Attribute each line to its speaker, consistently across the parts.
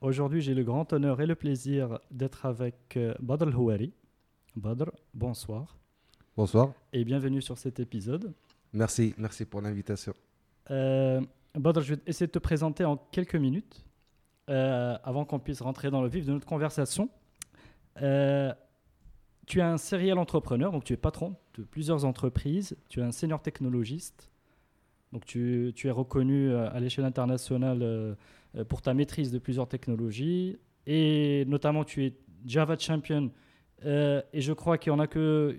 Speaker 1: Aujourd'hui, j'ai le grand honneur et le plaisir d'être avec euh, Badr Houari. Badr, bonsoir
Speaker 2: Bonsoir.
Speaker 1: et bienvenue sur cet épisode.
Speaker 2: Merci, merci pour l'invitation.
Speaker 1: Euh, Badr, je vais essayer de te présenter en quelques minutes euh, avant qu'on puisse rentrer dans le vif de notre conversation. Euh, tu es un serial entrepreneur, donc tu es patron de plusieurs entreprises. Tu es un senior technologiste. Donc tu, tu es reconnu à l'échelle internationale pour ta maîtrise de plusieurs technologies. Et notamment, tu es Java Champion. Euh, et je crois qu'il n'y en a que euh,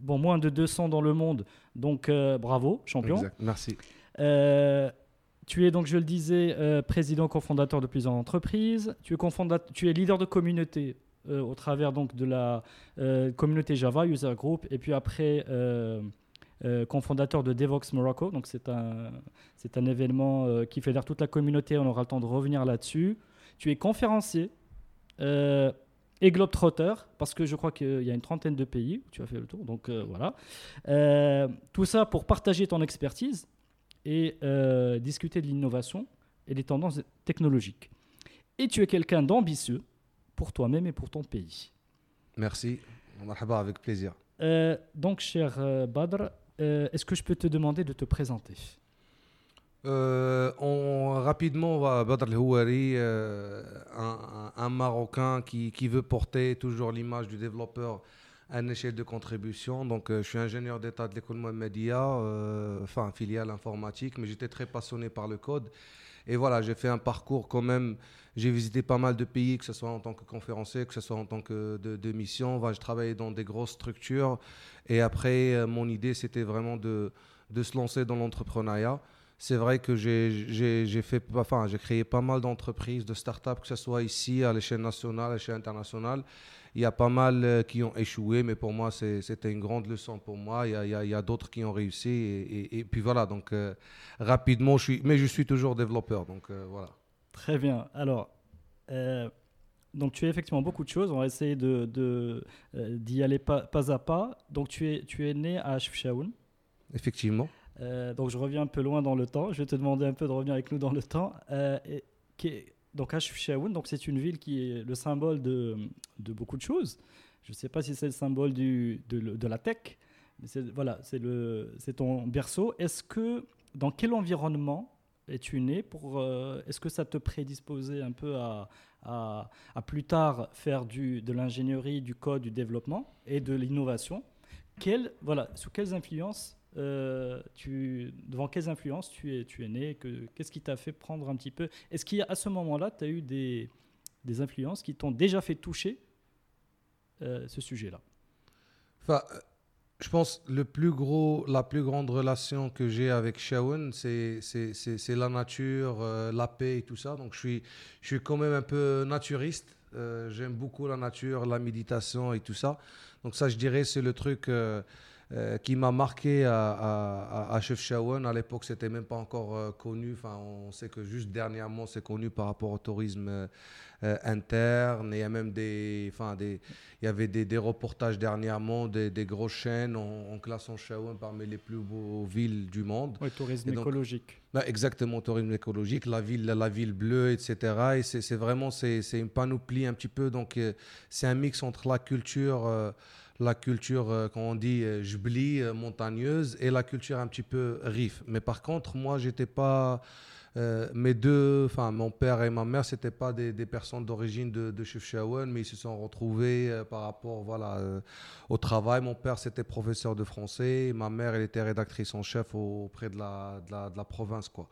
Speaker 1: bon, moins de 200 dans le monde. Donc euh, bravo, champion.
Speaker 2: Exact, Merci.
Speaker 1: Euh, tu es donc, je le disais, euh, président cofondateur de plusieurs entreprises. Tu es, tu es leader de communauté euh, au travers donc de la euh, communauté Java, User Group, et puis après euh, cofondateur de Devox Morocco. Donc c'est un, c'est un événement euh, qui fédère toute la communauté. On aura le temps de revenir là-dessus. Tu es conférencier euh, et globetrotter parce que je crois qu'il y a une trentaine de pays où tu as fait le tour. Donc euh, voilà. Euh, tout ça pour partager ton expertise et euh, discuter de l'innovation et des tendances technologiques. Et tu es quelqu'un d'ambitieux pour toi-même et pour ton pays.
Speaker 2: Merci. Marhaba, avec plaisir.
Speaker 1: Euh, donc, cher Badr, euh, est-ce que je peux te demander de te présenter?
Speaker 2: Euh, rapidement, Badr Houari, euh, un, Marocain qui, veut porter toujours l'image du développeur à une échelle de contribution. Donc, je suis ingénieur d'état de l'école Mohamedia, enfin, filiale informatique, mais j'étais très passionné par le code. Et voilà, j'ai fait un parcours quand même. J'ai visité pas mal de pays, que ce soit en tant que conférencier, que ce soit en tant que de, mission. Voilà, je travaillais dans des grosses structures. Et après, euh, mon idée, c'était vraiment de, de se lancer dans l'entrepreneuriat. C'est vrai que j'ai enfin, créé pas mal d'entreprises, de startups, que ce soit ici, à l'échelle nationale, à l'échelle internationale. Il y a pas mal euh, qui ont échoué, mais pour moi, c'était une grande leçon pour moi. Il y a, a- a d'autres qui ont réussi. Et, et- puis voilà, donc euh, rapidement, je suis, mais je suis toujours développeur. Donc voilà.
Speaker 1: Très bien. Alors, euh, donc tu es effectivement beaucoup de choses. On va essayer de, de, euh, d'y aller pas, pas à pas. Donc, tu es, tu es né à Chefchaouen.
Speaker 2: Effectivement.
Speaker 1: Euh, donc je reviens un peu loin dans le temps. Je vais te demander un peu de revenir avec nous dans le temps. Et- qui est- donc Chefchaouen, donc c'est une ville qui est le symbole de, de beaucoup de choses. Je ne sais pas si c'est le symbole du, de, la tech, mais c'est voilà, c'est le, c'est ton berceau. Est-ce que dans quel environnement es-tu né pour euh, Est-ce que ça te prédisposait un peu à, à, plus tard faire du, de l'ingénierie, du code, du développement et de l'innovation? Quelle, voilà, sous quelles influences euh, tu, devant quelles influences tu es, tu es né? Que- Qu'est-ce qui t'a fait prendre un petit peu? Est-ce qu'à ce moment-là, tu as eu des, des influences qui t'ont déjà fait toucher euh, ce sujet-là?
Speaker 2: Je pense le plus gros, la plus grande relation que j'ai avec c'est- c'est la nature, euh, la paix et tout ça. Donc je suis, je suis quand même un peu naturiste. Euh, J'aime beaucoup la nature, la méditation et tout ça. Donc ça, je dirais, c'est le truc euh, euh, qui m'a marqué à, à, à, à Chefchaouen. À l'époque, c'était même pas encore euh, connu. Enfin, on sait que juste dernièrement, c'est connu par rapport au tourisme euh, interne. Et il y a même des, enfin, des, il y avait des, des reportages dernièrement des, des grosses chaînes en, en classant Chaouen parmi les plus beaux villes du monde.
Speaker 1: Oui, tourisme
Speaker 2: donc-
Speaker 1: écologique.
Speaker 2: Bah, exactement, tourisme écologique, la ville, la ville bleue, etc. Et c'est vraiment c'est une panoplie un petit peu. Donc c'est un mix entre la culture, la culture, euh, quand on dit euh, euh, montagneuse, et la culture un petit peu rif. Mais par contre, moi, j'étais pas Euh, mes deux, enfin mon père et ma mère, c'était pas des, des personnes d'origine de, de Chefchaouen, mais ils se sont retrouvés euh, par rapport, voilà, au travail. Mon père c'était professeur de français, ma mère elle était rédactrice en chef auprès de la, de la, de la province, quoi.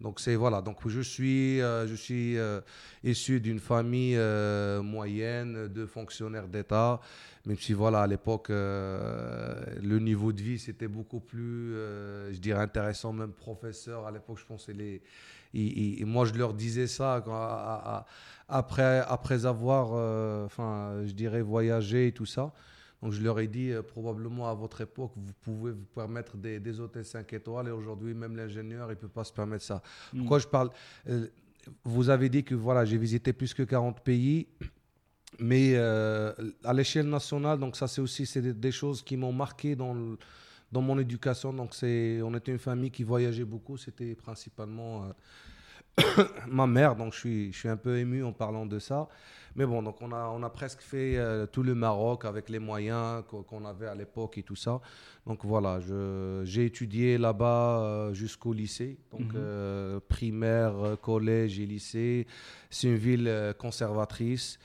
Speaker 2: Donc c'est voilà, donc je suis, euh, je suis euh, issu d'une famille euh, moyenne de fonctionnaires d'État, même si voilà à l'époque le niveau de vie c'était beaucoup plus, je dirais intéressant, même professeur à l'époque je pensais les, et, moi je leur disais ça après après avoir, enfin je dirais voyagé et tout ça. Donc je leur ai dit, euh, probablement à votre époque, vous pouvez vous permettre des, des hôtels 5 étoiles et aujourd'hui, même l'ingénieur, il ne peut pas se permettre ça.
Speaker 1: Mm.
Speaker 2: Pourquoi je parle euh, Vous avez dit que voilà, j'ai visité plus que 40 pays. Mais euh, à l'échelle nationale, donc ça c'est aussi c'est des, des choses qui m'ont marqué dans, le- dans mon éducation. Donc c'est, on était une famille qui voyageait beaucoup. C'était principalement ma mère. Donc je suis, je suis un peu ému en parlant de ça. Mais bon, donc on a, on a presque fait euh, tout le Maroc avec les moyens qu'o- qu'on avait à l'époque et tout ça. Donc voilà, j'ai étudié là-bas euh, jusqu'au lycée. Donc
Speaker 1: Mhm.
Speaker 2: euh, primaire, collège et lycée. C'est une ville conservatrice.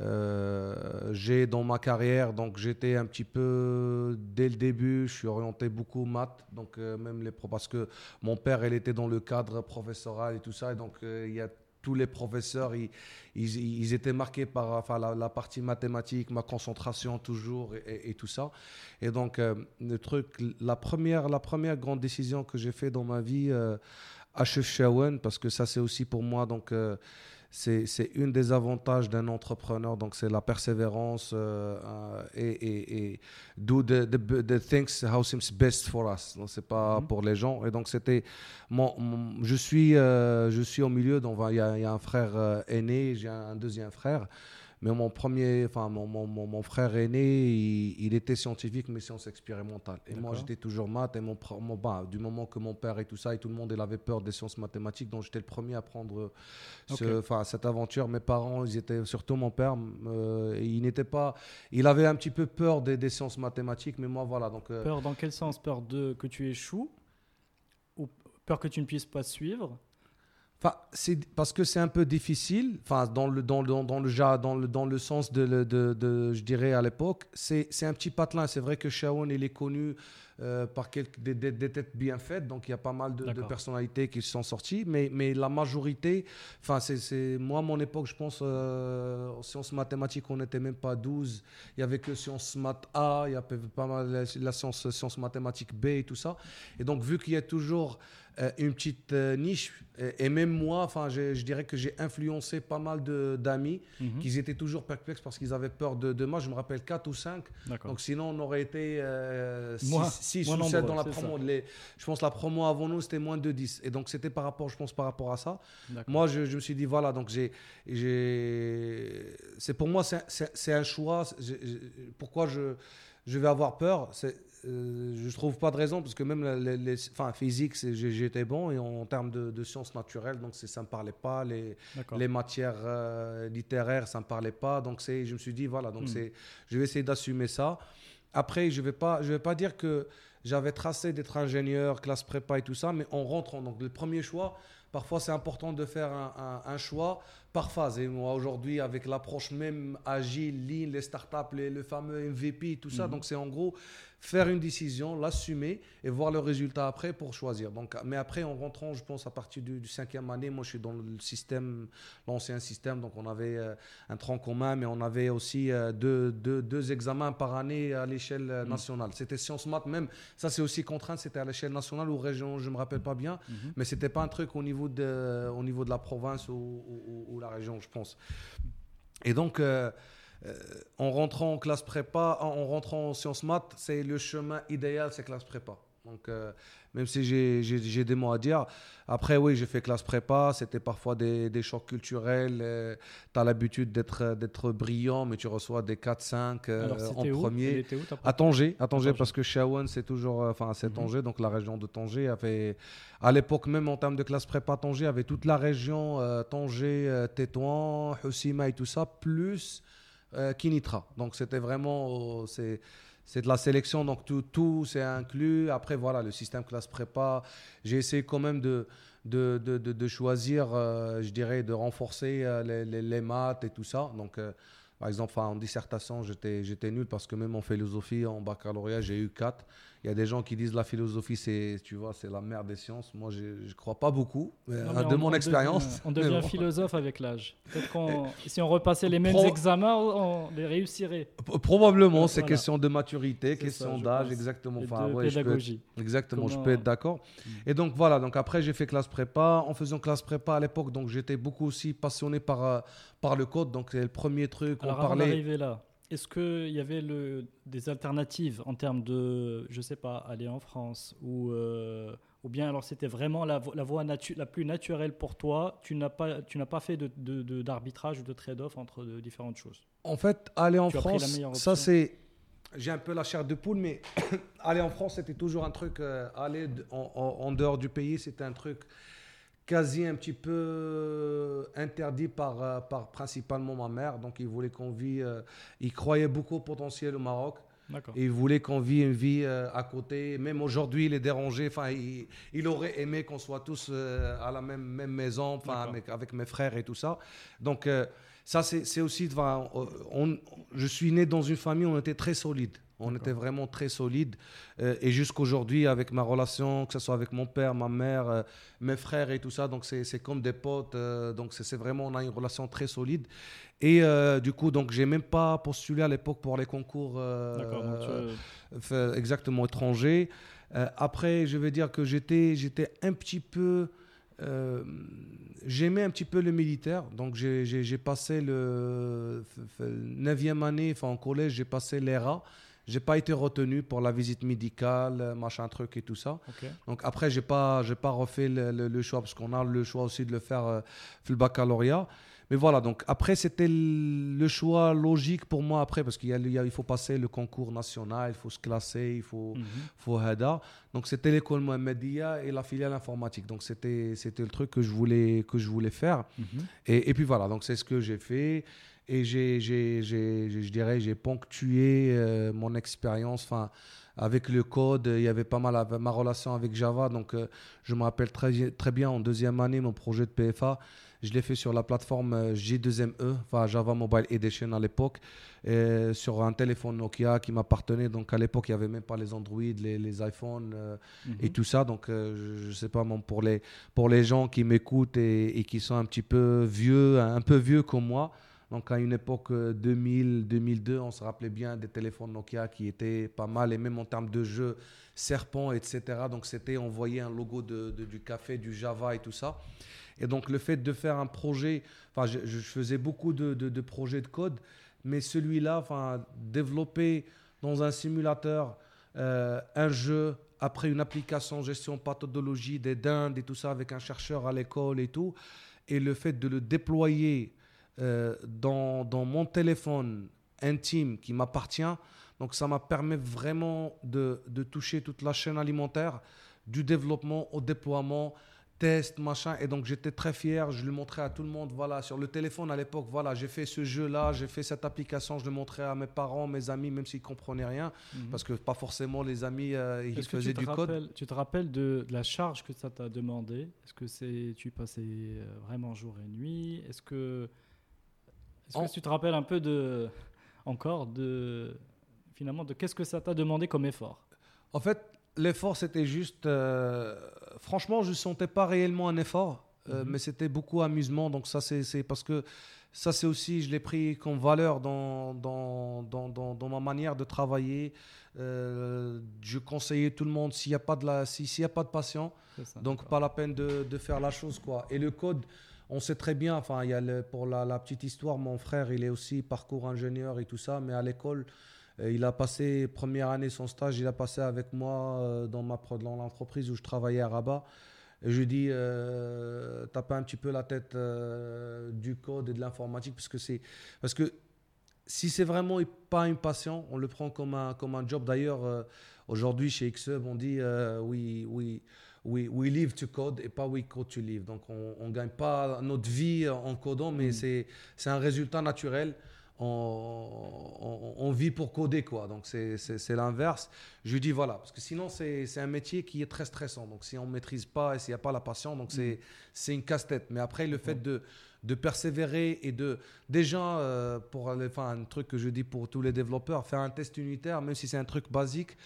Speaker 2: Euh, j'ai dans ma carrière, donc j'étais un petit peu dès le début, je suis orienté beaucoup maths, donc euh, même les pro parce que mon père, il était dans le cadre professoral et tout ça, et donc euh, il y a tous les professeurs, ils, étaient marqués par enfin, la, partie mathématique, ma concentration toujours et, tout ça. Et donc le truc, la première, la première grande décision que j'ai fait dans ma vie à Chefchaouen, parce que ça c'est aussi pour moi donc c'est c'est une des avantages d'un entrepreneur, donc c'est la persévérance euh, euh, et, et, et do the, the, the things how seems best for us. Donc c'est pas
Speaker 1: Mhm.
Speaker 2: pour les gens. Et donc c'était mon, mon- je suis euh, je suis au milieu. Donc il y, a il y a un frère aîné, j'ai un, un deuxième frère. Mais mon premier, enfin mon, mon, mon, mon frère aîné, il, il était scientifique mais sciences expérimentales. Et moi j'étais toujours maths. Et mon, mon- bah, du moment que mon père et tout ça, et tout le monde il avait peur des sciences mathématiques, donc j'étais le premier à prendre ce-
Speaker 1: Ok.
Speaker 2: enfin, cette aventure. Mes parents, ils étaient, surtout mon père, euh, il n'était pas, il avait un petit peu peur des, des sciences mathématiques, mais moi voilà. Donc, euh,
Speaker 1: Peur dans quel sens? Peur de que tu échoues? Ou peur que tu ne puisses pas suivre?
Speaker 2: Enfin, c'est parce que c'est un peu difficile. Enfin, dans le dans le dans, dans le dans le dans le sens de, le- de, de- je dirais à l'époque, c'est c'est un petit patelin. C'est vrai que Shaon il est connu euh, par quelques des, des- des têtes bien faites, donc il y a pas mal de, de personnalités qui sont sorties. Mais mais la majorité, enfin c'est c'est moi mon époque, je pense euh, en sciences mathématiques, on n'était même pas 12. Il y avait que sciences maths A, il y avait pas mal la, la science sciences mathématiques B et tout ça. Et donc vu qu'il y a toujours euh, une petite euh, niche. Et, et même moi, enfin, je, je dirais que j'ai influencé pas mal d'amis
Speaker 1: Mhm.
Speaker 2: qui étaient toujours perplexes parce qu'ils avaient peur de, de moi. Je me rappelle 4 ou 5.
Speaker 1: D'accord.
Speaker 2: Donc sinon, on aurait été
Speaker 1: Moins-
Speaker 2: 6
Speaker 1: moins
Speaker 2: ou 7
Speaker 1: nombreux,
Speaker 2: dans la promo. Les- je pense la promo avant nous, c'était moins de 10. Et donc c'était par rapport, je pense, par rapport à ça. Moi, je, je me suis dit, voilà, donc j'ai. C'est pour moi, c'est- un choix. Pourquoi je, je vais avoir peur? Euh, Je trouve pas de raison, parce que même les, les- enfin, physique, j'étais bon, et en, termes de, de sciences naturelles, donc ça me parlait pas. Les, les matières euh, littéraires, ça me parlait pas. Donc c'est, je me suis dit, voilà, donc
Speaker 1: Hmm.
Speaker 2: c'est, je vais essayer d'assumer ça. Après, je vais pas, je vais pas dire que j'avais tracé d'être ingénieur, classe prépa et tout ça, mais en rentrant, donc le premier choix, parfois c'est important de faire un, un- un choix par phase. Et moi aujourd'hui, avec l'approche même agile, lean, les startups, les, le fameux MVP, tout ça,
Speaker 1: Mhm.
Speaker 2: donc c'est en gros faire une décision, l'assumer et voir le résultat après pour choisir. Donc, mais après, en rentrant, je pense à partir du, du cinquième année, moi je suis dans le système, l'ancien système, donc on avait euh, un tronc commun, mais on avait aussi euh, deux, deux, deux examens par année à l'échelle euh,
Speaker 1: Mhm.
Speaker 2: nationale. C'était sciences maths, même ça c'est aussi contraint, c'était à l'échelle nationale ou région, je me rappelle pas bien,
Speaker 1: Mhm.
Speaker 2: mais c'était pas un truc au niveau de, au niveau de la province ou, ou- ou- ou la région, je pense. Et donc, euh, en rentrant en classe prépa, en, en rentrant en sciences maths, c'est le chemin idéal, c'est classe prépa. Donc, euh, même si j'ai- des mots à dire, après, oui, j'ai fait classe prépa, c'était parfois des, des chocs culturels. tu as l'habitude d'être brillant, mais tu reçois des 4-5 euh, en
Speaker 1: où
Speaker 2: premier.
Speaker 1: Où,
Speaker 2: À Tanger, à Tanger parce que Shawan, c'est toujours, euh, enfin, c'est
Speaker 1: Mhm.
Speaker 2: Tanger, donc la région de Tanger avait, à l'époque même en termes de classe prépa, Tanger avait toute la région euh, Tanger, euh, Tétouan, Hussima et tout ça, plus euh, Kinitra. Donc c'était vraiment, euh, c'est, c'est de la sélection, donc tout, tout c'est inclus. Après voilà, le système classe prépa, j'ai essayé quand même de de, de, de, choisir, je dirais, de renforcer les, les, les, maths et tout ça. Donc, par exemple, en dissertation, j'étais nul parce que même en philosophie, en baccalauréat, j'ai eu 4. Il y a des gens qui disent la philosophie, c'est, tu vois, c'est la mère des sciences. Moi, je ne crois pas beaucoup, de mon expérience.
Speaker 1: On devient philosophe avec l'âge. Peut-être si on repassait les mêmes examens, on les réussirait.
Speaker 2: Probablement, c'est question de maturité, question d'âge, exactement.
Speaker 1: Enfin, de pédagogie.
Speaker 2: exactement, je peux être d'accord. Hmm. Et donc voilà, donc après j'ai fait classe prépa. En faisant classe prépa à l'époque, donc j'étais beaucoup aussi passionné par, euh, par le code. Donc c'est le premier truc.
Speaker 1: Alors, on parlait. là, est-ce qu'il y avait le, des alternatives en termes de, je sais pas, aller en France ou, euh, ou bien alors c'était vraiment la, la voie la plus naturelle pour toi Tu n'as pas, tu n'as pas fait d'arbitrage de, de, ou de trade-off entre différentes choses?
Speaker 2: En fait, aller en France, ça c'est. J'ai un peu la chair de poule, mais aller en France, c'était toujours un truc. Euh, aller en, en, dehors du pays, c'était un truc quasi un petit peu euh, interdit par, euh, par principalement ma mère. Donc, il voulait qu'on vit. Euh, il croyait beaucoup au potentiel au Maroc. Et il voulait qu'on vit une vie à côté. Même aujourd'hui, il est dérangé. Enfin, il, aurait aimé qu'on soit tous à la même, même maison, enfin, avec, avec, mes frères et tout ça. Donc, ça, c'est aussi. On, je suis né dans une famille où on était très solide. On était vraiment très solide. Euh, et jusqu'aujourd'hui, avec ma relation, que ce soit avec mon père, ma mère, euh, mes frères et tout ça, donc c'est comme des potes. Euh, donc c'est vraiment, on a une relation très solide. Et du coup, donc j'ai même pas postulé à l'époque pour les concours exactement étrangers. après, je vais dire que j'étais un petit peu. j'aimais un petit peu le militaire, donc j'ai passé le 9e année, enfin en collège, j'ai passé l'ERA, j'ai pas été retenu pour la visite médicale, machin truc et tout ça. Donc après, j'ai pas, j'ai pas refait le, choix parce qu'on a le choix aussi de le faire euh, le baccalauréat. Mais voilà, donc après, c'était le choix logique pour moi après parce qu'il y a, il faut passer le concours national, il faut se classer, il faut, mm faut HEDA. Donc c'était l'école Mohamedia et la filiale informatique. Donc c'était, c'était le truc que je voulais, que je voulais faire. Mhm. et, et, puis voilà, donc c'est ce que j'ai fait et j'ai, je dirais, j'ai ponctué euh, mon expérience. Enfin, avec le code, il y avait pas mal ma relation avec Java. Donc, euh, je me rappelle très, très bien en deuxième année, mon projet de PFA, je l'ai fait sur la plateforme euh, J2ME, enfin Java Mobile Edition à l'époque, sur un téléphone Nokia qui m'appartenait. Donc, à l'époque, il n'y avait même pas les Android, les, les iPhones et mhm. tout ça. Donc, je ne sais pas, pour les, pour les gens qui m'écoutent et, et, qui sont un petit peu vieux, un peu vieux comme moi. Donc à une époque 2000-2002, euh, on se rappelait bien des téléphones Nokia qui étaient pas mal, et même en termes de jeux, Serpent, etc. Donc c'était, on voyait un logo de, du café, du Java et tout ça. Et donc le fait de faire un projet, enfin je, faisais beaucoup de, de, projets de code, mais celui-là, enfin développer dans un simulateur euh, un jeu après une application gestion pathologie des dindes et tout ça avec un chercheur à l'école et tout, et le fait de le déployer euh, dans, dans, mon téléphone intime qui m'appartient. Donc ça m'a permis vraiment de, de, toucher toute la chaîne alimentaire, du développement au déploiement, test, machin. Et donc j'étais très fier, je le montrais à tout le monde. Voilà, sur le téléphone à l'époque, voilà, j'ai fait ce jeu-là, j'ai fait cette application, je le montrais à mes parents, mes amis, même s'ils ne comprenaient rien, mhm. parce que pas forcément les amis, euh, ils faisaient du code.
Speaker 1: Tu te rappelles de, la charge que ça t'a demandé? Est-ce que c'est tu passais euh, vraiment jour et nuit? Est-ce que est-ce que tu te rappelles un peu de, encore de, finalement, de qu'est-ce que ça t'a demandé comme effort?
Speaker 2: En fait, l'effort, c'était juste. Euh, franchement, je ne sentais pas réellement un effort, euh, mhm. mais c'était beaucoup amusement. Donc, ça, c'est parce que ça, c'est aussi, je l'ai pris comme valeur dans, dans, dans, dans, ma manière de travailler. Euh, je conseillais tout le monde s'il n'y a pas de la, s'il y a pas de patient, donc pas la peine de, de, faire la chose quoi. Et le code, on sait très bien, enfin, il y a pour la, petite histoire, mon frère, il est aussi parcours ingénieur et tout ça, mais à l'école, euh, il a passé, première année, son stage, il a passé avec moi euh, dans, ma, dans l'entreprise où je travaillais à Rabat. Je lui dis, euh, tape un petit peu la tête euh, du code et de l'informatique, parce que c'est. Parce que si c'est vraiment pas une passion, on le prend comme un, comme un job. D'ailleurs, aujourd'hui, chez Xhub, on dit, oui, oui we, we live to code et pas we code to live. Donc on ne gagne pas notre vie en codant, mais mm. c'est un résultat naturel. on, vit pour coder, quoi. Donc, c'est l'inverse. Je dis, voilà, parce que sinon, c'est un métier qui est très stressant. Donc, si on ne maîtrise pas et s'il n'y a pas la passion, donc c'est c'est une casse-tête. Mais après, le fait de, de persévérer et de déjà euh, pour enfin un truc que je dis pour tous les développeurs faire un test unitaire même si c'est un truc basique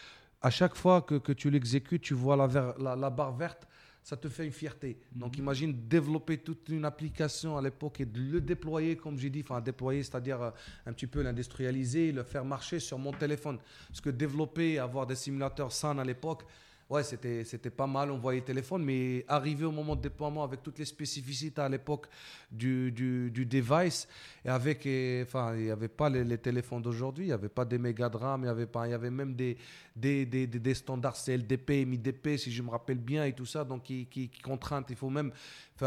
Speaker 2: à chaque fois que, que tu l'exécutes tu vois la, la, la, barre verte ça te fait une fierté. Donc mhm. imagine développer toute une application à l'époque et de le déployer, comme j'ai dit, enfin déployer, c'est-à-dire euh, un petit peu l'industrialiser, le faire marcher sur mon téléphone. Parce que développer, avoir des simulateurs SAN à l'époque, ouais, c'était, c'était pas mal, on voyait téléphone, mais arrivé au moment de déploiement avec toutes les spécificités à l'époque du, du, du device, et avec, enfin, il n'y avait pas les, téléphones d'aujourd'hui, il n'y avait pas des méga il y avait pas, il y avait même des, des, des, des, standards CLDP, MIDP, si je me rappelle bien, et tout ça, donc qui, qui, qui contrainte. Il faut même,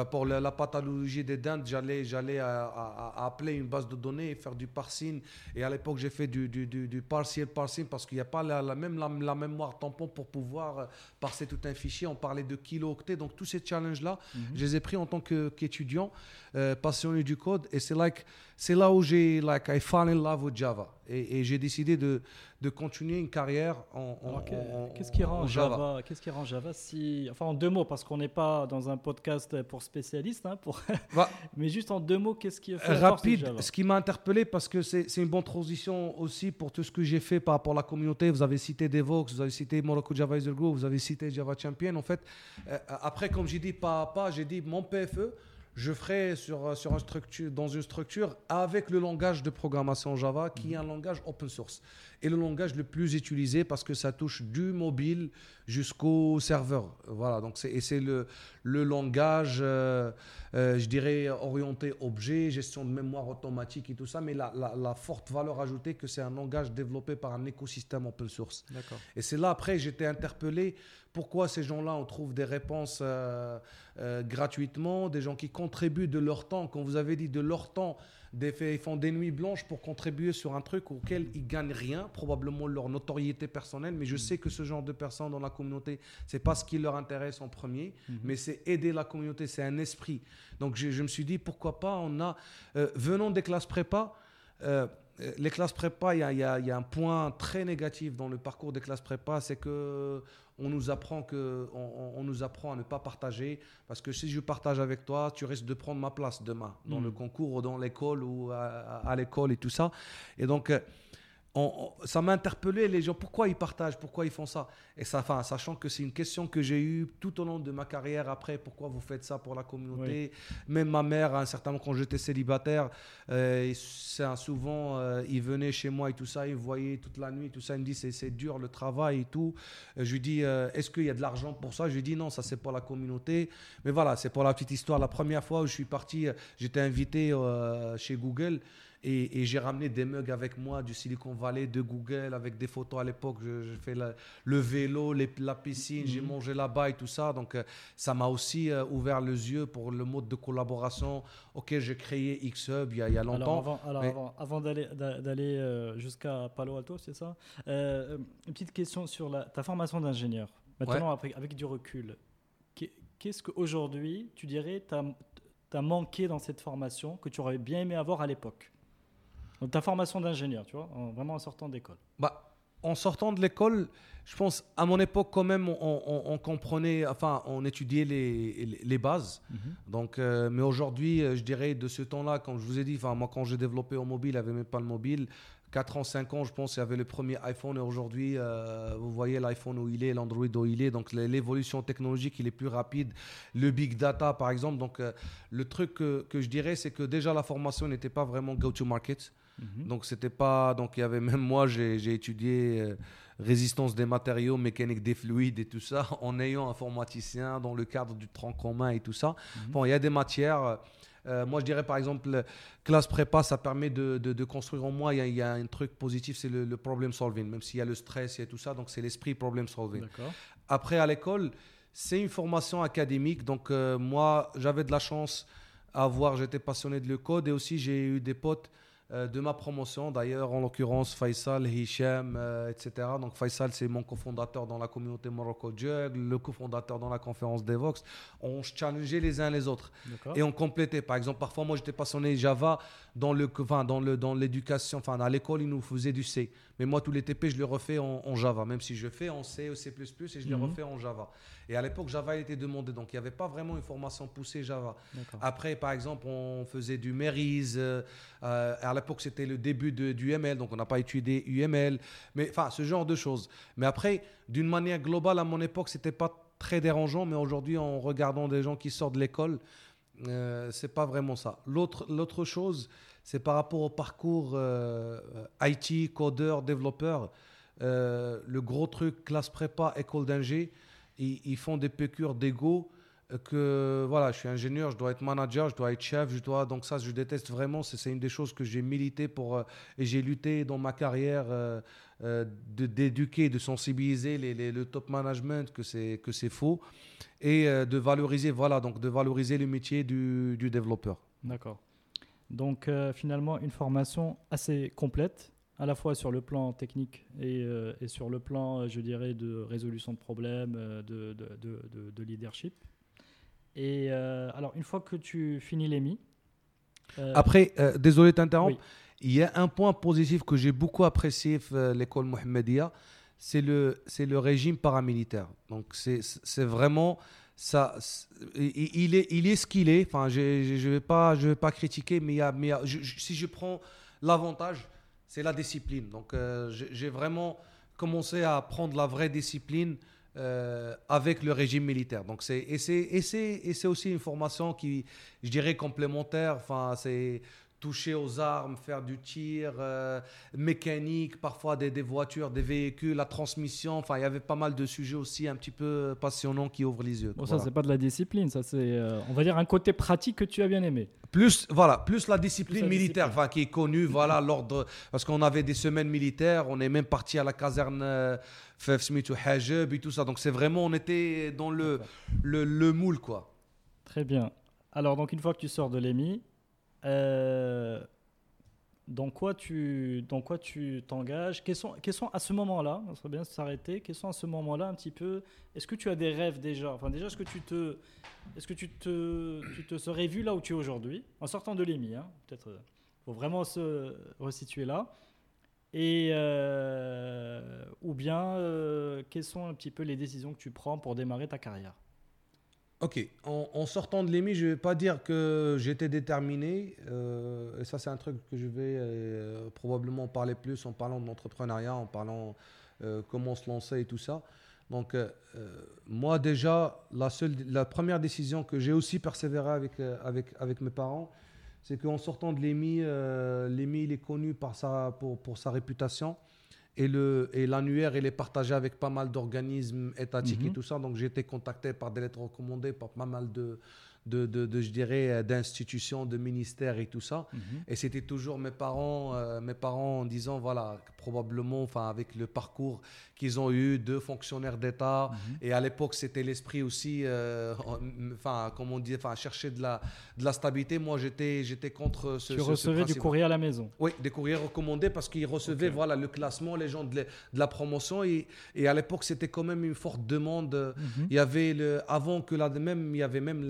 Speaker 2: pour la, pathologie des dents, j'allais, j'allais à, appeler une base de données et faire du parsing. Et à l'époque, j'ai fait du, du, du, du partial parsing parce qu'il n'y a pas la, même la, mémoire tampon pour pouvoir euh, parser tout un fichier. On parlait de kilo-octets. Donc, tous ces challenges-là, mhm. je les ai pris en tant qu'étudiant, euh, passionné du code. Et c'est like, c'est là où j'ai, like, I fall in love with Java. Et, j'ai décidé de, de, continuer une carrière en,
Speaker 1: Qu'est-ce qui rend Java, Qu'est-ce qui rend Java si, enfin en deux mots, parce qu'on n'est pas dans un podcast pour spécialistes, hein, pour... mais juste en deux mots, qu'est-ce qui fait
Speaker 2: rapide Java Ce qui m'a interpellé, parce que c'est une bonne transition aussi pour tout ce que j'ai fait par rapport à la communauté. Vous avez cité Devox, vous avez cité Morocco Java User Group, vous avez cité Java Champion. En fait, euh, après, comme j'ai dit pas à pas, j'ai dit mon PFE je ferai sur, sur un structure, dans une structure avec le langage de programmation Java, qui est un langage open source. Et le langage le plus utilisé parce que ça touche du mobile jusqu'au serveur. Voilà, donc c'est, et c'est le, le langage, euh, euh, je dirais, orienté objet, gestion de mémoire automatique et tout ça, mais la, la, forte valeur ajoutée que c'est un langage développé par un écosystème open source. D'accord. Et c'est là, après, j'étais interpellé pourquoi ces gens-là, on trouve des réponses euh, euh, gratuitement, des gens qui contribuent de leur temps, comme vous avez dit, de leur temps, des ils font des nuits blanches pour contribuer sur un truc auquel ils gagnent rien, probablement leur notoriété personnelle, mais je mm. sais que ce genre de personnes dans la communauté, c'est pas ce qui leur intéresse en premier, mm-hmm. mais c'est aider la communauté, c'est un esprit. Donc je, me suis dit, pourquoi pas, on a, euh, venons des classes prépa, les classes prépa, il y, y, a un point très négatif dans le parcours des classes prépa, c'est que on nous apprend que on, nous apprend à ne pas partager parce que si je partage avec toi, tu risques de prendre ma place demain dans le mm. concours ou dans l'école ou à, l'école et tout ça. Et donc ça m'a interpellé les gens pourquoi ils partagent pourquoi ils font ça? Et ça enfin sachant que c'est une question que j'ai eue tout au long de ma carrière après pourquoi vous faites ça pour la communauté? Même ma mère à un certain moment quand j'étais célibataire euh, souvent euh, il venait chez moi et tout ça il voyait toute la nuit tout ça il me dit c'est dur le travail et tout. Euh, je lui dis euh, est-ce qu'il y a de l'argent pour ça? Je lui dis non ça c'est pour la communauté. Mais voilà c'est pour la petite histoire. La première fois où je suis parti j'étais invité chez Google et, j'ai ramené des mugs avec moi du Silicon Valley, de Google, avec des photos à l'époque. Je, fais le vélo, la piscine, j'ai mhm. mangé là-bas et tout ça. Donc, euh, ça m'a aussi euh, ouvert les yeux pour le mode de collaboration auquel j'ai créé Xhub il y a, il y a longtemps.
Speaker 1: Alors, avant, avant, d'aller euh, jusqu'à Palo Alto, c'est ça? Une petite question sur la, ta formation d'ingénieur. Maintenant, avec du recul, qu'est-ce qu'aujourd'hui, tu dirais, tu as manqué dans cette formation que tu aurais bien aimé avoir à l'époque? Donc ta formation d'ingénieur, tu vois, vraiment en sortant d'école.
Speaker 2: Bah, en sortant de l'école, je pense, à mon époque, quand même, on, comprenait, enfin, on étudiait les, les, bases. Mhm. Donc, euh, mais aujourd'hui, euh, je dirais, de ce temps-là, comme je vous ai dit, enfin, moi, quand j'ai développé au mobile, il n'y avait même pas le mobile. 4 ans, 5 ans, je pense, il y avait le premier iPhone. Et aujourd'hui, euh, vous voyez l'iPhone où il est, l'Android où il est. Donc, l'évolution technologique, il est plus rapide. Le big data, par exemple. Donc, le truc que, que je dirais, c'est que déjà, la formation n'était pas vraiment go-to-market. Mhm. Donc c'était pas donc il y avait même moi j'ai étudié euh, résistance des matériaux, mécanique des fluides et tout ça en ayant informaticien dans le cadre du tronc commun et tout ça. Mhm. Bon, il y a des matières euh, moi, je dirais par exemple, classe prépa, ça permet de, de, construire en moi. Il y, a, un truc positif, c'est le, problem solving, même s'il y a le stress et tout ça. Donc, c'est l'esprit problem solving. Après, à l'école, c'est une formation académique. Donc, euh, moi, j'avais de la chance à avoir, j'étais passionné de le code et aussi j'ai eu des potes euh, de ma promotion. D'ailleurs, en l'occurrence, Faisal, Hicham, euh, etc. Donc, Faisal, c'est mon cofondateur dans la communauté Morocco Jug, le cofondateur dans la conférence Devox. On se challengeait les uns les autres et on complétait. Par exemple, parfois, moi, j'étais passionné Java dans le, enfin, dans le, dans l'éducation. Enfin, à l'école, ils nous faisaient du C. Mais moi, tous les TP, je les refais en, Java, même si je fais en C, ou C++, et je les mhm. refais en Java. Et à l'époque, Java était demandé, donc il n'y avait pas vraiment une formation poussée Java. Après, par exemple, on faisait du Merise. Euh, à l'époque, c'était le début de, du ML, donc on n'a pas étudié UML. Mais enfin, ce genre de choses. Mais après, d'une manière globale, à mon époque, c'était pas très dérangeant. Mais aujourd'hui, en regardant des gens qui sortent de l'école, euh, c'est pas vraiment ça. L'autre, l'autre chose, c'est par rapport au parcours euh, IT, codeur, développeur. Euh, le gros truc, classe prépa, école d'ingé, ils, font des pécures d'ego que voilà, je suis ingénieur, je dois être manager, je dois être chef, je dois donc ça je déteste vraiment, c'est une des choses que j'ai milité pour euh, et j'ai lutté dans ma carrière euh, euh, d'éduquer, de, sensibiliser les, le top management que c'est que c'est faux et de valoriser voilà donc de valoriser le métier du, du développeur.
Speaker 1: D'accord. Donc finalement une formation assez complète à la fois sur le plan technique et, et sur le plan, je dirais, de résolution de problèmes, de, de leadership. Et euh, alors, une fois que tu finis l'EMI.
Speaker 2: Euh, Après, euh, désolé de t'interrompre, il y a un point positif que j'ai beaucoup apprécié l'école Mohammedia, c'est le, c'est le régime paramilitaire. Donc, c'est vraiment. Ça, il, est, il est ce qu'il est. Enfin, je ne vais, pas, je vais pas critiquer, mais, il y a, mais si je prends l'avantage, c'est la discipline. Donc, j'ai vraiment commencé à prendre la vraie discipline euh, avec le régime militaire. Donc c'est et c'est aussi une formation qui, je dirais, complémentaire. Enfin, c'est toucher aux armes, faire du tir, euh, mécanique, parfois des, des, voitures, des véhicules, la transmission. Enfin, il y avait pas mal de sujets aussi un petit peu passionnants qui ouvrent les yeux.
Speaker 1: Bon, ça, c'est pas de la discipline, ça, c'est, euh, on va dire, un côté pratique que tu as bien aimé.
Speaker 2: Plus, voilà, plus la discipline militaire, enfin, qui est connue, voilà, l'ordre. Parce qu'on avait des semaines militaires, on est même parti à la caserne. Euh, Fef Smith ou Hajeb et tout ça. Donc c'est vraiment, on était dans le, le, le, moule, quoi.
Speaker 1: Très bien. Alors, donc une fois que tu sors de l'EMI, euh, dans quoi tu dans quoi tu t'engages? Quels sont, quels sont à ce moment-là ça serait bien de s'arrêter quels sont à ce moment-là un petit peu est-ce que tu as des rêves déjà? Enfin déjà est-ce que tu te est-ce que tu te tu te serais vu là où tu es aujourd'hui? En sortant de l'EMI hein, peut-être euh, faut vraiment se resituer là. Et euh, ou bien quelles sont un petit peu les décisions que tu prends pour démarrer ta carrière?
Speaker 2: Ok, en, sortant de l'EMI, je ne vais pas dire que j'étais déterminé. Euh, et ça, c'est un truc que je vais euh, probablement parler plus en parlant de l'entrepreneuriat, en parlant euh, comment se lancer et tout ça. Donc, moi, déjà, la, seule, la première décision que j'ai aussi persévéré avec, avec, avec mes parents, c'est qu'en sortant de l'EMI, l'EMI, il est connu pour sa réputation. Et, le, et l'annuaire, il est partagé avec pas mal d'organismes étatiques et mhm. tout ça. Donc, j'ai été contacté par des lettres recommandées par pas mal de, de, de, je dirais, euh, d'institutions, de ministères et tout ça. Mhm. Et c'était toujours mes parents, euh, mes parents en disant, voilà, probablement, enfin, avec le parcours qu'ils ont eu de fonctionnaires d'État. Mhm. Et à l'époque, c'était l'esprit aussi, euh, enfin, comme on dit, enfin, chercher de la, de la stabilité. Moi, j'étais, j'étais contre
Speaker 1: ce. Tu recevais du courrier à la maison.
Speaker 2: Oui, des courriers recommandés parce qu'ils recevaient, voilà, le classement, les gens de, la promotion. Et, et à l'époque, c'était quand même une forte demande. Mhm. Il y avait le, avant que la même, il y avait même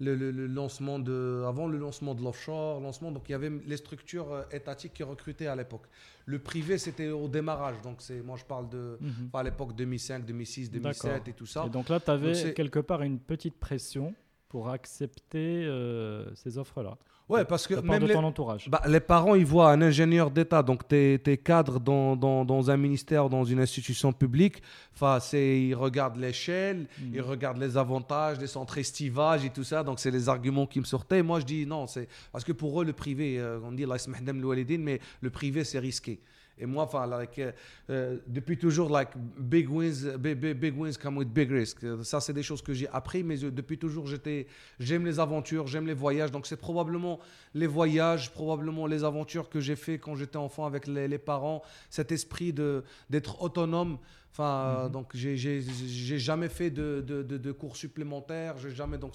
Speaker 2: le, le, lancement de, avant le lancement de l'offshore, lancement, donc il y avait les structures euh, étatiques qui recrutaient à l'époque. Le privé, c'était au démarrage, donc c'est, moi je parle de, mhm. à l'époque 2005, 2006, 2007 et tout ça.
Speaker 1: Et donc là, tu avais quelque part une petite pression pour accepter euh, ces offres-là.
Speaker 2: Ouais, parce que même
Speaker 1: de ton entourage.
Speaker 2: Bah, les parents, ils voient un ingénieur d'État, donc tu es, cadre dans, dans, dans, un ministère, dans une institution publique. Ils regardent l'échelle, hmm. ils regardent les avantages, les centres estivages et tout ça. Donc, c'est les arguments qui me sortaient. moi, je dis non, c'est parce que pour eux, le privé, euh, on dit, mais le privé, c'est risqué. Et moi, enfin, like, uh, depuis toujours, like, big wins, big, big, wins come with big risk. Ça, c'est des choses que j'ai appris, mais depuis toujours, j'aime les aventures, j'aime les voyages. Donc, c'est probablement les voyages, probablement les aventures que j'ai fait quand j'étais enfant avec les, les parents, cet esprit d'être autonome. Enfin,
Speaker 1: Mhm.
Speaker 2: donc j'ai jamais fait de, de, de- de cours supplémentaires. J'ai jamais donc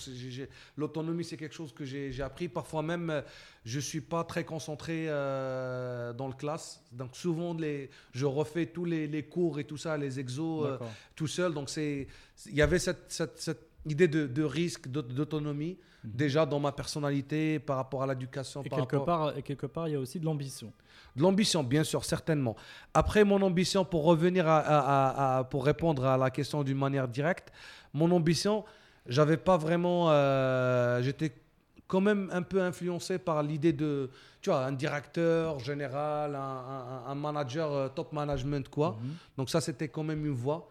Speaker 2: l'autonomie c'est quelque chose que j'ai appris. Parfois même, euh, je suis pas très concentré euh, dans le classe. Donc souvent les, je refais tous les, les cours et tout ça, les exos euh, tout seul. Donc c'est il y avait cette, cette, cette idée de, de risque, d'aut- d'autonomie
Speaker 1: Mhm.
Speaker 2: déjà dans ma personnalité par rapport à l'éducation.
Speaker 1: Et
Speaker 2: par
Speaker 1: quelque,
Speaker 2: rapport-
Speaker 1: part, et quelque part, il y a aussi de l'ambition.
Speaker 2: De l'ambition, bien sûr, certainement. Après, mon ambition, pour revenir à, à- à- à- pour répondre à la question d'une manière directe, mon ambition, j'avais pas vraiment, euh, j'étais quand même un peu influencé par l'idée de, tu vois, un directeur général, un, un- un manager euh, top management, quoi.
Speaker 1: Mhm.
Speaker 2: Donc ça, c'était quand même une voix.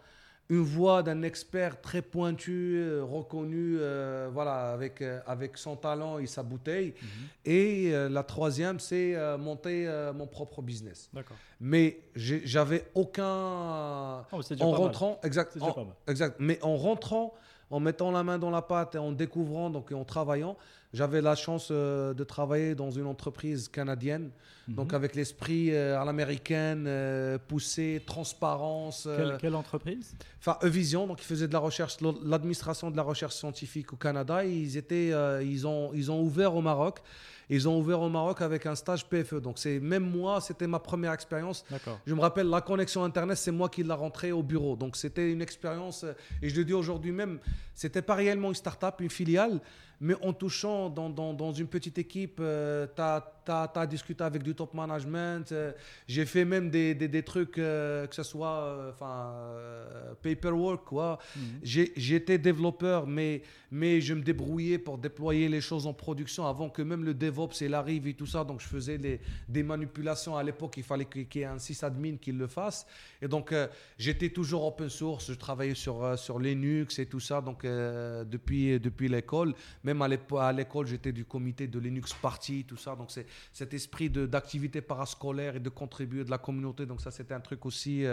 Speaker 2: Une voix d'un expert très pointu, euh, reconnu, euh, voilà, avec, euh, avec son talent et sa bouteille.
Speaker 1: Mhm.
Speaker 2: Et euh, la troisième, c'est euh, monter mon propre business.
Speaker 1: D'accord.
Speaker 2: Mais j'avais aucun...
Speaker 1: Oh,
Speaker 2: En
Speaker 1: pas mal.
Speaker 2: rentrant, exact, en- exact. Mais en rentrant, en mettant la main dans la pâte et en découvrant, donc et en travaillant, j'avais la chance euh, de travailler dans une entreprise canadienne, donc
Speaker 1: Mhm.
Speaker 2: avec l'esprit euh, à l'américaine, euh, poussé, transparence. euh,
Speaker 1: Quelle, quelle entreprise?
Speaker 2: Enfin, Evision, donc ils faisaient de la recherche, l'administration de la recherche scientifique au Canada. Ils étaient, ils ont, ils ont ouvert au Maroc. Ils ont ouvert au Maroc avec un stage PFE. Donc c'est même moi, c'était ma première expérience. Je me rappelle la connexion internet, c'est moi qui l'ai rentré au bureau. Donc c'était une expérience. euh, Et je le dis aujourd'hui même, c'était pas réellement une start-up, une filiale, mais en touchant dans, dans, dans une petite équipe, tu as, discuté avec du top management. euh, J'ai fait même des, des, des trucs, euh, que ce soit euh, enfin, euh, paperwork, quoi.
Speaker 1: Mhm.
Speaker 2: J'étais développeur, mais, mais je me débrouillais pour déployer les choses en production avant que même le DevOps il arrive et tout ça. Donc je faisais les- des manipulations à l'époque. Il fallait qu'il y ait un sysadmin qui le fasse. Et donc euh, j'étais toujours open source. Je travaillais sur, euh, sur Linux et tout ça. Donc euh, depuis, depuis l'école, même à l'école, j'étais du comité de Linux Party, tout ça. Donc c'est cet esprit d'activité parascolaire et de contribuer de la communauté. Donc ça c'était un truc aussi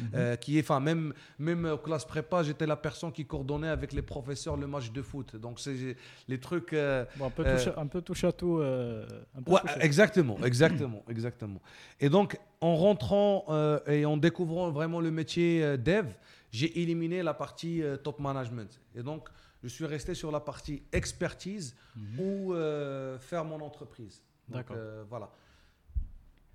Speaker 1: Mhm.
Speaker 2: qui est, enfin même même aux classes prépa, j'étais la personne qui coordonnait avec les professeurs le match de foot. Donc c'est les trucs. euh,
Speaker 1: Bon, un, peu
Speaker 2: euh,
Speaker 1: un peu touche à tout. euh, un peu
Speaker 2: Ouais, exactement, exactement, exactement. Et donc, en rentrant et en découvrant vraiment le métier dev, j'ai éliminé la partie top management. Et donc, je suis resté sur la partie expertise
Speaker 1: Mhm.
Speaker 2: ou faire mon entreprise.
Speaker 1: D'accord.
Speaker 2: voilà.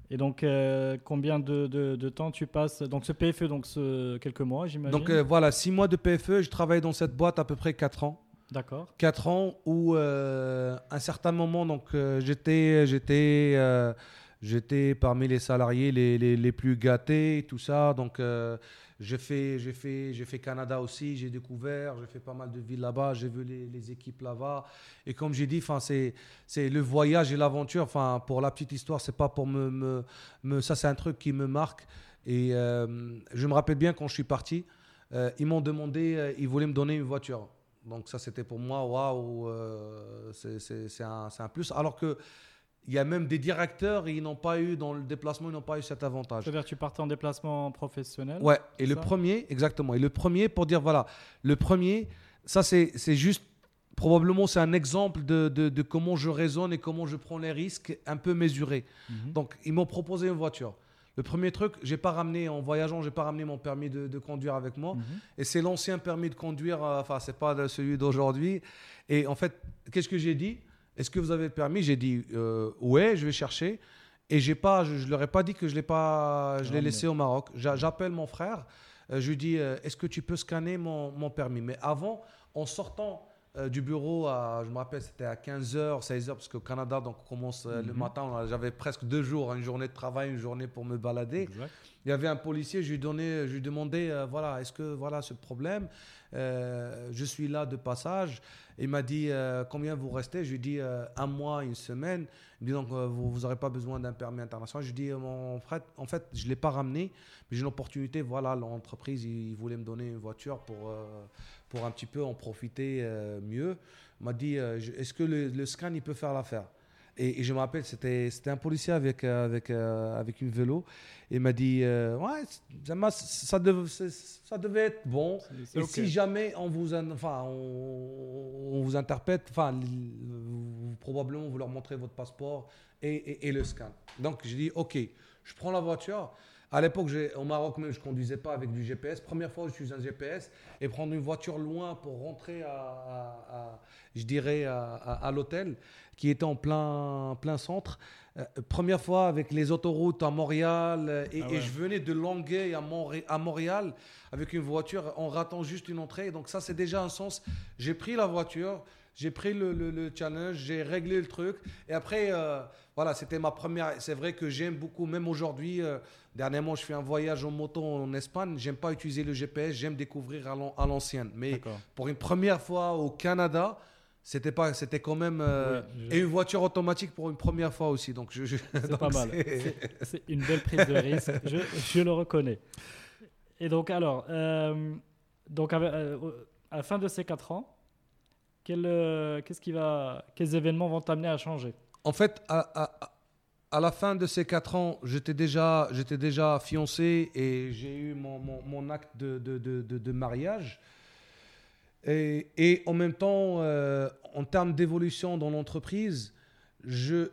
Speaker 1: Et donc, euh, combien de, de- de temps tu passes Donc, ce PFE, donc ce, quelques mois, j'imagine.
Speaker 2: Donc, euh, voilà, six mois de PFE, je travaille dans cette boîte à peu près quatre ans.
Speaker 1: D'accord.
Speaker 2: 4 ans où euh, un certain moment donc j'étais j'étais j'étais parmi les salariés les, les, les plus gâtés tout ça donc j'ai fait j'ai fait j'ai fait Canada aussi j'ai découvert j'ai fait pas mal de villes là-bas j'ai vu les, équipes là-bas. Et comme j'ai dit enfin c'est c'est le voyage et l'aventure enfin pour la petite histoire c'est pas pour me, me, me- ça c'est un truc qui me marque. Et euh, je me rappelle bien quand je suis parti euh, ils m'ont demandé euh, ils voulaient me donner une voiture. Donc ça, c'était pour moi, waouh, c'est- un, un plus. Alors que il y a même des directeurs, ils n'ont pas eu, dans le déplacement, ils n'ont pas eu cet avantage.
Speaker 1: C'est-à-dire que tu partais en déplacement professionnel
Speaker 2: Ouais, et le premier, exactement. Et le premier, pour dire, voilà, le premier, ça, c'est juste, probablement, c'est un exemple de, de, de comment je raisonne et comment je prends les risques un peu mesurés.
Speaker 1: Mhm.
Speaker 2: Donc, ils m'ont proposé une voiture. Le premier truc, j'ai pas ramené, en voyageant, j'ai pas ramené mon permis de, de conduire avec moi.
Speaker 1: Mhm.
Speaker 2: Et c'est l'ancien permis de conduire, euh, enfin, c'est pas celui d'aujourd'hui. Et en fait, qu'est-ce que j'ai dit? Est-ce que vous avez le permis? J'ai dit, euh, ouais, je vais chercher. Et j'ai pas, je, je leur ai pas dit que je l'ai pas, je l'ai laissé au Maroc. J'a- J'appelle mon frère, euh, je lui dis, euh, est-ce que tu peux scanner mon, mon permis? Mais avant, en sortant euh, du bureau, à, je me rappelle, c'était à 15h, 16h, parce qu'au Canada, donc on commence le
Speaker 1: Mhm.
Speaker 2: matin, j'avais presque deux jours, une journée de travail, une journée pour me balader.
Speaker 1: Exact.
Speaker 2: Il y avait un policier, je lui, donnais, je lui demandais, euh, voilà, est-ce que voilà ce problème? Euh, Je suis là de passage. Il m'a dit, euh, combien vous restez? Je lui dis, euh, un mois, une semaine. Il dit, donc, vous n'aurez pas besoin d'un permis international. Je lui dis, euh, mon frère, en fait, je ne l'ai pas ramené, mais j'ai une opportunité. Voilà, l'entreprise, il, il voulait me donner une voiture pour, pour un petit peu en profiter mieux. Il m'a dit, est-ce que le, le scan, il peut faire l'affaire? Et, je me rappelle, c'était un policier avec, euh, avec, euh, avec une vélo. Il m'a dit Ouais, ça, ça, devait être bon. et si jamais on vous, enfin, on, vous interprète, enfin, probablement vous leur montrez votre passeport et, et le scan. Donc, j'ai dit Ok, je prends la voiture. À l'époque, au Maroc même, je conduisais pas avec du GPS. Première fois, je suis un GPS et prendre une voiture loin pour rentrer à, je dirais, à, l'hôtel qui était en plein, plein centre. Euh, première fois avec les autoroutes à Montréal euh, et, ah je venais de Longueuil à, à, Montréal avec une voiture en ratant juste une entrée. Donc ça, c'est déjà un sens. J'ai pris la voiture, j'ai pris le, challenge, j'ai réglé le truc et après. Euh, voilà, c'était ma première. C'est vrai que j'aime beaucoup, même aujourd'hui. Euh, dernièrement, je fais un voyage en moto en Espagne. J'aime pas utiliser le GPS, j'aime découvrir à l'ancienne. Mais pour une première fois au Canada, c'était pas, c'était quand même euh, et une voiture automatique pour une première fois aussi. Donc, je,
Speaker 1: c'est pas mal. C'est une belle prise de risque. je, je, le reconnais. Et donc, alors, euh, donc à, la fin de ces quatre ans, quel, qu'est-ce qui va, quels événements vont t'amener à changer?
Speaker 2: En fait, à, la fin de ces quatre ans, j'étais déjà, j'étais fiancé et j'ai eu mon, acte de, mariage. Et, en même temps, euh, en termes d'évolution dans l'entreprise, je,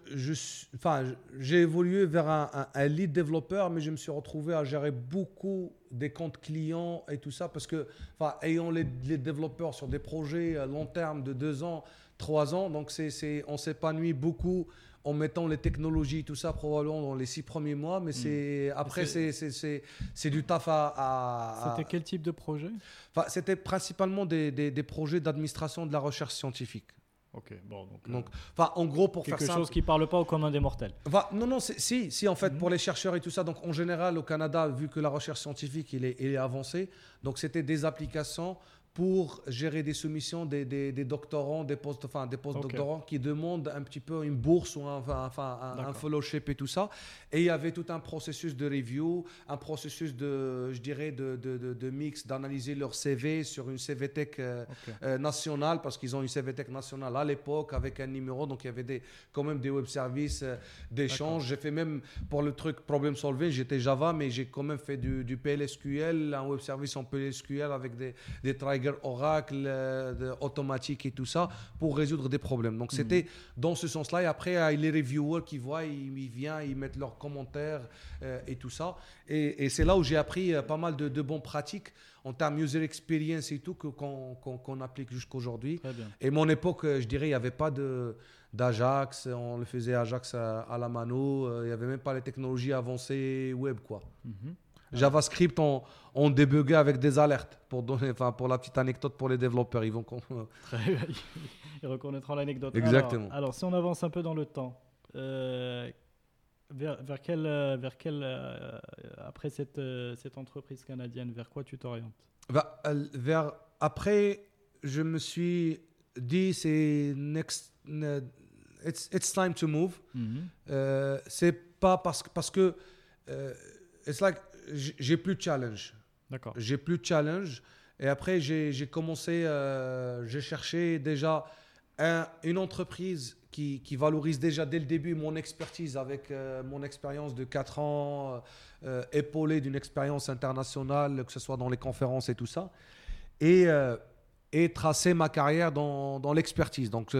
Speaker 2: enfin, j'ai évolué vers un, lead développeur, mais je me suis retrouvé à gérer beaucoup des comptes clients et tout ça parce que, enfin, ayant les, les développeurs sur des projets à long terme de deux ans, trois ans. Donc, c'est, on s'épanouit beaucoup en mettant les technologies, tout ça, probablement dans les six premiers mois. Mais c'est, hmm. après, c'est, c'est, c'est, du taf à.
Speaker 1: C'était quel type de projet?
Speaker 2: Enfin, C'était principalement des, des, projets d'administration de la recherche scientifique.
Speaker 1: Ok, bon.
Speaker 2: Donc, euh, en gros, pour
Speaker 1: faire
Speaker 2: ça.
Speaker 1: Quelque chose qui ne parle pas au commun des mortels.
Speaker 2: Non, non, si, si, en fait, hmm. pour les chercheurs et tout ça. Donc, en général, au Canada, vu que la recherche scientifique, il est, il est avancée, donc c'était des applications pour gérer des soumissions des, des, doctorants, des postes, enfin, des doctorants qui demandent un petit peu une bourse ou un, enfin, un, fellowship et tout ça. Et il y avait tout un processus de review, un processus de, je dirais, de, de, de, mix, d'analyser leur CV sur une CVTech euh, euh, nationale, parce qu'ils ont une CVTech nationale à l'époque avec un numéro, donc il y avait des, quand même des web services euh, d'échange. J'ai fait même, pour le truc problem solving, j'étais Java, mais j'ai quand même fait du, du, PLSQL, un web service en PLSQL avec des, des Oracle, euh, automatique et tout ça pour résoudre des problèmes. Donc c'était mhm. dans ce sens-là. Et après, les reviewers qui voient, ils, viennent, ils mettent leurs commentaires euh, et tout ça. Et, c'est là où j'ai appris euh, pas mal de, de bonnes pratiques en termes user experience et tout qu'on applique jusqu'aujourd'hui. Et mon époque, je dirais, il n'y avait pas de d'Ajax, on le faisait Ajax à, la mano, il n'y avait même pas les technologies avancées web quoi. Mhm. JavaScript, on, on avec des alertes. Pour, donner, enfin, pour la petite anecdote pour les développeurs, ils vont.
Speaker 1: ils reconnaîtront l'anecdote.
Speaker 2: Exactement.
Speaker 1: Alors, si on avance un peu dans le temps, euh, vers, vers, quel, euh, vers quel euh, après cette, cette entreprise canadienne, vers quoi tu t'orientes?
Speaker 2: Vers, Après, je me suis dit, c'est next. It's, it's, time to move. Mm-hmm. c'est pas parce, parce que. it's like j'ai plus de challenge.
Speaker 1: D'accord.
Speaker 2: J'ai plus de challenge. Et après, j'ai commencé, euh, j'ai cherché déjà une entreprise qui, qui, valorise déjà dès le début mon expertise avec euh, mon expérience de 4 ans, euh, épaulée d'une expérience internationale, que ce soit dans les conférences et tout ça. Et, et tracer ma carrière dans, dans l'expertise. Donc,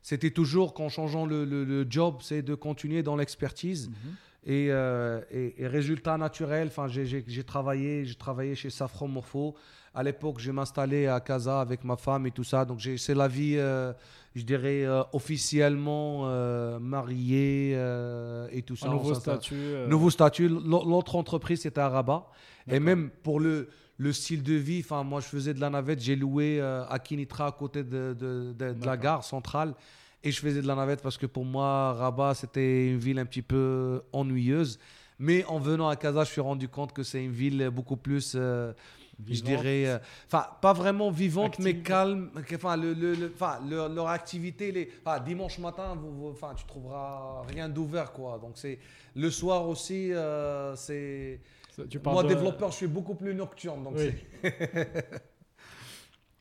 Speaker 2: c'était toujours qu'en changeant le, le, job, c'est de continuer dans l'expertise. Euh, et, résultat naturel, enfin, j'ai travaillé, j'ai travaillé chez Safran Morpho. À l'époque, je m'installais à Casa avec ma femme et tout ça. Donc, c'est la vie, euh, je dirais, euh, officiellement mariée et tout ça.
Speaker 1: Un nouveau statut.
Speaker 2: Nouveau statut. L'autre entreprise, c'était à Rabat. Et même pour le, le style de vie, enfin, moi, je faisais de la navette. J'ai loué à Kinitra, à côté de, de, de la gare centrale. Et je faisais de la navette parce que pour moi, Rabat, c'était une ville un petit peu ennuyeuse. Mais en venant à Casa, je suis rendu compte que c'est une ville beaucoup plus, euh, je dirais, euh, enfin, pas vraiment vivante, mais calme. Enfin, le, le, leur activité, les, dimanche matin, vous, enfin, tu trouveras rien d'ouvert, quoi. Donc, c'est le soir aussi, euh, c'est. Moi, développeur, je suis beaucoup plus nocturne. Donc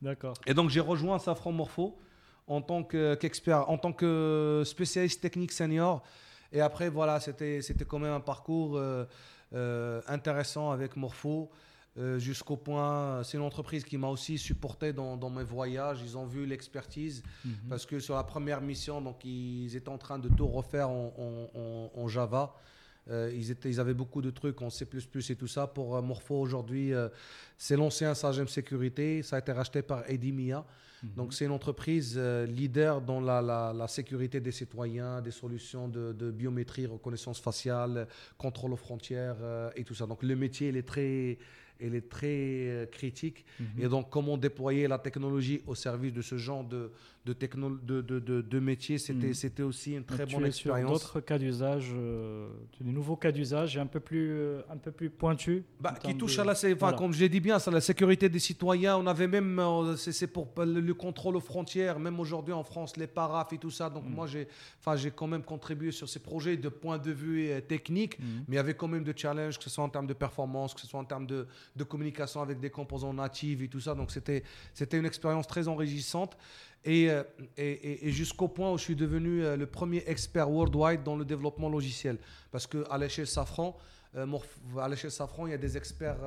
Speaker 1: D'accord.
Speaker 2: Et donc, j'ai rejoint Safran Morpho en tant que- qu'expert, en tant que spécialiste technique senior. Et après, voilà, c'était quand même un parcours euh, euh, intéressant avec Morpho. euh, Jusqu'au point, c'est une entreprise qui m'a aussi supporté dans, dans mes voyages. Ils ont vu l'expertise
Speaker 1: Mhm.
Speaker 2: parce que sur la première mission, donc ils étaient en train de tout refaire en, en- en- en Java. Euh, ils, étaient, ils avaient beaucoup de trucs en C++ et tout ça. Pour Morpho aujourd'hui, euh, c'est l'ancien Sagem Sécurité. Ça a été racheté par Edimia.
Speaker 1: Mhm.
Speaker 2: Donc c'est une entreprise euh, leader dans la, sécurité des citoyens, des solutions de, de biométrie, reconnaissance faciale, contrôle aux frontières euh, et tout ça. Donc le métier, il est très, il est très euh, critique.
Speaker 1: Mhm.
Speaker 2: Et donc comment déployer la technologie au service de ce genre de, de, techno- de, de, de- de métier, c'était
Speaker 1: Mhm.
Speaker 2: c'était aussi une très
Speaker 1: Donc, tu
Speaker 2: bonne
Speaker 1: es sur
Speaker 2: expérience.
Speaker 1: d'autres cas d'usage, euh, des nouveaux cas d'usage et un peu plus, euh, un peu plus pointus.
Speaker 2: Bah, qui touche à la, enfin,
Speaker 1: Voilà.
Speaker 2: comme je l'ai dit bien, ça, la sécurité des citoyens. On avait même, euh, c'est c'est pour le, le contrôle aux frontières, même aujourd'hui en France, les parafs et tout ça. Donc
Speaker 1: Mm.
Speaker 2: moi, j'ai, enfin, j'ai quand même contribué sur ces projets de point de vue euh, technique,
Speaker 1: Mhm.
Speaker 2: mais il y avait quand même de challenges, que ce soit en termes de performance, que ce soit en termes de, de communication avec des composants natifs et tout ça. Donc c'était, une expérience très enrichissante. Et, euh, et, et- jusqu'au point où je suis devenu euh, le premier expert worldwide dans le développement logiciel. Parce qu'à l'échelle Safran, euh, l'échelle Safran, il y a des experts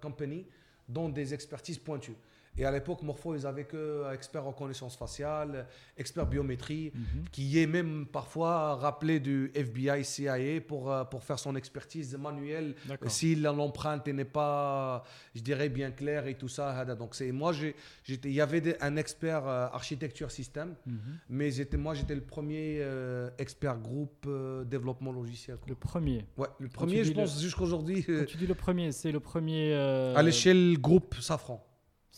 Speaker 2: company dont des expertises pointues. Et à l'époque, Morpho, ils avaient que expert reconnaissance faciale, expert biométrie,
Speaker 1: Mhm.
Speaker 2: qui est même parfois rappelé du FBI, CIA pour, euh, pour faire son expertise manuelle
Speaker 1: D'accord.
Speaker 2: si l'empreinte n'est pas, je dirais, bien claire et tout ça. Donc c'est moi, j'ai- j'étais, il y avait des- un expert euh, architecture système,
Speaker 1: Mhm.
Speaker 2: mais j'étais, moi, j'étais le premier euh, expert groupe euh, développement logiciel. quoi.
Speaker 1: Le premier.
Speaker 2: Ouais, le premier, je
Speaker 1: le-
Speaker 2: pense, jusqu'aujourd'hui, euh,
Speaker 1: Quand tu dis le premier, c'est le premier. euh,
Speaker 2: à l'échelle groupe Safran.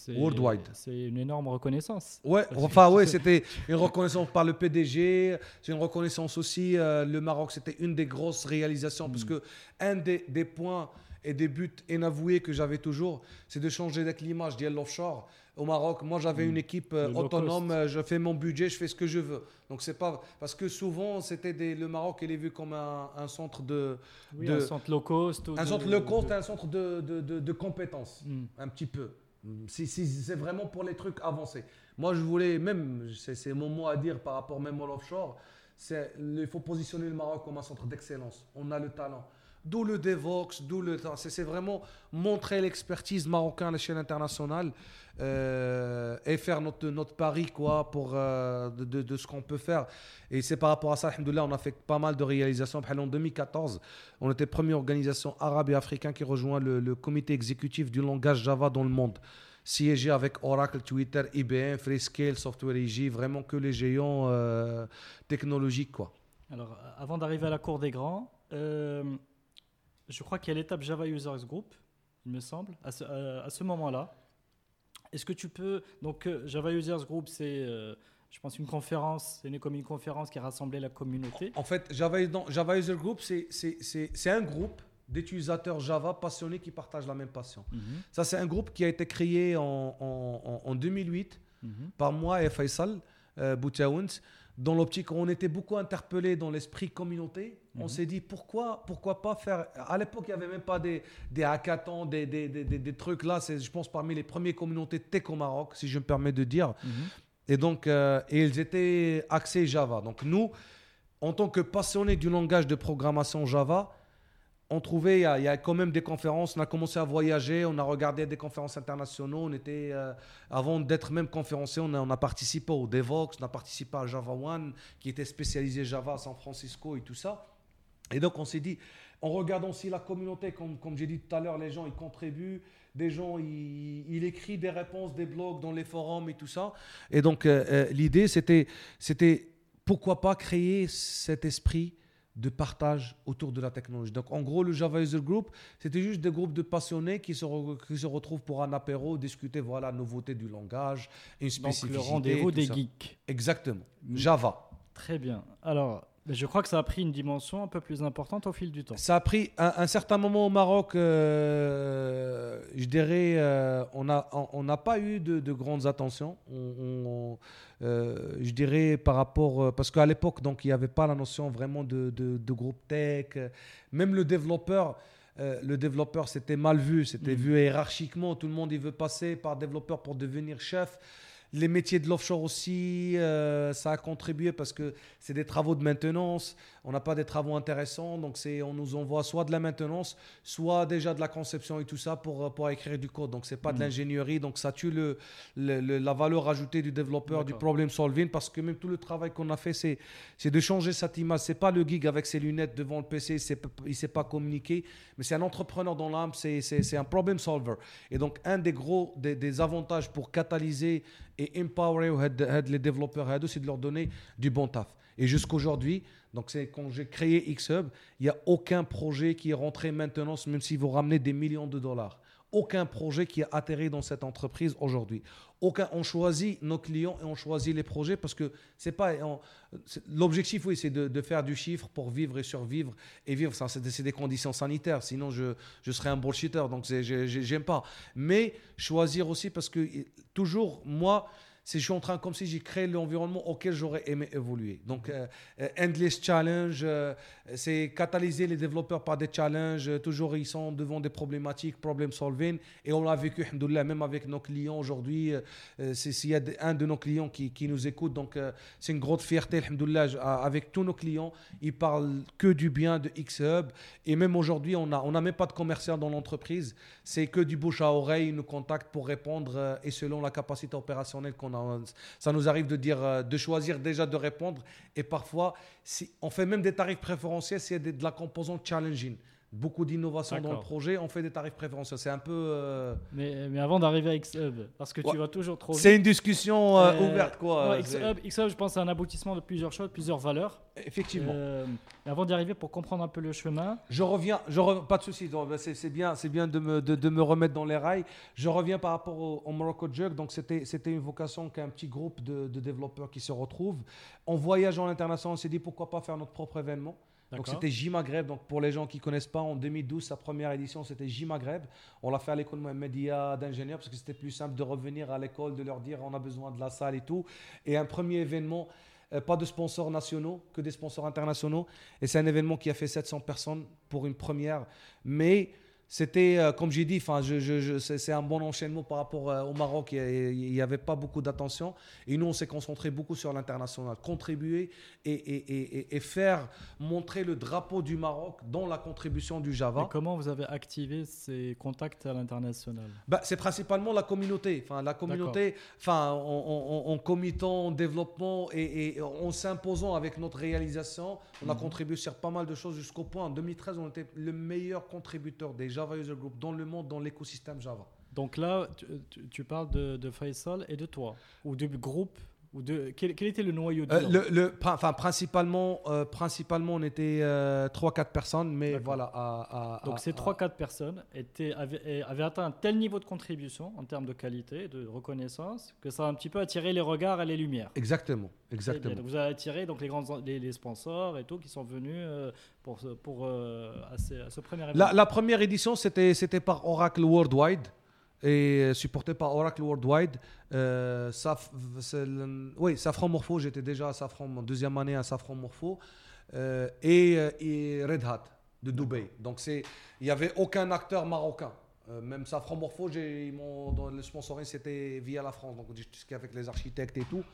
Speaker 1: C'est-
Speaker 2: worldwide.
Speaker 1: C'est une énorme reconnaissance.
Speaker 2: Ouais, enfin ouais, c'était une reconnaissance par le PDG, c'est une reconnaissance aussi. euh, le Maroc, c'était une des grosses réalisations parce
Speaker 1: Mm.
Speaker 2: que un des, des points et des buts inavoués que j'avais toujours, c'est de changer avec l'image d'Yel Offshore. Au Maroc, moi j'avais
Speaker 1: Mm.
Speaker 2: une équipe euh, autonome, euh, je fais mon budget, je fais ce que je veux. Donc c'est pas parce que souvent c'était des- le Maroc il est vu comme un, un centre de
Speaker 1: Oui,
Speaker 2: de-
Speaker 1: un centre low cost. ou
Speaker 2: un
Speaker 1: de-
Speaker 2: centre low cost,
Speaker 1: de-
Speaker 2: un centre de, de, compétences
Speaker 1: Mhm.
Speaker 2: un petit peu. Si, si- c'est vraiment pour les trucs avancés. Moi, je voulais même, c'est mon mot à dire par rapport même à l'offshore, il faut positionner le Maroc comme un centre d'excellence. On a le talent. D'où le Devox, d'où le. C'est vraiment montrer l'expertise marocaine à l'échelle internationale euh, et faire notre, notre pari quoi, pour, euh, de, de- ce qu'on peut faire. Et c'est par rapport à ça, alhamdoulilah, on a fait pas mal de réalisations. En 2014, on était première organisation arabe et africaine qui rejoint le, comité exécutif du langage Java dans le monde. Siégé avec Oracle, Twitter, IBM, Freescale, Software EG, vraiment que les géants euh, technologiques. Quoi.
Speaker 1: Alors, avant d'arriver à la cour des grands, je crois qu'il y a l'étape Java Users Group, il me semble, à ce, euh, à ce moment-là. Est-ce que tu peux. Donc, euh, Java Users Group, c'est, euh, je pense, une conférence, c'est comme une conférence qui a rassemblé la communauté.
Speaker 2: En fait, Java, Java User Group, c'est- un groupe d'utilisateurs Java passionnés qui partagent la même passion.
Speaker 1: Mhm,
Speaker 2: Ça, c'est un groupe qui a été créé en, en- en- en 2008
Speaker 1: mhm.
Speaker 2: par moi et Faisal euh, Boutaouns. Dans l'optique, on était beaucoup interpellés dans l'esprit communauté. On
Speaker 1: Mhm.
Speaker 2: s'est dit pourquoi, pourquoi pas faire. À l'époque, il n'y avait même pas des, des hackathons, des, des, des, trucs là. C'est, je pense, parmi les premières communautés tech au Maroc, si je me permets de dire.
Speaker 1: Mhm.
Speaker 2: Et donc, euh, et ils étaient axés Java. Donc, nous, en tant que passionnés du langage de programmation Java, on trouvait, il y, a- il y a quand même des conférences, on a commencé à voyager, on a regardé des conférences internationales, on était, euh, avant d'être même conférencier, on a, on a participé au Devox, on a participé à Java One, qui était spécialisé Java à San Francisco et tout ça. Et donc on s'est dit, en regardant aussi la communauté, comme, comme j'ai dit tout à l'heure, les gens ils contribuent, des gens ils, ils écrivent des réponses, des blogs dans les forums et tout ça. Et donc euh, euh, l'idée c'était, c'était pourquoi pas créer cet esprit de partage autour de la technologie. Donc en gros le Java User Group, c'était juste des groupes de passionnés qui se, re- qui se retrouvent pour un apéro, discuter voilà la nouveauté du langage, une
Speaker 1: Donc,
Speaker 2: spécificité.
Speaker 1: le rendez-vous des
Speaker 2: ça.
Speaker 1: geeks.
Speaker 2: Exactement.
Speaker 1: Mm.
Speaker 2: Java.
Speaker 1: Très bien. Alors, je crois que ça a pris une dimension un peu plus importante au fil du temps.
Speaker 2: Ça a pris un, un certain moment au Maroc, euh, je dirais, euh, on n'a on, n'a pas eu de, de grandes attentions. On- on- euh, je dirais par rapport, parce qu'à l'époque, donc il n'y avait pas la notion vraiment de, de- de groupe tech. Même le développeur, le développeur, c'était mal vu, c'était
Speaker 1: Mhm.
Speaker 2: vu hiérarchiquement. Tout le monde il veut passer par développeur pour devenir chef. Les métiers de l'offshore aussi, euh, ça a contribué parce que c'est des travaux de maintenance. On n'a pas des travaux intéressants, donc c'est, on nous envoie soit de la maintenance, soit déjà de la conception et tout ça pour, pour écrire du code. Donc c'est pas de
Speaker 1: Mhm.
Speaker 2: l'ingénierie, donc ça tue le, le- le- la valeur ajoutée du développeur, du problem solving, parce que même tout le travail qu'on a fait, c'est, c'est de changer cette image. C'est pas le geek avec ses lunettes devant le PC, c'est, il sait pas communiquer, mais c'est un entrepreneur dans l'âme, c'est, c'est, c'est un problem solver. Et donc un des gros des, des avantages pour catalyser et empower les développeurs, c'est de leur donner du bon taf. Et jusqu'aujourd'hui, donc c'est quand j'ai créé Xhub, il n'y a aucun projet qui est rentré maintenant, même si vous ramenez des millions de dollars. Aucun projet qui a atterri dans cette entreprise aujourd'hui. Aucun, on choisit nos clients et on choisit les projets parce que c'est pas. L'objectif, oui, c'est de, faire du chiffre pour vivre et survivre et vivre. Ça, c'est des, conditions sanitaires. Sinon, je, je serais un bullshitter. Donc, j'aime pas. Mais choisir aussi parce que toujours, moi, c'est je suis en train comme si j'ai créé l'environnement auquel j'aurais aimé évoluer. Donc, euh, euh, endless challenge, euh, c'est catalyser les développeurs par des challenges. toujours, ils sont devant des problématiques, problem solving. Et on l'a vécu, même avec nos clients aujourd'hui. S'il y a un de nos clients qui, nous écoute, donc c'est une grosse fierté, avec tous nos clients. Ils parlent que du bien de X-Hub. Et même aujourd'hui, on n'a on même pas de commercial dans l'entreprise. C'est que du bouche à oreille. Ils nous contactent pour répondre et selon la capacité opérationnelle qu'on a. Ça nous arrive de, dire, euh, de choisir déjà de répondre. Et parfois, si, on fait même des tarifs préférentiels s'il y a des- de la composante challenging. Beaucoup d'innovation dans le projet, on fait des tarifs préférentiels. C'est un peu. euh,
Speaker 1: Mais, mais avant d'arriver à Xhub, parce que
Speaker 2: Ouais.
Speaker 1: tu vas toujours trop.
Speaker 2: C'est une discussion euh,
Speaker 1: Euh,
Speaker 2: ouverte, quoi. C'est-
Speaker 1: Xhub, Xhub, je pense, c'est un aboutissement de plusieurs choses, plusieurs valeurs.
Speaker 2: Effectivement.
Speaker 1: Et avant d'y arriver, pour comprendre un peu le chemin,
Speaker 2: Je reviens, je re- pas de souci, c'est bien, bien de me, de, de me remettre dans les rails. Je reviens par rapport au, au Morocco Jug, donc c'était c'était une vocation qu'un petit groupe de, de développeurs qui se retrouvent. On voyage en international, on s'est dit pourquoi pas faire notre propre événement. Donc c'était J Maghreb, donc pour les gens qui connaissent pas, en 2012, sa première édition c'était J Maghreb. On l'a fait à l'école média d'ingénieurs parce que c'était plus simple de revenir à l'école, de leur dire on a besoin de la salle et tout. Et un premier événement, euh, pas de sponsors nationaux, que des sponsors internationaux. Et c'est un événement qui a fait 700 personnes pour une première. Mais c'était, euh, comme j'ai dit, enfin, je, je- je- c'est un bon enchaînement par rapport euh, au Maroc. Il n'y avait pas beaucoup d'attention. Et nous, on s'est concentré beaucoup sur l'international. Contribuer et, et- et- et- et faire montrer le drapeau du Maroc dans la contribution du Java.
Speaker 1: et comment vous avez activé ces contacts à l'international?
Speaker 2: Bah, c'est principalement la communauté. Enfin, la communauté, enfin, en, en, en- en committant, en développement et, en s'imposant avec notre réalisation, on a
Speaker 1: Mhm.
Speaker 2: contribué sur pas mal de choses jusqu'au point. En 2013, on était le meilleur contributeur des Java User Group dans le monde, dans l'écosystème Java.
Speaker 1: Donc là, tu, parles de, de Faisal et de toi, ou du groupe, ou de quel, quel était le noyau dur
Speaker 2: Euh, le, enfin, principalement, euh, principalement, on était 3-4 personnes, mais voilà. à- à-
Speaker 1: Donc
Speaker 2: à-
Speaker 1: ces
Speaker 2: à-
Speaker 1: 3-4 personnes étaient, avaient, atteint un tel niveau de contribution en termes de qualité, de reconnaissance, que ça a un petit peu attiré les regards et les lumières.
Speaker 2: Exactement,
Speaker 1: bien.
Speaker 2: exactement.
Speaker 1: Donc vous avez attiré donc les, grands, les, les sponsors et tout qui sont venus euh, pour, pour, euh, à, ce premier événement.
Speaker 2: La, la première édition, c'était c'était par Oracle Worldwide et euh, supporté par Oracle Worldwide. Euh, Saf- c'est le- oui, Safran Morpho, j'étais déjà à Safran, mon deuxième année à Safran Morpho. Euh, et, euh, et Red Hat de Dubaï. Donc il n'y avait aucun acteur marocain. Euh, même Safran Morpho, dans le sponsoring, c'était via la France. Donc est avec les architectes et tout.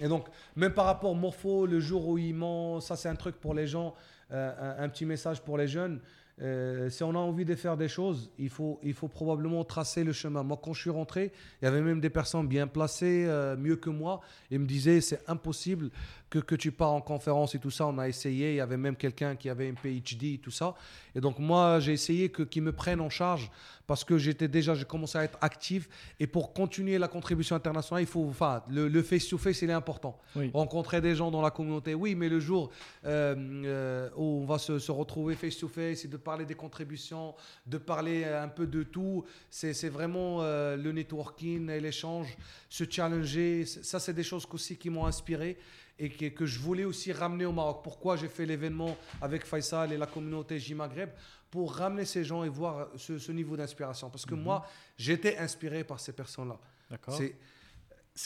Speaker 2: Et donc, même par rapport au Morpho, le jour où ils m'ont. Ça, c'est un truc pour les gens, un, un petit message pour les jeunes. Euh, si on a envie de faire des choses, il faut, il faut probablement tracer le chemin. Moi, quand je suis rentré, il y avait même des personnes bien placées, euh, mieux que moi, et me disaient c'est impossible que, que tu pars en conférence et tout ça. On a essayé, il y avait même quelqu'un qui avait un PhD et tout ça. Et donc, moi, j'ai essayé qu'ils me prennent en charge parce que j'étais déjà, j'ai commencé à être actif. Et pour continuer la contribution internationale, il faut, enfin, le, face-to-face, il est important
Speaker 1: Oui.
Speaker 2: rencontrer des gens dans la communauté. Oui, mais le jour euh, euh, où on va se, se retrouver face-to-face et de parler des contributions, de parler un peu de tout, c'est vraiment euh, le networking et l'échange, se challenger. Ça, c'est des choses aussi qui m'ont inspiré et que, que je voulais aussi ramener au Maroc. Pourquoi j'ai fait l'événement avec Faisal et la communauté J Maghreb? Pour ramener ces gens et voir ce, ce niveau d'inspiration. Parce que
Speaker 1: Mhm.
Speaker 2: moi, j'étais inspiré par ces personnes-là.
Speaker 1: D'accord.
Speaker 2: C'est,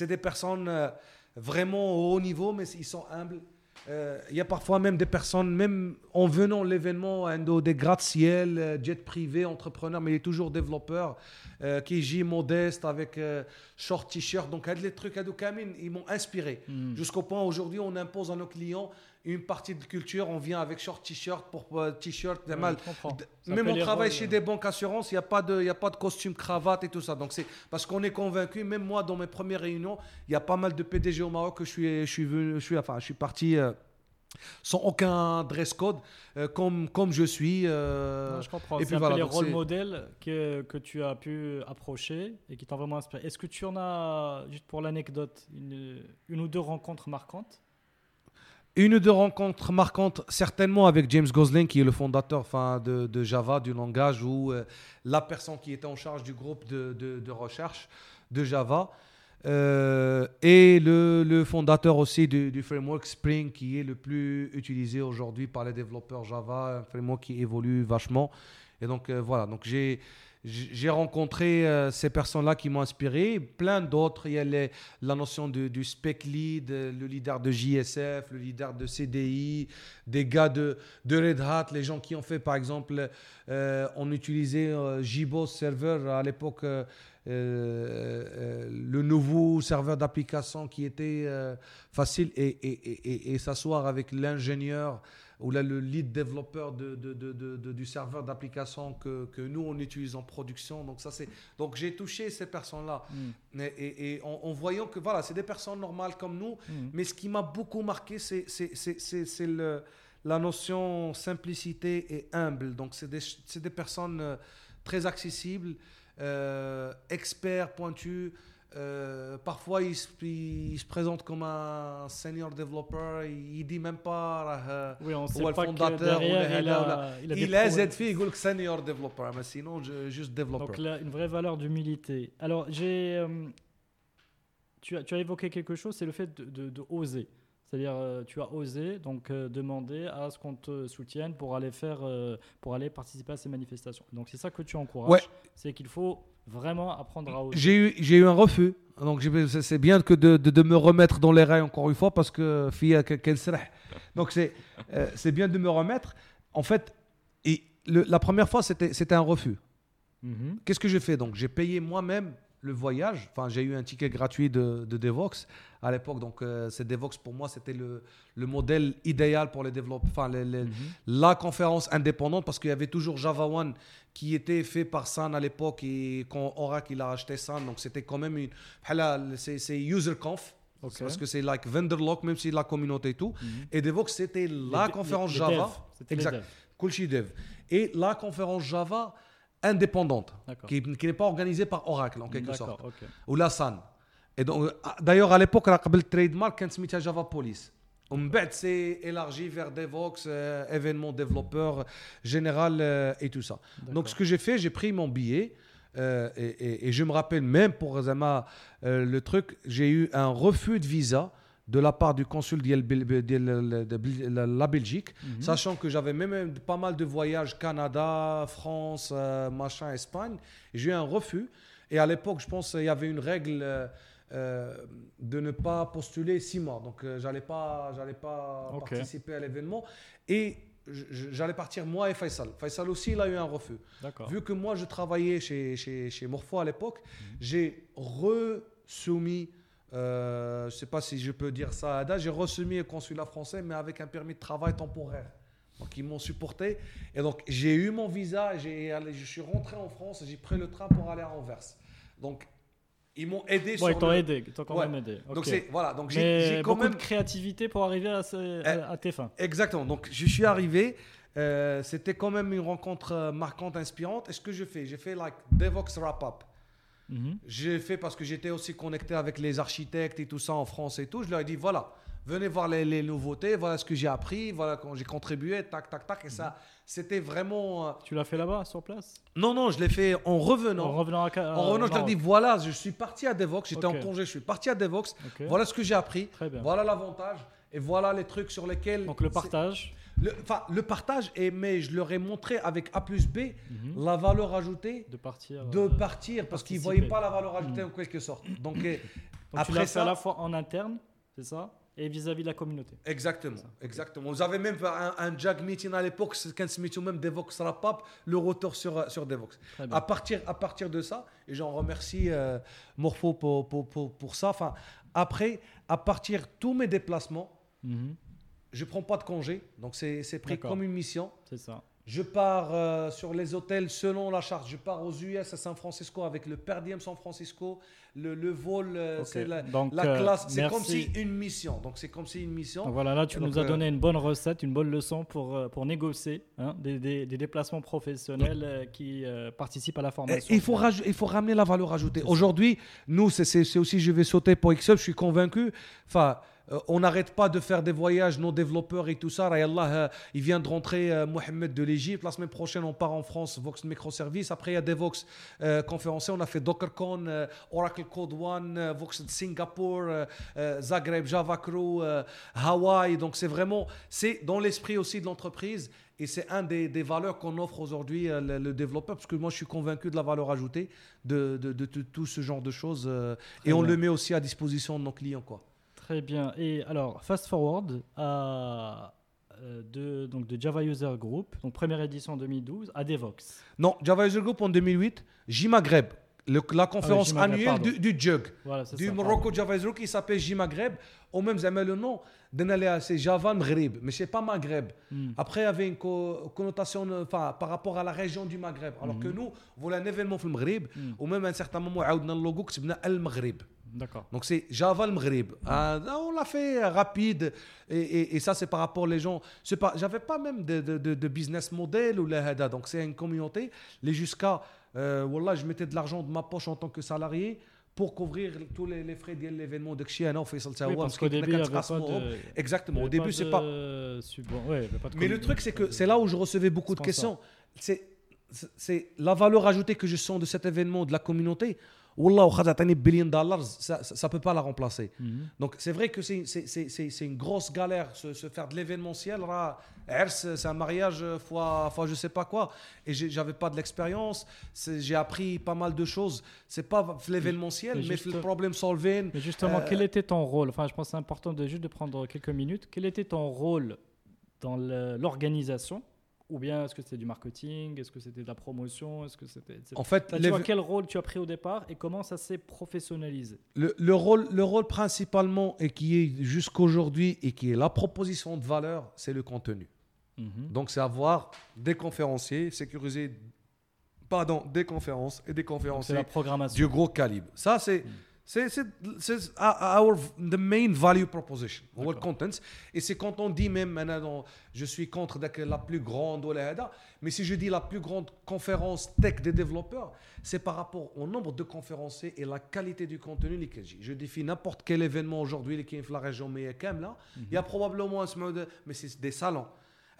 Speaker 2: des personnes euh, vraiment au haut niveau, mais ils sont humbles. euh, il y a parfois même des personnes, même en venant l'événement, de- des gratte-ciel, euh, jet privé, entrepreneur, mais il est toujours développeur, euh, qui gît modeste avec short t-shirt. Donc, les trucs à Kamin, ils m'ont inspiré.
Speaker 1: Mm.
Speaker 2: Jusqu'au point aujourd'hui, on impose à nos clients une partie de culture. On vient avec short t-shirt pour euh, t-shirt.
Speaker 1: Ouais,
Speaker 2: mal. Même on travaille
Speaker 1: rôles,
Speaker 2: chez
Speaker 1: euh.
Speaker 2: des banques assurances, il n'y a, pas de- il a pas de costume, cravate et tout ça. Donc c'est parce qu'on est convaincu, même moi dans mes premières réunions, il y a pas mal de PDG au Maroc que je suis, je suis, venu, je suis, enfin, je suis parti euh, sans aucun dress code, euh, comme, comme je suis. euh,
Speaker 1: Non, je comprends.
Speaker 2: et puis
Speaker 1: un
Speaker 2: voilà,
Speaker 1: peu les rôles modèles que, que tu as pu approcher et qui t'ont vraiment inspiré. Est-ce que tu en as, juste pour l'anecdote, une, une ou deux rencontres marquantes?
Speaker 2: Une ou deux rencontres marquantes, certainement avec James Gosling, qui est le fondateur enfin, de, Java, du langage, ou euh, la personne qui était en charge du groupe de, recherche de Java. Euh, et le, fondateur aussi du, du framework Spring, qui est le plus utilisé aujourd'hui par les développeurs Java, un framework qui évolue vachement. Et donc euh, voilà, donc j'ai j'ai rencontré euh, ces personnes-là qui m'ont inspiré, plein d'autres. Il y a la notion du spec lead, euh, le leader de JSF, le leader de CDI, des gars de, Red Hat, les gens qui ont fait par exemple, euh, on utilisait euh, JBoss Server à l'époque, le nouveau serveur d'application qui était facile et s'asseoir avec l'ingénieur ou là, le lead développeur de, de- de- de- de- du serveur d'application que, que nous on utilise en production. Donc ça c'est donc j'ai touché ces personnes-là
Speaker 1: Mm.
Speaker 2: et, et- et en, en voyant que voilà c'est des personnes normales comme nous.
Speaker 1: Mm.
Speaker 2: Mais ce qui m'a beaucoup marqué c'est c'est- c'est- c'est- c'est le- la notion simplicité et humble. Donc c'est des, c'est des personnes euh, très accessibles, euh, experts, pointus. Euh, parfois, il se, présente comme un senior développeur. Il dit même pas euh,
Speaker 1: on sait
Speaker 2: ou
Speaker 1: pas le
Speaker 2: fondateur
Speaker 1: que
Speaker 2: derrière,
Speaker 1: il, a, il, a,
Speaker 2: il senior développeur, mais sinon juste développeur.
Speaker 1: Donc là, une vraie valeur d'humilité. Alors, j'ai, euh, tu, as, évoqué quelque chose, c'est le fait de, oser. C'est-à-dire, tu as osé donc demander à ce qu'on te soutienne pour aller faire, pour aller participer à ces manifestations. Donc c'est ça que tu encourages, c'est qu'il faut vraiment apprendre à oser.
Speaker 2: J'ai eu, j'ai eu un refus. Donc c'est bien que de, de, de me remettre dans les rails encore une fois parce que fille qu'elle serait. Donc c'est euh, c'est bien de me remettre. En fait, et le- la première fois c'était c'était un refus.
Speaker 1: Mhm.
Speaker 2: Qu'est-ce que j'ai fait donc J'ai payé moi-même le voyage. Enfin, j'ai eu un ticket gratuit de, de Devox à l'époque. Donc, euh, c'est Devox pour moi, c'était le, le modèle idéal pour les développeurs. Enfin, les- les-
Speaker 1: Mhm.
Speaker 2: la conférence indépendante parce qu'il y avait toujours Java One qui était fait par Sun à l'époque et quand Oracle il a acheté Sun. Donc, c'était quand même une. C'est UserConf.
Speaker 1: Ok.
Speaker 2: Parce que c'est like vendor lock, même si la communauté et tout.
Speaker 1: Mhm.
Speaker 2: Et Devox, c'était la
Speaker 1: Les-
Speaker 2: conférence Java. Exact. Kulchi Dev. Et la conférence Java indépendante, qui, qui n'est pas organisée par Oracle en quelque sorte,
Speaker 1: D'accord, ok.
Speaker 2: ou la SAN. Et donc, euh, d'ailleurs, à l'époque, la le trademark, quand c'est Java Police. On c'est élargi vers Devox, euh, événements développeurs général euh, et tout ça. Donc, ce que j'ai fait, j'ai pris mon billet. euh, et, et- et je me rappelle même pour Zama, le truc, j'ai eu un refus de visa de la part du consul de la Belgique,
Speaker 1: Mhm.
Speaker 2: sachant que j'avais même pas mal de voyages Canada, France, euh, machin, Espagne. J'ai eu un refus. Et à l'époque, je pense qu'il y avait une règle euh, euh, de ne pas postuler six mois. Donc, euh, j'allais pas, j'allais pas participer à l'événement. Et j'allais partir moi et Faisal. Faisal aussi, il a eu un refus. Vu que moi, je travaillais chez, chez, chez Morpho à l'époque,
Speaker 1: Mhm.
Speaker 2: j'ai re-soumis, euh, je ne sais pas si je peux dire ça à Ada, j'ai re-soumis au consulat français, mais avec un permis de travail temporaire. Donc, ils m'ont supporté. Et donc, j'ai eu mon visa, allé- je suis rentré en France, j'ai pris le train pour aller à Anvers. Donc, ils m'ont aidé sur
Speaker 1: ils t'ont
Speaker 2: le-
Speaker 1: aidé, ils t'ont quand
Speaker 2: Ouais.
Speaker 1: même aidé.
Speaker 2: Donc, c'est, voilà, donc j'ai, quand
Speaker 1: beaucoup
Speaker 2: même...
Speaker 1: de créativité pour arriver à, ce- à- à tes fins.
Speaker 2: Exactement. Donc, je suis arrivé. euh, c'était quand même une rencontre euh, marquante, inspirante. Et ce que je fais J'ai fait like Devox Wrap-Up.
Speaker 1: Mhm.
Speaker 2: J'ai fait parce que j'étais aussi connecté avec les architectes et tout ça en France et tout. Je leur ai dit voilà, venez voir les, les nouveautés, voilà ce que j'ai appris, voilà quand j'ai contribué, tac, tac, tac. Et ça, c'était vraiment. euh,
Speaker 1: Tu l'as fait là-bas, sur place?
Speaker 2: Non, non, je l'ai fait en revenant.
Speaker 1: En revenant à Ca-
Speaker 2: En revenant,
Speaker 1: au
Speaker 2: je leur ai dit voilà, je suis parti à Devox, j'étais en congé, je suis parti à Devox, voilà ce que j'ai appris,
Speaker 1: Très bien.
Speaker 2: voilà l'avantage et voilà les trucs sur lesquels.
Speaker 1: Donc le
Speaker 2: c'est-
Speaker 1: partage.
Speaker 2: Le, enfin, le partage, et, mais je leur ai montré avec A plus B
Speaker 1: Mhm.
Speaker 2: la valeur ajoutée
Speaker 1: de partir.
Speaker 2: de
Speaker 1: euh,
Speaker 2: partir parce qu'ils ne voyaient pas la valeur ajoutée en quelque sorte. Donc, euh, après ça,
Speaker 1: à la fois en interne, c'est ça et vis-à-vis de la communauté.
Speaker 2: Exactement, exactement. Vous avez même un, un Jag meeting à l'époque, quand c'est même Devox Rapap, le retour sur, sur Devox. À partir, à partir de ça, et j'en remercie euh, Morpho pour, pour, pour, pour, ça. Enfin, après, à partir de tous mes déplacements, mhm. Je prends pas de congé, donc c'est pris comme une mission.
Speaker 1: C'est ça.
Speaker 2: Je pars euh, sur les hôtels selon la charte. Je pars aux US à San Francisco avec le per diem San Francisco. Le, le vol, euh, c'est la, la euh, classe. c'est comme si une mission. Donc c'est comme si une mission.
Speaker 1: voilà, là tu nous as donné une bonne recette, une bonne leçon pour, pour négocier hein, des, des, déplacements professionnels qui participent à la formation.
Speaker 2: il faut, il faut ramener la valeur ajoutée. Aujourd'hui, nous, c'est aussi, je vais sauter pour XUP, je suis convaincu. Enfin, euh, on n'arrête pas de faire des voyages, nos développeurs et tout ça. Euh, il vient de rentrer euh, Mohamed de l'Égypte. La semaine prochaine, on part en France, Vox Microservice. Après, il y a des Vox conférenciers. On a fait DockerCon, Oracle Code One, Vox de Singapour, Zagreb, Java Crew, Hawaï. Donc, c'est vraiment, c'est dans l'esprit aussi de l'entreprise. Et c'est un des, valeurs qu'on offre aujourd'hui le, développeur, parce que moi je suis convaincu de la valeur ajoutée de, tout ce genre de choses. et on le met aussi à disposition de nos clients. Quoi.
Speaker 1: Très bien. Et alors, fast forward à euh, de, donc de Java User Group, donc première édition en 2012, à Devox.
Speaker 2: Non, Java User Group en 2008, J-Maghreb, la conférence ah annuelle du, du, JUG, du Morocco Java User Group qui s'appelle J-Maghreb, au même jamais le nom, c'est Java Maghreb, mais c'est pas Maghreb. Hmm. Après, il y avait une connotation par rapport à la région du Maghreb. Alors que hmm. nous, voilà un événement au Maghreb, hmm. ou même à un certain moment, on a le logo qui s'appelle Al Maghreb.
Speaker 1: D'accord.
Speaker 2: Donc c'est Java le Maghreb. Ah, on l'a fait rapide et, et, ça c'est par rapport les gens. C'est pas, j'avais pas même de, de, de, business model ou la Donc c'est une communauté. Les jusqu'à, euh, voilà, je mettais de l'argent de ma poche en tant que salarié pour couvrir tous les, les frais de l'événement de Kshiana au Faisal
Speaker 1: oui, parce qu'au début, il avait pas
Speaker 2: de... Exactement. Au début, c'est pas. Ouais, pas Mais le truc, c'est que c'est là où je recevais beaucoup de questions. C'est la valeur ajoutée que je sens de cet événement, de la communauté. Wallah, billion dollars, ça ne peut pas la remplacer. Mhm. Donc c'est vrai que c'est une grosse galère, se, se faire de l'événementiel. C'est un mariage fois, fois je sais pas quoi. Et j'avais pas de l'expérience. J'ai appris pas mal de choses. C'est pas l'événementiel, mais, le problème solving.
Speaker 1: Mais justement, euh, quel était ton rôle? Enfin, je pense que c'est important de juste de prendre quelques minutes. Quel était ton rôle dans l'organisation? Ou bien est-ce que c'était du marketing? Est-ce que c'était de la promotion? Est-ce que c'était
Speaker 2: En fait,
Speaker 1: tu vois, quel rôle tu as pris au départ et comment ça s'est professionnalisé?
Speaker 2: Le, le, rôle, le rôle principalement et qui est jusqu'aujourd'hui et qui est la proposition de valeur, c'est le contenu. Mhm. Donc c'est avoir des conférenciers, sécuriser pardon, des conférences et des conférenciers
Speaker 1: la programmation.
Speaker 2: du gros calibre. Ça c'est mhm. C'est our the main value proposition, le content. Et c'est quand on dit même maintenant, je suis contre la plus grande mais si je dis la plus grande conférence tech des développeurs, c'est par rapport au nombre de conférenciers et la qualité du contenu. Je défie n'importe quel événement aujourd'hui qui est la région mais là, il y a probablement un mais c'est des salons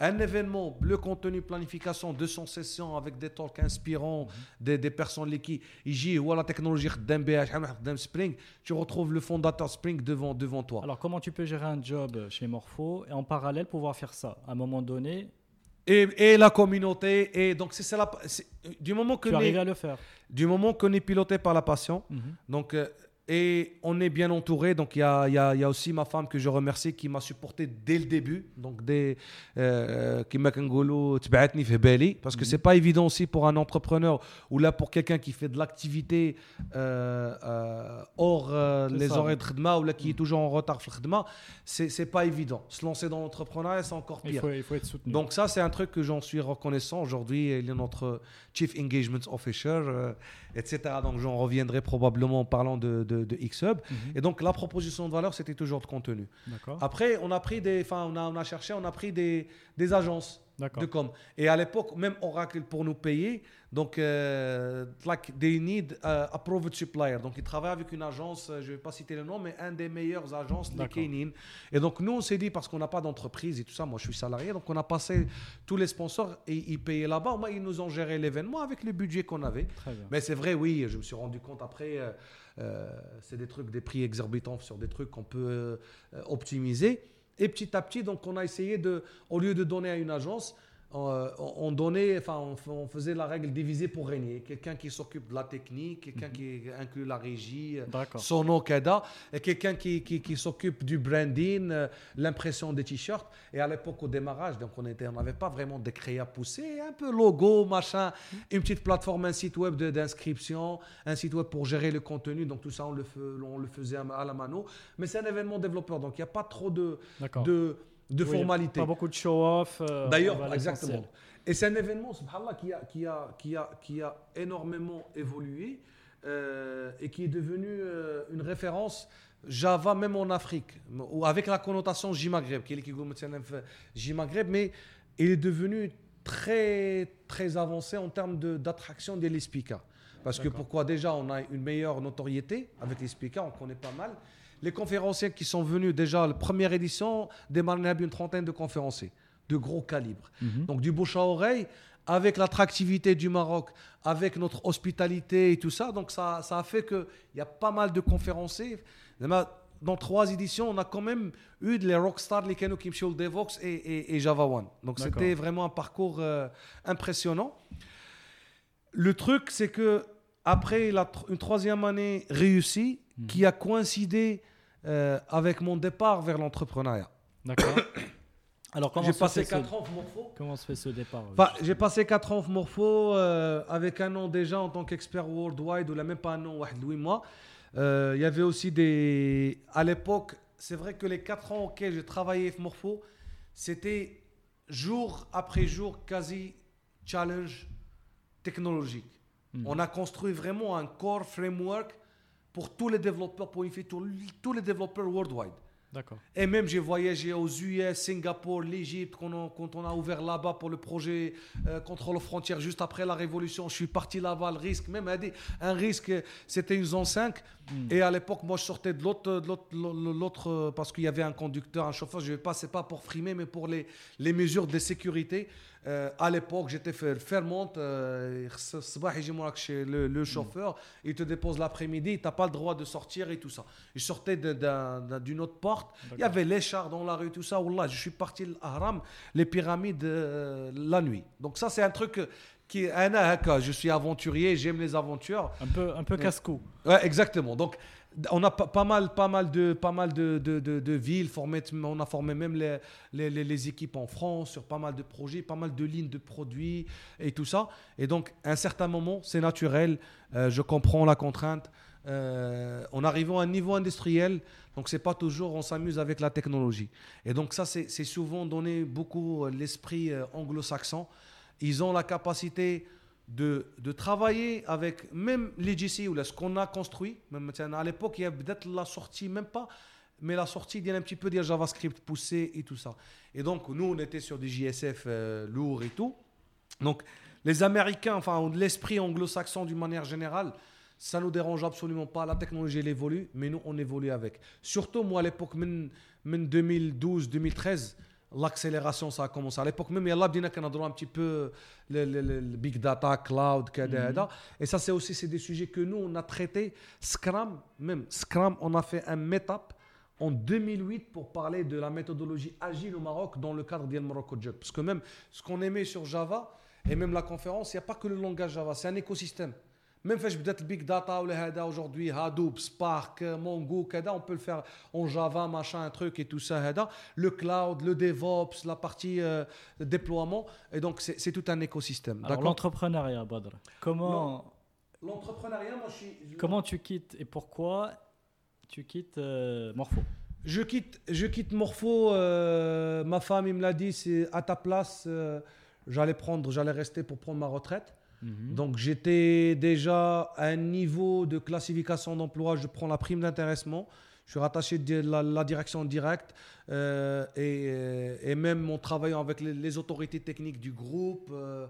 Speaker 2: un événement, le contenu, planification, 200 sessions avec des talks inspirants, des, des personnes qui y ou la technologie Spring, tu retrouves le fondateur Spring devant, devant toi.
Speaker 1: Alors comment tu peux gérer un job chez Morpho et en parallèle pouvoir faire ça? À un moment donné
Speaker 2: et, et, la communauté et donc c'est ça du moment que
Speaker 1: tu arrives à le faire
Speaker 2: du moment qu'on est piloté par la passion mhm. donc euh, et on est bien entouré. Donc, il y a, y, a, y a, aussi ma femme que je remercie qui m'a supporté dès le début. Donc, dès euh, qui m'a parce que c'est pas évident aussi pour un entrepreneur ou là pour quelqu'un qui fait de l'activité euh, euh, hors euh, les horaires de khidma ou là qui est toujours en retard sur khidma, c'est c'est pas évident. Se lancer dans l'entrepreneuriat, c'est encore pire.
Speaker 1: Il faut, il faut, être soutenu.
Speaker 2: Donc, ça, c'est un truc que j'en suis reconnaissant. Aujourd'hui, il est notre Chief Engagement Officer, etc. Donc, j'en reviendrai probablement en parlant de de, Xhub. Mhm. Et donc, la proposition de valeur, c'était toujours de contenu. Après, on a pris des, enfin, on a, on a cherché, on a pris des, des agences de com. Et à l'époque, même Oracle pour nous payer, donc, euh, like, they need uh, approved supplier. Donc, ils travaillent avec une agence, euh, je ne vais pas citer le nom, mais un des meilleures agences de Kenin. Et donc, nous, on s'est dit, parce qu'on n'a pas d'entreprise et tout ça, moi, je suis salarié, donc on a passé tous les sponsors et ils payaient là-bas. Moi, ils nous ont géré l'événement avec le budget qu'on avait. Mais c'est vrai, oui, je me suis rendu compte après. Euh, euh, c'est des trucs, des prix exorbitants sur des trucs qu'on peut optimiser. Et petit à petit, donc, on a essayé de, au lieu de donner à une agence, on, on donnait, enfin, on, faisait la règle diviser pour régner. Quelqu'un qui s'occupe de la technique, quelqu'un qui inclut la régie, euh, son Okada, et quelqu'un qui, qui, qui s'occupe du branding, euh, l'impression des t-shirts. Et à l'époque, au démarrage, donc on était, on n'avait pas vraiment de créa poussé, un peu logo, machin, une petite plateforme, un site web d'inscription, un site web pour gérer le contenu. Donc tout ça, on le, on le faisait à, la mano. Mais c'est un événement développeur, donc il n'y a pas trop de. De, de
Speaker 1: Oui,
Speaker 2: formalités.
Speaker 1: Pas beaucoup de show-off. euh,
Speaker 2: D'ailleurs, exactement. Et c'est un événement, subhanallah, qui a, qui a, qui a, qui a énormément évolué euh, et qui est devenu euh, une référence Java même en Afrique, ou avec la connotation J-Maghreb, qui est de J-Maghreb, mais il est devenu très, très avancé en termes de- d'attraction des speakers. Parce que pourquoi déjà on a une meilleure notoriété avec les speakers, on connaît pas mal. Les conférenciers qui sont venus déjà, la première édition, démarre une trentaine de conférenciers de gros calibre.
Speaker 1: Mhm.
Speaker 2: Donc du bouche à oreille, avec l'attractivité du Maroc, avec notre hospitalité et tout ça, donc ça, ça a fait qu'il y a pas mal de conférenciers. Dans trois éditions, on a quand même eu les rockstars, les Keno Kimchul Devox et, et, et Java One. Donc c'était vraiment un parcours euh, impressionnant. Le truc, c'est que après la une troisième année réussie,
Speaker 1: Mhm.
Speaker 2: qui a coïncidé euh, avec mon départ vers l'entrepreneuriat.
Speaker 1: D'accord. Alors comment se fait ce départ
Speaker 2: euh, J'ai passé 4 ans morpho euh, avec un an déjà en tant qu'expert worldwide ou là même pas un an, Louis moi. Il y avait aussi des à l'époque, c'est vrai que les 4 ans auxquels j'ai travaillé morpho, c'était jour après jour quasi challenge technologique.
Speaker 1: Hmm.
Speaker 2: On a construit vraiment un core framework pour tous les développeurs, pour unifier tous tous les développeurs worldwide.
Speaker 1: D'accord.
Speaker 2: Et même j'ai voyagé aux US, Singapour, l'Égypte, quand on, quand on a ouvert là-bas pour le projet euh, contrôle aux frontières juste après la révolution. Je suis parti là-bas, le risque, même un risque, c'était une zone 5.
Speaker 1: Mm.
Speaker 2: Et à l'époque, moi je sortais de l'autre, de l'autre, l'autre, euh, parce qu'il y avait un conducteur, un chauffeur. Je vais pas, c'est pas pour frimer, mais pour les, les mesures de sécurité. Euh, à l'époque, j'étais fait euh, chez le, le chauffeur, il te dépose l'après-midi, tu n'as pas le droit de sortir et tout ça. Je sortais de- d'un- d'un- d'une autre porte, il y avait les chars dans la rue, tout ça. Wallah, je suis parti à Haram, les pyramides, euh, la nuit. Donc ça, c'est un truc qui. Je suis aventurier, j'aime les aventures.
Speaker 1: Un peu, un peu casse-cou.
Speaker 2: Ouais, exactement. Donc, on a pas, pas mal, pas mal de, pas mal de, de, de- de villes formées. On a formé même les, les, les- les équipes en France sur pas mal de projets, pas mal de lignes de produits et tout ça. Et donc, à un certain moment, c'est naturel. euh, je comprends la contrainte. Euh, en arrivant à un niveau industriel, donc c'est pas toujours on s'amuse avec la technologie. Et donc ça, c'est souvent donné beaucoup euh, l'esprit euh, anglo-saxon. Ils ont la capacité de, de travailler avec même l'EGC ou là, ce qu'on a construit. Même, à l'époque, il y a peut-être la sortie, même pas, mais la sortie il y a un petit peu de JavaScript poussé et tout ça. Et donc, nous, on était sur des JSF euh, lourds et tout. Donc, les Américains, enfin, l'esprit anglo-saxon d'une manière générale, ça nous dérange absolument pas. La technologie, elle évolue, mais nous, on évolue avec. Surtout, moi, à l'époque, même 2012-2013, l'accélération, ça a commencé. À l'époque même, il y a bien un petit peu le, big data, cloud, mm-hmm. et ça, c'est aussi des sujets que nous, on a traités. Scrum, même Scrum, on a fait un meetup en 2008 pour parler de la méthodologie agile au Maroc dans le cadre d'El Morocco Jug. Parce que même ce qu'on aimait sur Java, et même la conférence, il n'y a pas que le langage Java, c'est un écosystème. Même le big data ou le hada aujourd'hui, Hadoop, Spark, Mongo, on peut le faire en Java, machin, un truc et tout ça. Le cloud, le DevOps, la partie euh, déploiement. Et donc, c'est tout un écosystème.
Speaker 1: L'entrepreneuriat, Badr. Comment,
Speaker 2: L'entrepreneuriat, moi, je suis.
Speaker 1: comment tu quittes et pourquoi tu quittes euh, Morpho?
Speaker 2: Je quitte, je quitte Morpho. euh, ma femme, il me l'a dit, c'est à ta place. euh, j'allais prendre, j'allais rester pour prendre ma retraite.
Speaker 1: Mhm.
Speaker 2: Donc j'étais déjà à un niveau de classification d'emploi. Je prends la prime d'intéressement. Je suis rattaché de la, direction directe euh, et, euh, et même en travaillant avec les, autorités techniques du groupe, euh,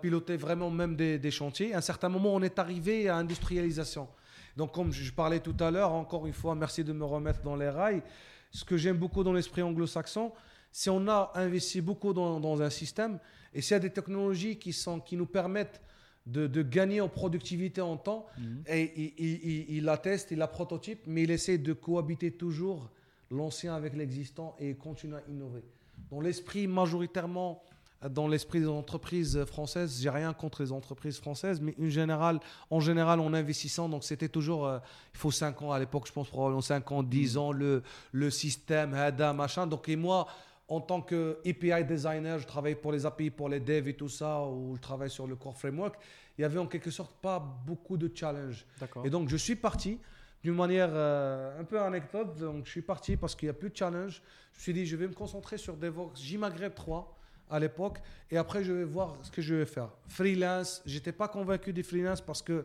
Speaker 2: piloter vraiment même des, chantiers. À un certain moment, on est arrivé à industrialisation. Donc comme je parlais tout à l'heure, encore une fois, merci de me remettre dans les rails. Ce que j'aime beaucoup dans l'esprit anglo-saxon, c'est on a investi beaucoup dans un système et s'il y a des technologies qui, sont, qui nous permettent de, de gagner en productivité en temps,
Speaker 1: Mhm.
Speaker 2: et il, il, il- il la teste, il la prototype, mais il essaie de cohabiter toujours l'ancien avec l'existant et continue à innover. Dans l'esprit majoritairement dans l'esprit des entreprises françaises. J'ai rien contre les entreprises françaises, mais en général, en général, en investissant, donc c'était toujours, euh, il faut 5 ans à l'époque, je pense probablement 5 ans, 10 ans, le, le système, machin. Donc, et moi, en tant que API designer, je travaille pour les API, pour les devs et tout ça, ou je travaille sur le core framework. Il y avait en quelque sorte pas beaucoup de challenge. Et donc, je suis parti d'une manière euh, un peu anecdote. Donc, je suis parti parce qu'il n'y a plus de challenge. Je me suis dit, je vais me concentrer sur DevOps JMaghreb 3 à l'époque. Et après, je vais voir ce que je vais faire. Freelance, j'étais pas convaincu des freelance parce que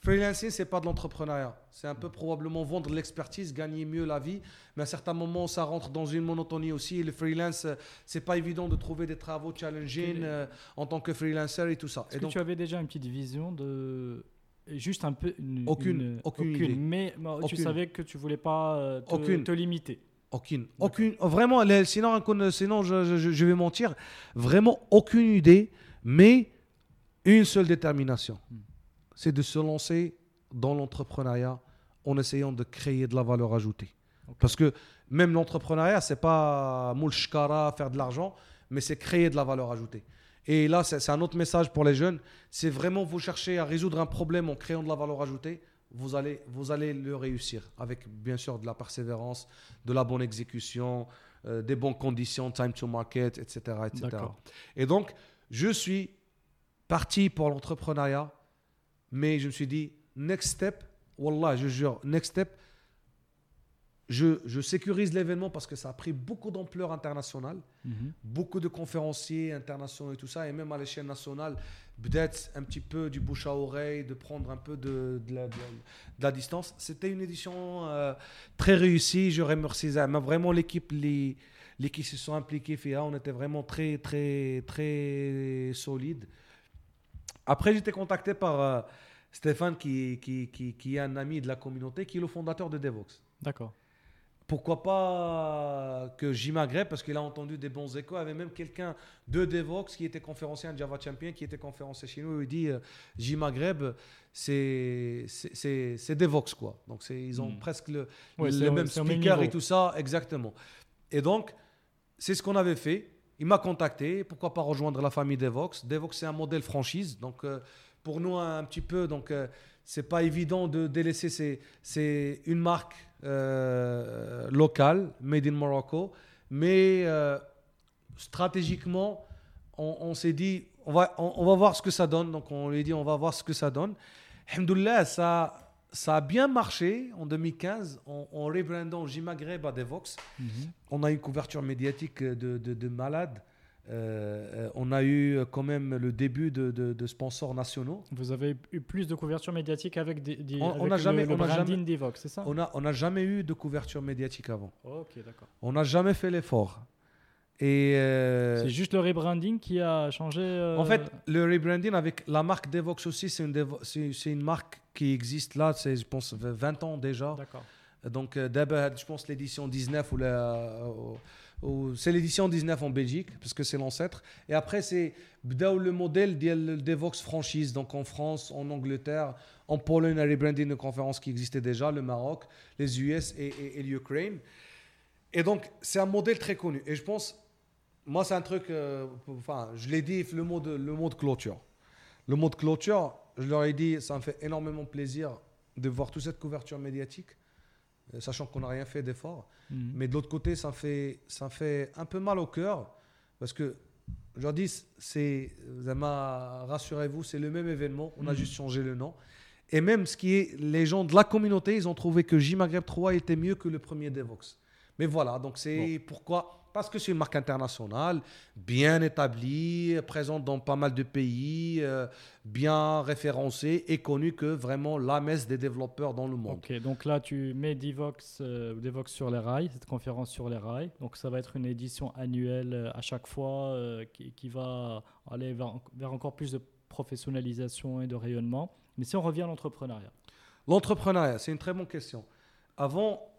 Speaker 2: freelancing, c'est pas de l'entrepreneuriat. C'est un peu probablement vendre l'expertise, gagner mieux la vie. Mais à certains moments, ça rentre dans une monotonie aussi. Et le freelance, c'est pas évident de trouver des travaux challenging euh, en tant que freelancer et tout ça.
Speaker 1: Est-ce que
Speaker 2: donc,
Speaker 1: tu avais déjà une petite vision de juste un peu
Speaker 2: aucune, aucune,
Speaker 1: mais tu savais que tu voulais pas euh, te limiter
Speaker 2: aucune. Aucune. Vraiment, sinon, sinon je, je, vais mentir. Vraiment aucune idée, mais une seule détermination. Hmm. C'est de se lancer dans l'entrepreneuriat en essayant de créer de la valeur ajoutée. Parce que même l'entrepreneuriat, c'est pas moule faire de l'argent, mais c'est créer de la valeur ajoutée. Et là, c'est un autre message pour les jeunes. C'est vraiment vous chercher à résoudre un problème en créant de la valeur ajoutée vous allez, vous allez le réussir avec bien sûr de la persévérance, de la bonne exécution, euh, des bonnes conditions, time to market, etc. etc. Et donc, je suis parti pour l'entrepreneuriat, mais je me suis dit, next step, Wallah, je jure, next step, je, sécurise l'événement parce que ça a pris beaucoup d'ampleur internationale, mhm. beaucoup de conférenciers internationaux et tout ça, et même à l'échelle nationale, peut-être un petit peu du bouche à oreille, de prendre un peu de, la, distance. C'était une édition euh, très réussie. Je remercie vraiment l'équipe, les, les qui se sont impliqués, on était vraiment très, très, très solide. Après, j'étais contacté par euh, Stéphane, qui, qui, qui, qui, est un ami de la communauté, qui est le fondateur de Devox.
Speaker 1: D'accord
Speaker 2: pourquoi pas que J Maghreb, parce qu'il a entendu des bons échos. Il y avait même quelqu'un de Devox qui était conférencier en Java Champion, qui était conférencier chez nous. Il dit euh, J Maghreb, c'est Devox, quoi. Donc ils ont hmm. presque le, le même speaker et tout ça, exactement. Et donc, c'est ce qu'on avait fait. Il m'a contacté. Pourquoi pas rejoindre la famille Devox Devox, c'est un modèle franchise. Donc, euh, pour nous, un, petit peu, donc, euh, c'est pas évident de délaisser. C'est une marque euh, local, made in Morocco. Mais euh, stratégiquement, on, s'est dit, on va, on, va voir ce que ça donne. Donc on lui a dit, on va voir ce que ça donne. Alhamdoulilah, ça, ça a bien marché en 2015 en, en rebrandant J-Maghreb à Devox. Mhm. On a une couverture médiatique de, de, de malade. Euh, euh, on a eu quand même le début de, sponsors nationaux.
Speaker 1: Vous avez eu plus de couverture médiatique avec, des,
Speaker 2: on, n'a jamais,
Speaker 1: le, branding d'Evox, c'est ça?
Speaker 2: On n'a on a jamais eu de couverture médiatique avant.
Speaker 1: ok, d'accord.
Speaker 2: On n'a jamais fait l'effort. Et
Speaker 1: euh, c'est juste le rebranding qui a changé.
Speaker 2: En fait, le rebranding avec la marque Devox aussi, c'est une, c'est une marque qui existe là, c'est je pense 20 ans déjà.
Speaker 1: D'accord.
Speaker 2: Donc d'abord, je pense l'édition 19 ou la c'est l'édition 19 en Belgique, parce que c'est l'ancêtre. Et après, c'est le modèle de Devox franchise, donc en France, en Angleterre, en Pologne, a rebranding de conférences qui existaient déjà, le Maroc, les US et, l'Ukraine. Et donc, c'est un modèle très connu. Et je pense, moi, c'est un truc, euh, enfin, je l'ai dit, le mot, de, le mot de clôture. Le mot de clôture, je leur ai dit, ça me fait énormément plaisir de voir toute cette couverture médiatique, euh, sachant qu'on n'a rien fait d'effort. Mhm. Mais de l'autre côté, ça fait, ça fait un peu mal au cœur parce que je leur dis, c'est, rassurez-vous, c'est le même événement, on a mhm. juste changé le nom. Et même ce qui est, les gens de la communauté, ils ont trouvé que J Maghreb 3 était mieux que le premier Devox. Mais voilà, donc c'est pourquoi parce que c'est une marque internationale, bien établie, présente dans pas mal de pays, euh, bien référencée et connue que vraiment la messe des développeurs dans le monde.
Speaker 1: Ok, donc là tu mets Devox, euh, Devox sur les rails, cette conférence sur les rails. Donc ça va être une édition annuelle euh, à chaque fois qui, va aller vers, vers encore plus de professionnalisation et de rayonnement. Mais si on revient à l'entrepreneuriat.
Speaker 2: L'entrepreneuriat, c'est une très bonne question. Avant,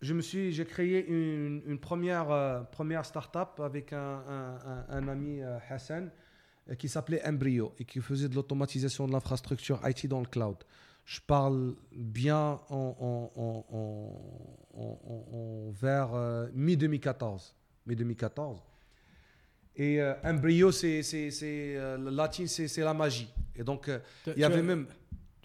Speaker 2: je me suis, j'ai créé une, première, euh, première start-up avec un, un, ami euh, Hassan euh, qui s'appelait Embryo et qui faisait de l'automatisation de l'infrastructure IT dans le cloud. Je parle bien en, en, vers mi-2014. Mi-2014. Et euh, embryo, c'est c'est euh, latin, c'est la magie. Et donc euh, il y avait même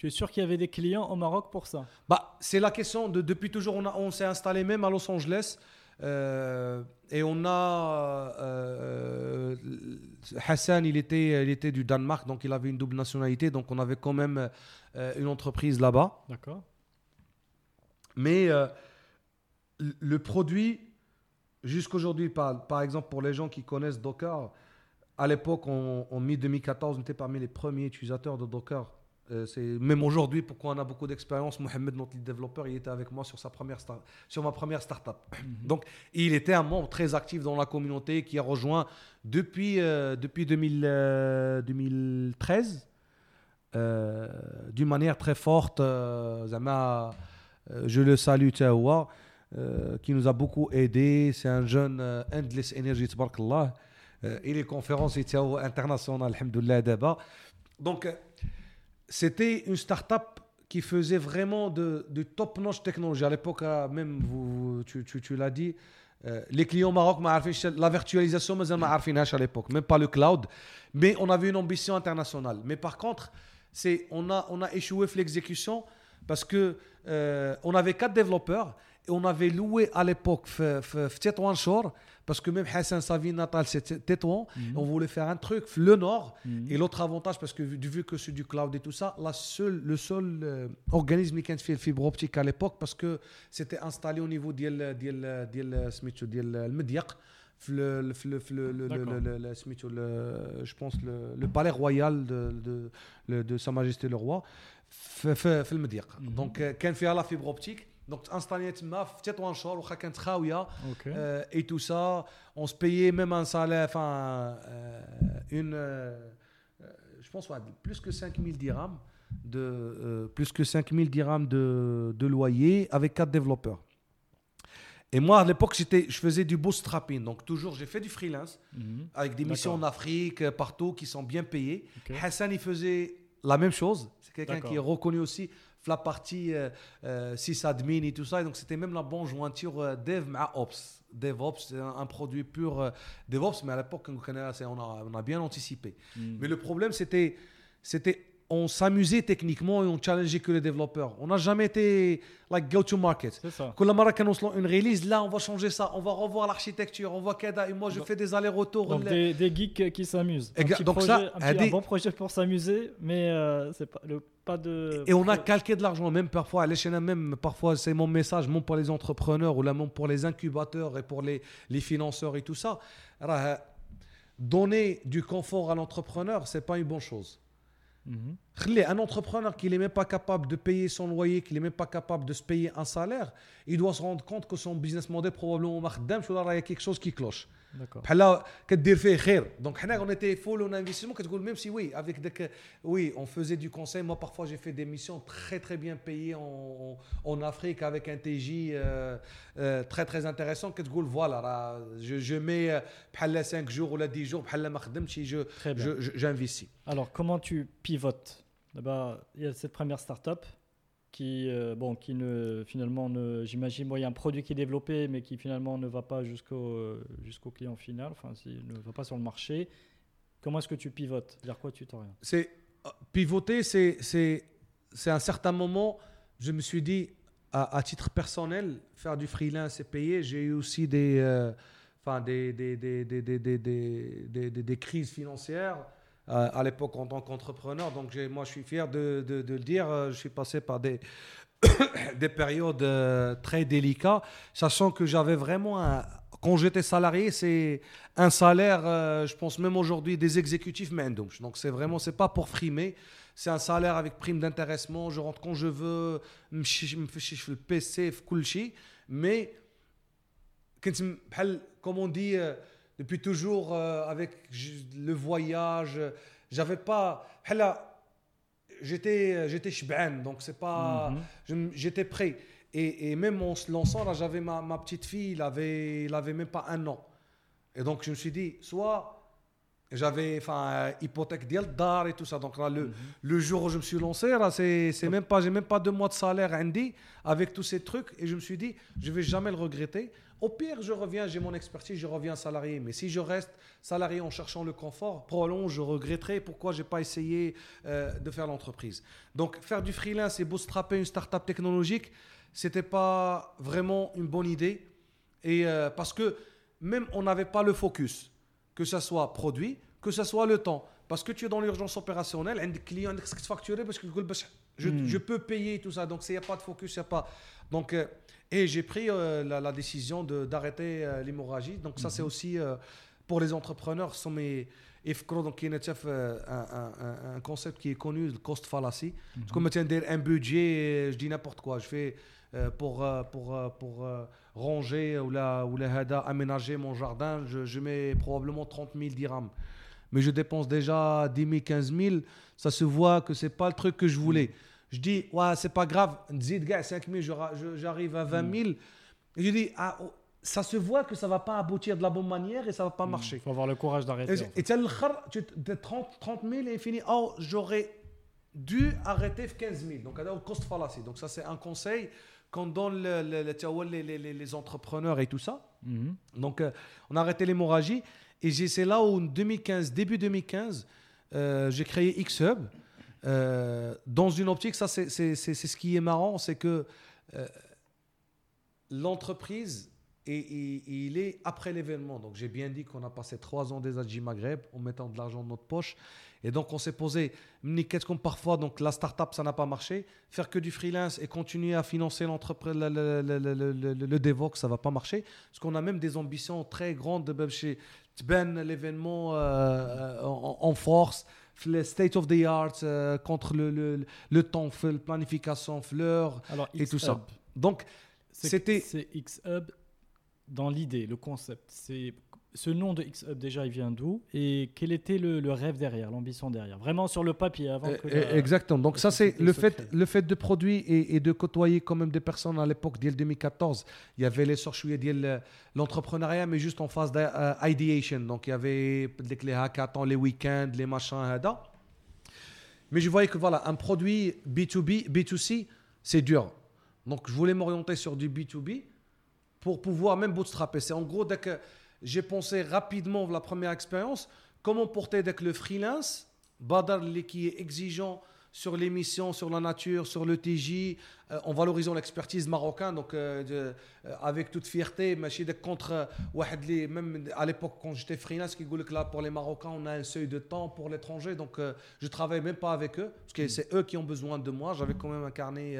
Speaker 1: Tu es sûr qu'il y avait des clients au Maroc pour ça?
Speaker 2: Bah, c'est la question de depuis toujours. On, s'est installé même à Los Angeles euh, et on a euh, Hassan. Il était, il était du Danemark, donc il avait une double nationalité. Donc on avait quand même euh, une entreprise là-bas.
Speaker 1: D'accord.
Speaker 2: Mais euh, le- produit, jusqu'aujourd'hui, par, par exemple, pour les gens qui connaissent Docker, à l'époque, en, en mi-2014, on était parmi les premiers utilisateurs de Docker. Euh, c'est même aujourd'hui, pourquoi on a beaucoup d'expérience, Mohamed, notre lead développeur, il était avec moi sur, sa première star- sur ma première startup. Donc, il était un membre très actif dans la communauté qui a rejoint depuis, euh, depuis 2000, euh, 2013 euh, d'une manière très forte. Zama, je le salue, Tawa, qui nous a beaucoup aidé. C'est un jeune Endless Energy, tabarakallah. Euh, et les conférences internationales, alhamdoulilah, d'abord. Donc, c'était une start-up qui faisait vraiment de, top-notch technologie. À l'époque, ah, même, tu, l'as dit, euh, les clients Maroc, la virtualisation, à l'époque, même pas le cloud. Mais on avait une ambition internationale. Mais par contre, on a, on a échoué l'exécution parce que euh, on avait quatre développeurs on avait loué à l'époque Tétouan Shore, parce que même Hassan, sa ville natale, c'était Tétouan.
Speaker 1: Mhm.
Speaker 2: On voulait faire un truc, le nord.
Speaker 1: Mhm.
Speaker 2: Et l'autre avantage, parce que vu que c'est du cloud et tout ça, le seul euh, organisme qui a fait le fibre optique à l'époque, parce que c'était installé au niveau de euh, euh, Mediaq. Le, le, le, je pense le, palais royal de, de, de Sa Majesté le Roi, le Mediaq.
Speaker 1: Mhm.
Speaker 2: Donc, quand fait la fibre optique, donc, installé maf, fait un char, ou chacun travaillait.
Speaker 1: Hein.
Speaker 2: Euh, et tout ça, on se payait même un salaire, enfin, euh, une, euh, euh, je pense, ouais, plus que 5000 dirhams, de, euh, plus que 5000 dirhams de, de loyer avec quatre développeurs. Et moi, à l'époque, je faisais du bootstrapping. Donc, toujours, j'ai fait du freelance
Speaker 1: mm -hmm.
Speaker 2: avec des missions en Afrique, euh, partout, qui sont bien payées.
Speaker 1: Okay.
Speaker 2: Hassan, il faisait la même chose. C'est quelqu'un qui est reconnu aussi la partie euh, euh, sysadmin et tout ça. Et donc, c'était même la bonne jointure euh, dev à ops. DevOps, c'est un, un produit pur DevOps, mais à l'époque, on, a, on a bien anticipé.
Speaker 1: Mhm.
Speaker 2: Mais le problème, c'était, c'était on s'amusait techniquement et on challengeait que les développeurs. On n'a jamais été like go to market.
Speaker 1: C'est ça.
Speaker 2: Quand la marque annonce une release, là on va changer ça, on va revoir l'architecture, on voit Kada et moi je fais des allers-retours.
Speaker 1: Donc des, geeks qui s'amusent. Un,
Speaker 2: donc ça,
Speaker 1: un,
Speaker 2: des...
Speaker 1: un, bon projet pour s'amuser, mais euh, c'est pas, le, pas de.
Speaker 2: Et on a calqué de l'argent, même parfois à l'échelle même, parfois c'est mon message, même pour les entrepreneurs ou là même pour les incubateurs et pour les, les financeurs et tout ça. Donner du confort à l'entrepreneur, c'est pas une bonne chose.
Speaker 1: Mhm.
Speaker 2: Un entrepreneur qui n'est même pas capable de payer son loyer, qui n'est même pas capable de se payer un salaire, il doit se rendre compte que son business model probablement il y a quelque chose qui cloche.
Speaker 1: D'accord.
Speaker 2: بحال كدير فيه خير دونك حنا on était full en investissement كتقول même si oui avec des oui on faisait du conseil moi parfois j'ai fait des missions très très bien payées en, en, en Afrique avec un TJ euh, euh, très très intéressant كتقول voilà راه je, je mets euh, بحال 5 jours ولا 10 jours بحال ما خدمتش je
Speaker 1: Très bien.
Speaker 2: je- je- j'investis
Speaker 1: Alors, comment tu pivotes D'abord, il y a cette première startup Qui, euh, bon, qui ne, finalement, ne, j'imagine, bon, il y a un produit qui est développé, mais qui finalement ne va pas jusqu'au euh, jusqu'au client final, enfin, s'il ne va pas sur le marché. Comment est-ce que tu pivotes? Vers quoi tu t'orientes?
Speaker 2: C'est euh, pivoter c'est c'est c'est un certain moment je me suis dit à, titre personnel faire du freelance et payer j'ai eu aussi des crises financières euh, à l'époque en tant qu'entrepreneur. Donc moi, je suis fier de, le dire. Euh, je suis passé par des, périodes euh, très délicates, sachant que j'avais vraiment un, quand j'étais salarié, c'est un salaire, je pense même aujourd'hui, des exécutifs Mendonch. Donc c'est vraiment, c'est pas pour frimer, c'est un salaire avec prime d'intéressement, je rentre quand je veux, je fais le PC, je fais Mais, comme on dit, depuis toujours euh, avec le voyage. J'avais pas. J'étais j'étais donc c'est pas.
Speaker 1: Mhm.
Speaker 2: J'étais prêt. Et, et, même en se lançant, là, j'avais ma, ma petite fille, il avait, il avait même pas un an. Et donc, je me suis dit, soit j'avais enfin hypothèque d'Yel d'art et tout ça donc là le, mhm. le jour où je me suis lancé là c'est, c'est même pas j'ai même pas deux mois de salaire Andy avec tous ces trucs et je me suis dit je vais jamais le regretter au pire, je reviens, j'ai mon expertise, je reviens salarié. Mais si je reste salarié en cherchant le confort, probablement je regretterai pourquoi j'ai pas essayé euh, de faire l'entreprise. Donc faire du freelance et bootstrapper une start-up technologique, c'était pas vraiment une bonne idée. Et euh, parce que même on n'avait pas le focus, que ce soit produit, que ce soit le temps. Parce que tu es dans l'urgence opérationnelle, un client facturé parce que je,
Speaker 1: Hmm.
Speaker 2: peux payer tout ça. Donc, il n'y a pas de focus, il n'y a pas. Donc, euh, et j'ai pris euh, la, la décision de- d'arrêter euh, l'hémorragie. Donc, ça, c'est aussi euh, pour les entrepreneurs. Ce sont mes. IFCRO, donc, est euh, un, concept qui est connu, le cost fallacy. Parce que moi, tiens, un budget, je dis n'importe quoi. Je fais pour, pour, pour ranger ou, la, ou la aménager mon jardin, je, je mets probablement 30 000 dirhams. Mais je dépense déjà 10 000, 15 000. Ça se voit que c'est pas le truc que je voulais. Je dis, ouais, c'est pas grave, nzid, gars, 5 000, je ra- je- j'arrive à 20 000. Et je dis, ah, oh, ça se voit que ça va pas aboutir de la bonne manière et ça va pas marcher.
Speaker 1: Il faut avoir le courage d'arrêter.
Speaker 2: Et
Speaker 1: en fait.
Speaker 2: et le khar, tu t'es 30, 30 000 et fini. Oh, j'aurais dû arrêter 15 000. Donc, au cost fallacy. Donc, ça, c'est un conseil qu'on donne le- le- les, les- les- les entrepreneurs et tout ça.
Speaker 1: Mhm.
Speaker 2: Donc, euh, on a arrêté l'hémorragie. Et c'est là où, en 2015, début 2015, euh, j'ai créé Xhub. Euh, dans une optique, ça, c'est ce qui est marrant, c'est que euh, l'entreprise, et, il est après l'événement. Donc, j'ai bien dit qu'on a passé trois ans des Adji Maghreb en mettant de l'argent dans notre poche. Et donc, on s'est posé, qu'est-ce qu'on parfois, donc la start-up, ça n'a pas marché. Faire que du freelance et continuer à financer l'entreprise, le, le, le, le, Devox, ça va pas marcher. Parce qu'on a même des ambitions très grandes de chez Tben, l'événement euh, en force, le state of the art, euh, contre le, le, le temps, la planification, fleur et tout ça. Donc, C'était-
Speaker 1: C'est X-Hub dans l'idée, le concept. C'est ce nom de X-Hub déjà, il vient d'où Et quel était le, le rêve derrière, l'ambition derrière? Vraiment sur le papier avant
Speaker 2: Euh,
Speaker 1: que.
Speaker 2: euh,
Speaker 1: la-
Speaker 2: Exactement. Donc ça, c'est le fait, le fait de produire et, et de côtoyer quand même des personnes à l'époque, dès le 2014. Il y avait les de l'entrepreneuriat, mais juste en phase d'ideation. Donc il y avait les hackathons, les week-ends, les machins. Mais je voyais que voilà, un produit B2B, B2C, c'est dur. Donc je voulais m'orienter sur du B2B pour pouvoir même bootstrapper. C'est en gros, dès que j'ai pensé rapidement la première expérience, comment porter avec le freelance, Badar qui est exigeant sur l'émission, sur la nature, sur le TJ, euh, en valorisant l'expertise marocaine, donc euh, de, euh, avec toute fierté, contre euh, même à l'époque quand j'étais freelance, qui que là pour les Marocains on a un seuil de temps pour l'étranger, donc euh, je ne travaille même pas avec eux parce que c'est eux qui ont besoin de moi. J'avais quand même un carnet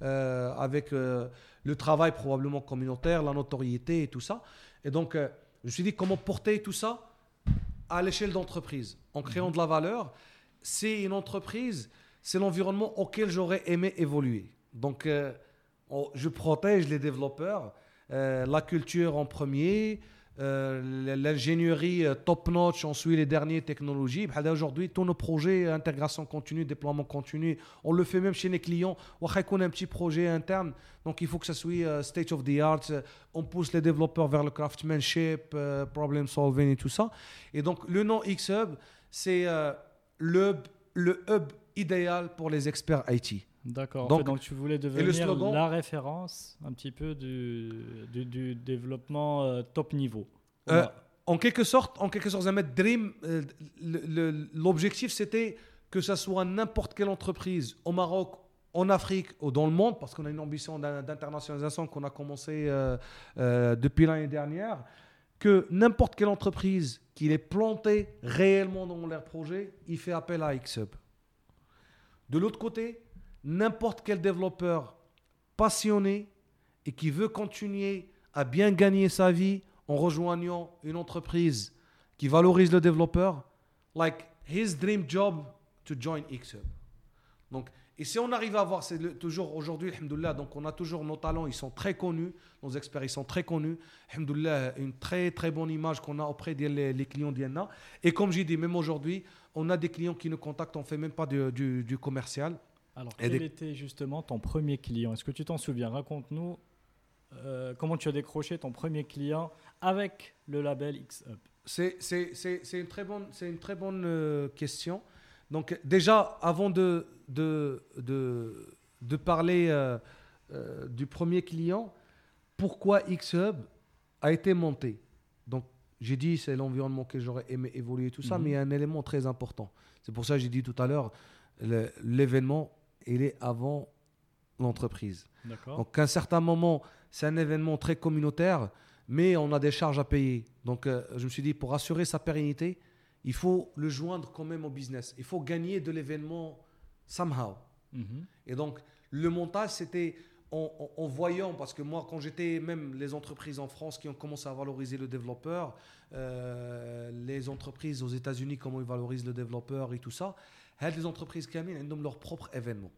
Speaker 2: avec le travail probablement communautaire, la notoriété et tout ça, et donc je me suis dit comment porter tout ça à l'échelle d'entreprise, en créant de la valeur. C'est une entreprise, c'est l'environnement auquel j'aurais aimé évoluer. Donc, euh, on- je protège les développeurs, euh, la culture en premier, euh, l'ingénierie euh, top-notch, ensuite les dernières technologies. Bah, Aujourd'hui, tous nos projets, intégration continue, déploiement continu, on le fait même chez les clients. On a un petit projet interne, donc il faut que ça soit euh, state of the art. Euh, On pousse les développeurs vers le craftsmanship, euh, problem solving et tout ça. Et donc, le nom X-Hub, c'est euh, le hub idéal pour les experts IT.
Speaker 1: D'accord.
Speaker 2: Donc-
Speaker 1: tu voulais devenir
Speaker 2: slogan
Speaker 1: la référence un petit peu du, du, du développement euh, top niveau.
Speaker 2: Euh, en quelque sorte, en quelque sorte, Ahmed Dream, euh, l'objectif c'était que ça soit n'importe quelle entreprise au Maroc, en Afrique ou dans le monde, parce qu'on a une ambition d'in- d'internationalisation qu'on a commencé depuis l'année dernière, que n'importe quelle entreprise qui est plantée réellement dans leur projet, il fait appel à Xhub. De l'autre côté, n'importe quel développeur passionné et qui veut continuer à bien gagner sa vie en rejoignant une entreprise qui valorise le développeur, like his dream job to join Xhub. Donc, et si on arrive à avoir, c'est toujours aujourd'hui, alhamdoulilah, donc on a toujours nos talents, ils sont très connus, nos experts, ils sont très connus, alhamdoulilah, une très très bonne image qu'on a auprès des clients d'Ienna. Et comme j'ai dit, même aujourd'hui, on a des clients qui nous contactent, on fait même pas du commercial.
Speaker 1: Alors, quel
Speaker 2: des-
Speaker 1: était justement ton premier client? Est-ce que tu t'en souviens? Raconte-nous euh, comment tu as décroché ton premier client avec le label X-Up.
Speaker 2: C'est une très bonne, une très bonne euh, question. Donc déjà, avant de, de, de, de parler euh, du premier client, pourquoi Xhub a été monté? Donc, j'ai dit, c'est l'environnement que j'aurais aimé évoluer, tout ça,
Speaker 1: Mhm.
Speaker 2: mais il y a un élément très important. C'est pour ça que j'ai dit tout à l'heure, l'événement, il est avant l'entreprise. Donc à un certain moment, c'est un événement très communautaire, mais on a des charges à payer. Donc euh, je me suis dit, pour assurer sa pérennité, il faut le joindre quand même au business. Il faut gagner de l'événement somehow.
Speaker 1: Mhm.
Speaker 2: Et donc le montage, c'était en, voyant, parce que moi, quand j'étais même les entreprises en France qui ont commencé à valoriser le développeur, euh, les entreprises aux États-Unis, comment ils valorisent le développeur et tout ça, les entreprises qui amènent, elles ont leur propre événement.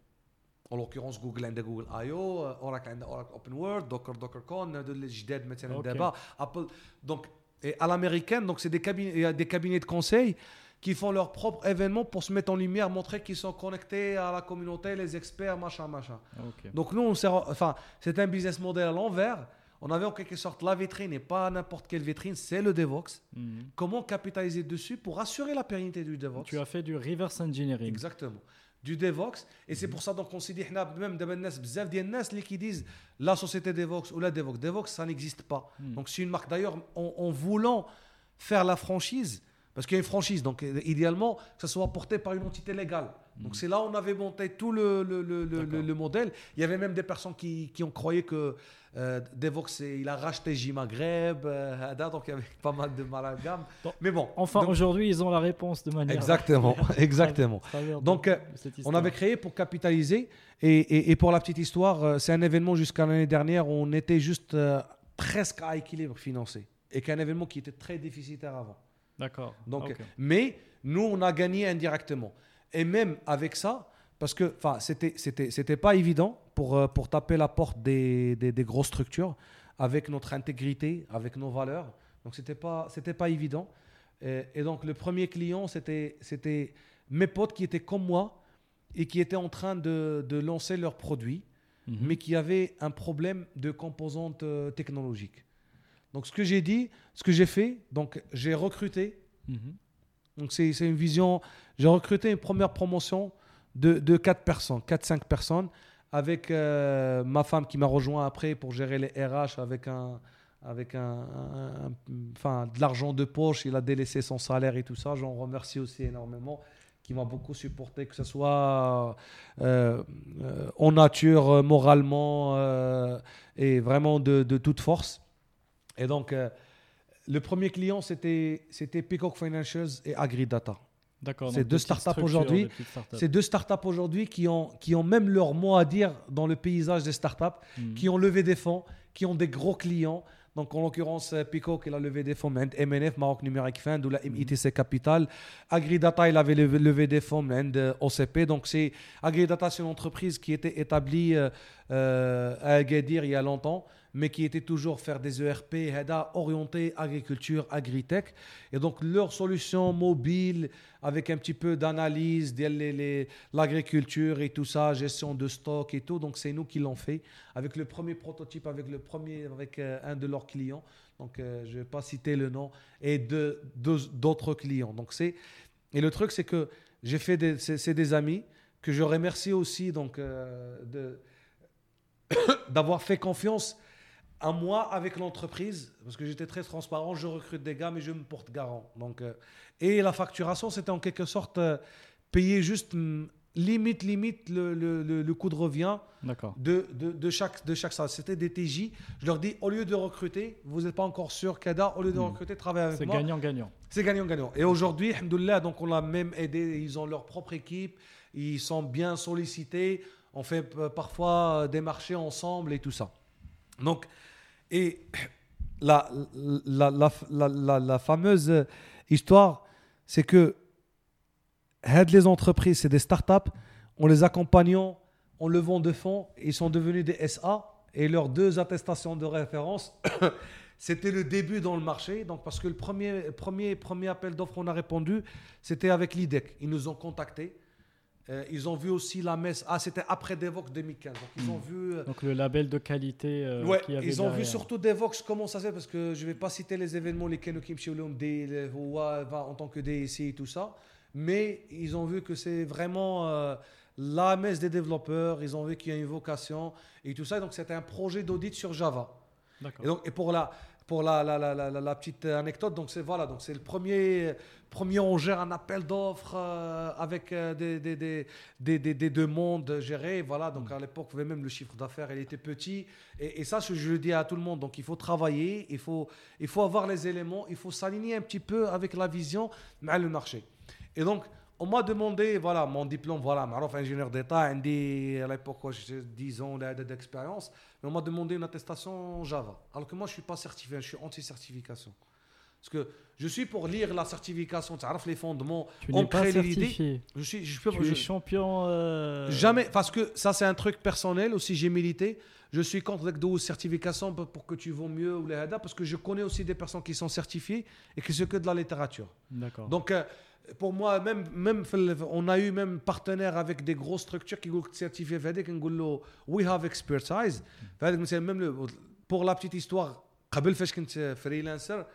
Speaker 2: En l'occurrence, Google عندها Google I.O., Oracle عندها Oracle Open World, Docker, DockerCon, هادو اللي جداد مثلا
Speaker 1: Ok.
Speaker 2: دابا, Apple. Donc, et à l'américaine, donc c'est des cabinets, il y a des cabinets de conseil qui font leur propre événement pour se mettre en lumière, montrer qu'ils sont connectés à la communauté, les experts, machin, machin.
Speaker 1: Ok.
Speaker 2: Donc nous, on s'est re- enfin, c'est un business model à l'envers. on avait en quelque sorte la vitrine et pas n'importe quelle vitrine, c'est le DevOps.
Speaker 1: Mmh.
Speaker 2: Comment capitaliser dessus pour assurer la pérennité du DevOps?
Speaker 1: Tu as fait du reverse engineering.
Speaker 2: Exactement. Du DevOps. Et c'est mhm. pour ça donc qu'on s'est dit, même des qui disent la société DevOps ou la DevOps. DevOps, ça n'existe pas.
Speaker 1: Mhm.
Speaker 2: Donc c'est une marque. D'ailleurs, en, en, voulant faire la franchise, parce qu'il y a une franchise, donc euh, idéalement, que ça soit porté par une entité légale. Donc c'est là où on avait monté tout le, le, le, le, modèle. Il y avait même des personnes qui, qui ont croyé que euh, Devox, il a racheté J Maghreb, euh, Hada, donc il y avait pas mal de malagames.
Speaker 1: Bon.
Speaker 2: Mais bon,
Speaker 1: Enfin,
Speaker 2: donc-
Speaker 1: aujourd'hui, ils ont la réponse de manière.
Speaker 2: exactement, exactement. Donc, euh, On avait créé pour capitaliser. Et, et- et pour la petite histoire, euh, c'est un événement jusqu'à l'année dernière où on était juste presque à équilibre financier. Et qu'un événement qui était très déficitaire avant.
Speaker 1: D'accord.
Speaker 2: Donc,
Speaker 1: Ok.
Speaker 2: Mais nous, on a gagné indirectement. Et même avec ça, parce que c'était, pas évident pour, euh, pour taper la porte des, des, des grosses structures avec notre intégrité, avec nos valeurs. Donc, c'était pas, c'était pas évident. Et, et donc, le premier client, c'était, c'était mes potes qui étaient comme moi et qui étaient en train de, de lancer leurs produits
Speaker 1: Mhm.
Speaker 2: mais qui avait un problème de composantes euh, technologiques. Donc, ce que j'ai dit, ce que j'ai fait, donc j'ai recruté.
Speaker 1: Mhm.
Speaker 2: Donc, c'est une vision. J'ai recruté une première promotion de, de 4 personnes, 4-5 personnes, avec euh, ma femme qui m'a rejoint après pour gérer les RH avec un. Avec un, enfin, de l'argent de poche, il a délaissé son salaire et tout ça. J'en remercie aussi énormément, qui m'a beaucoup supporté, que ce soit euh, euh, en nature, moralement et vraiment de, de toute force. Et donc, le premier client, c'était c'était Peacock Financials et AgriData.
Speaker 1: D'accord.
Speaker 2: C'est deux startups aujourd'hui. C'est deux startups aujourd'hui qui ont, qui ont même leur mot à dire dans le paysage des startups,
Speaker 1: Mhm.
Speaker 2: qui ont levé des fonds, qui ont des gros clients. Donc, en l'occurrence, euh, Peacock, il a levé des fonds, MNF, Maroc Numérique Fund, ou la MITC Capital. AgriData, il avait levé, levé des fonds, de OCP. Donc, c'est AgriData, c'est une entreprise qui était établie euh, euh, à Agadir il y a longtemps, mais qui était toujours faire des ERP, HEDA, orientés agriculture, agritech. Et donc, leur solution mobile, avec un petit peu d'analyse de l'agriculture et tout ça, gestion de stock et tout. Donc, c'est nous qui l'ont fait avec le premier prototype, avec le premier, avec euh, un de leurs clients. Donc, euh, je ne vais pas citer le nom et de deux- d'autres clients. Donc, c'est et le truc, c'est que j'ai fait des, c'est, des amis que je remercie aussi donc euh, de d'avoir fait confiance à moi avec l'entreprise parce que j'étais très transparent. Je recrute des gars, mais je me porte garant. Donc, euh, et la facturation, c'était en quelque sorte euh, payer juste hum, limite, limite le, le, le, le coût de revient de, de, de chaque, de chaque salle. C'était des TJ. Je leur dis, au lieu de recruter, vous n'êtes pas encore sûr, Kada, au lieu de
Speaker 1: Hmm.
Speaker 2: recruter, travaillez avec
Speaker 1: C'est
Speaker 2: moi.
Speaker 1: gagnant-gagnant.
Speaker 2: C'est gagnant-gagnant. Et aujourd'hui, alhamdoulilah, donc on l'a même aidé. Ils ont leur propre équipe. Ils sont bien sollicités. On fait euh, parfois des marchés ensemble et tout ça. Donc, et la, la, la, la, fameuse histoire, c'est que les entreprises, c'est des startups. En les accompagnant, en levant de fonds, ils sont devenus des SA. Et leurs deux attestations de référence, c'était le début dans le marché. Donc, parce que le premier, premier, premier appel d'offres, on a répondu, c'était avec l'IDEC. Ils nous ont contactés. Euh, ils ont vu aussi la messe. Ah, c'était après Devox 2015. Donc, ils ont vu. euh,
Speaker 1: Donc le label de qualité euh,
Speaker 2: Ouais,
Speaker 1: qu'il y avait
Speaker 2: ils ont vu surtout Devox comment ça se fait parce que je vais pas citer les événements les Kenokim Shiolum en tant que DSI et tout ça, mais ils ont vu que c'est vraiment euh, la messe des développeurs, ils ont vu qu'il y a une vocation et tout ça, donc c'était un projet d'audit sur Java.
Speaker 1: D'accord.
Speaker 2: Et donc et pour la pour la, la, la, la, petite anecdote, donc c'est voilà, donc c'est le premier, premier on gère un appel d'offres euh, avec euh, des, des, des, des, des- des demandes gérées, voilà. Donc à l'époque, même le chiffre d'affaires, il était petit. Et, et ça, je, je le dis à tout le monde. Donc il faut travailler, il faut, il faut avoir les éléments, il faut s'aligner un petit peu avec la vision, mais le marché. Et donc, on m'a demandé, voilà, mon diplôme, voilà, Marof, ingénieur d'État, à l'époque, j'ai 10 ans d'expérience, mais on m'a demandé une attestation Java. Alors que moi, je ne suis pas certifié, je suis anti-certification. Parce que je suis pour lire la certification, tu les fondements,
Speaker 1: tu on
Speaker 2: crée l'idée. Je suis,
Speaker 1: tu
Speaker 2: je, es
Speaker 1: champion. Euh,
Speaker 2: Jamais, parce que ça, c'est un truc personnel aussi, j'ai milité. Je suis contre les 12 certifications pour que tu vaux mieux ou les parce que je connais aussi des personnes qui sont certifiées et qui se que de la littérature.
Speaker 1: D'accord.
Speaker 2: Donc. Euh, pour moi, même, même في ال- on a eu même partenaire avec des grosses structures qui ont certifié في هذيك نقول له we have expertise فهذيك مثلا même le, pour la petite histoire قبل فاش كنت freelancer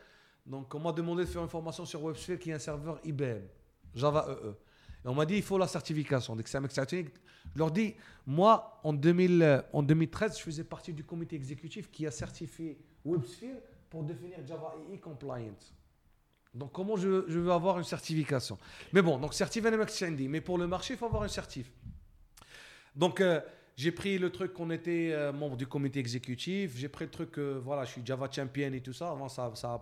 Speaker 2: donc on m'a demandé de faire une formation sur WebSphere qui est un serveur IBM Java EE et on m'a dit il faut la certification donc c'est un mec certifié. je leur dis moi en 2000 euh, en 2013 je faisais partie du comité exécutif qui a certifié WebSphere pour définir Java EE compliant donc comment je, je veux avoir une certification? Mais bon, donc certif NMX mais pour le marché, il faut avoir un certif. Donc euh, j'ai pris le truc qu'on était euh, membre du comité exécutif, j'ai pris le truc, euh, voilà, je suis Java Champion et tout ça, avant ça, ça,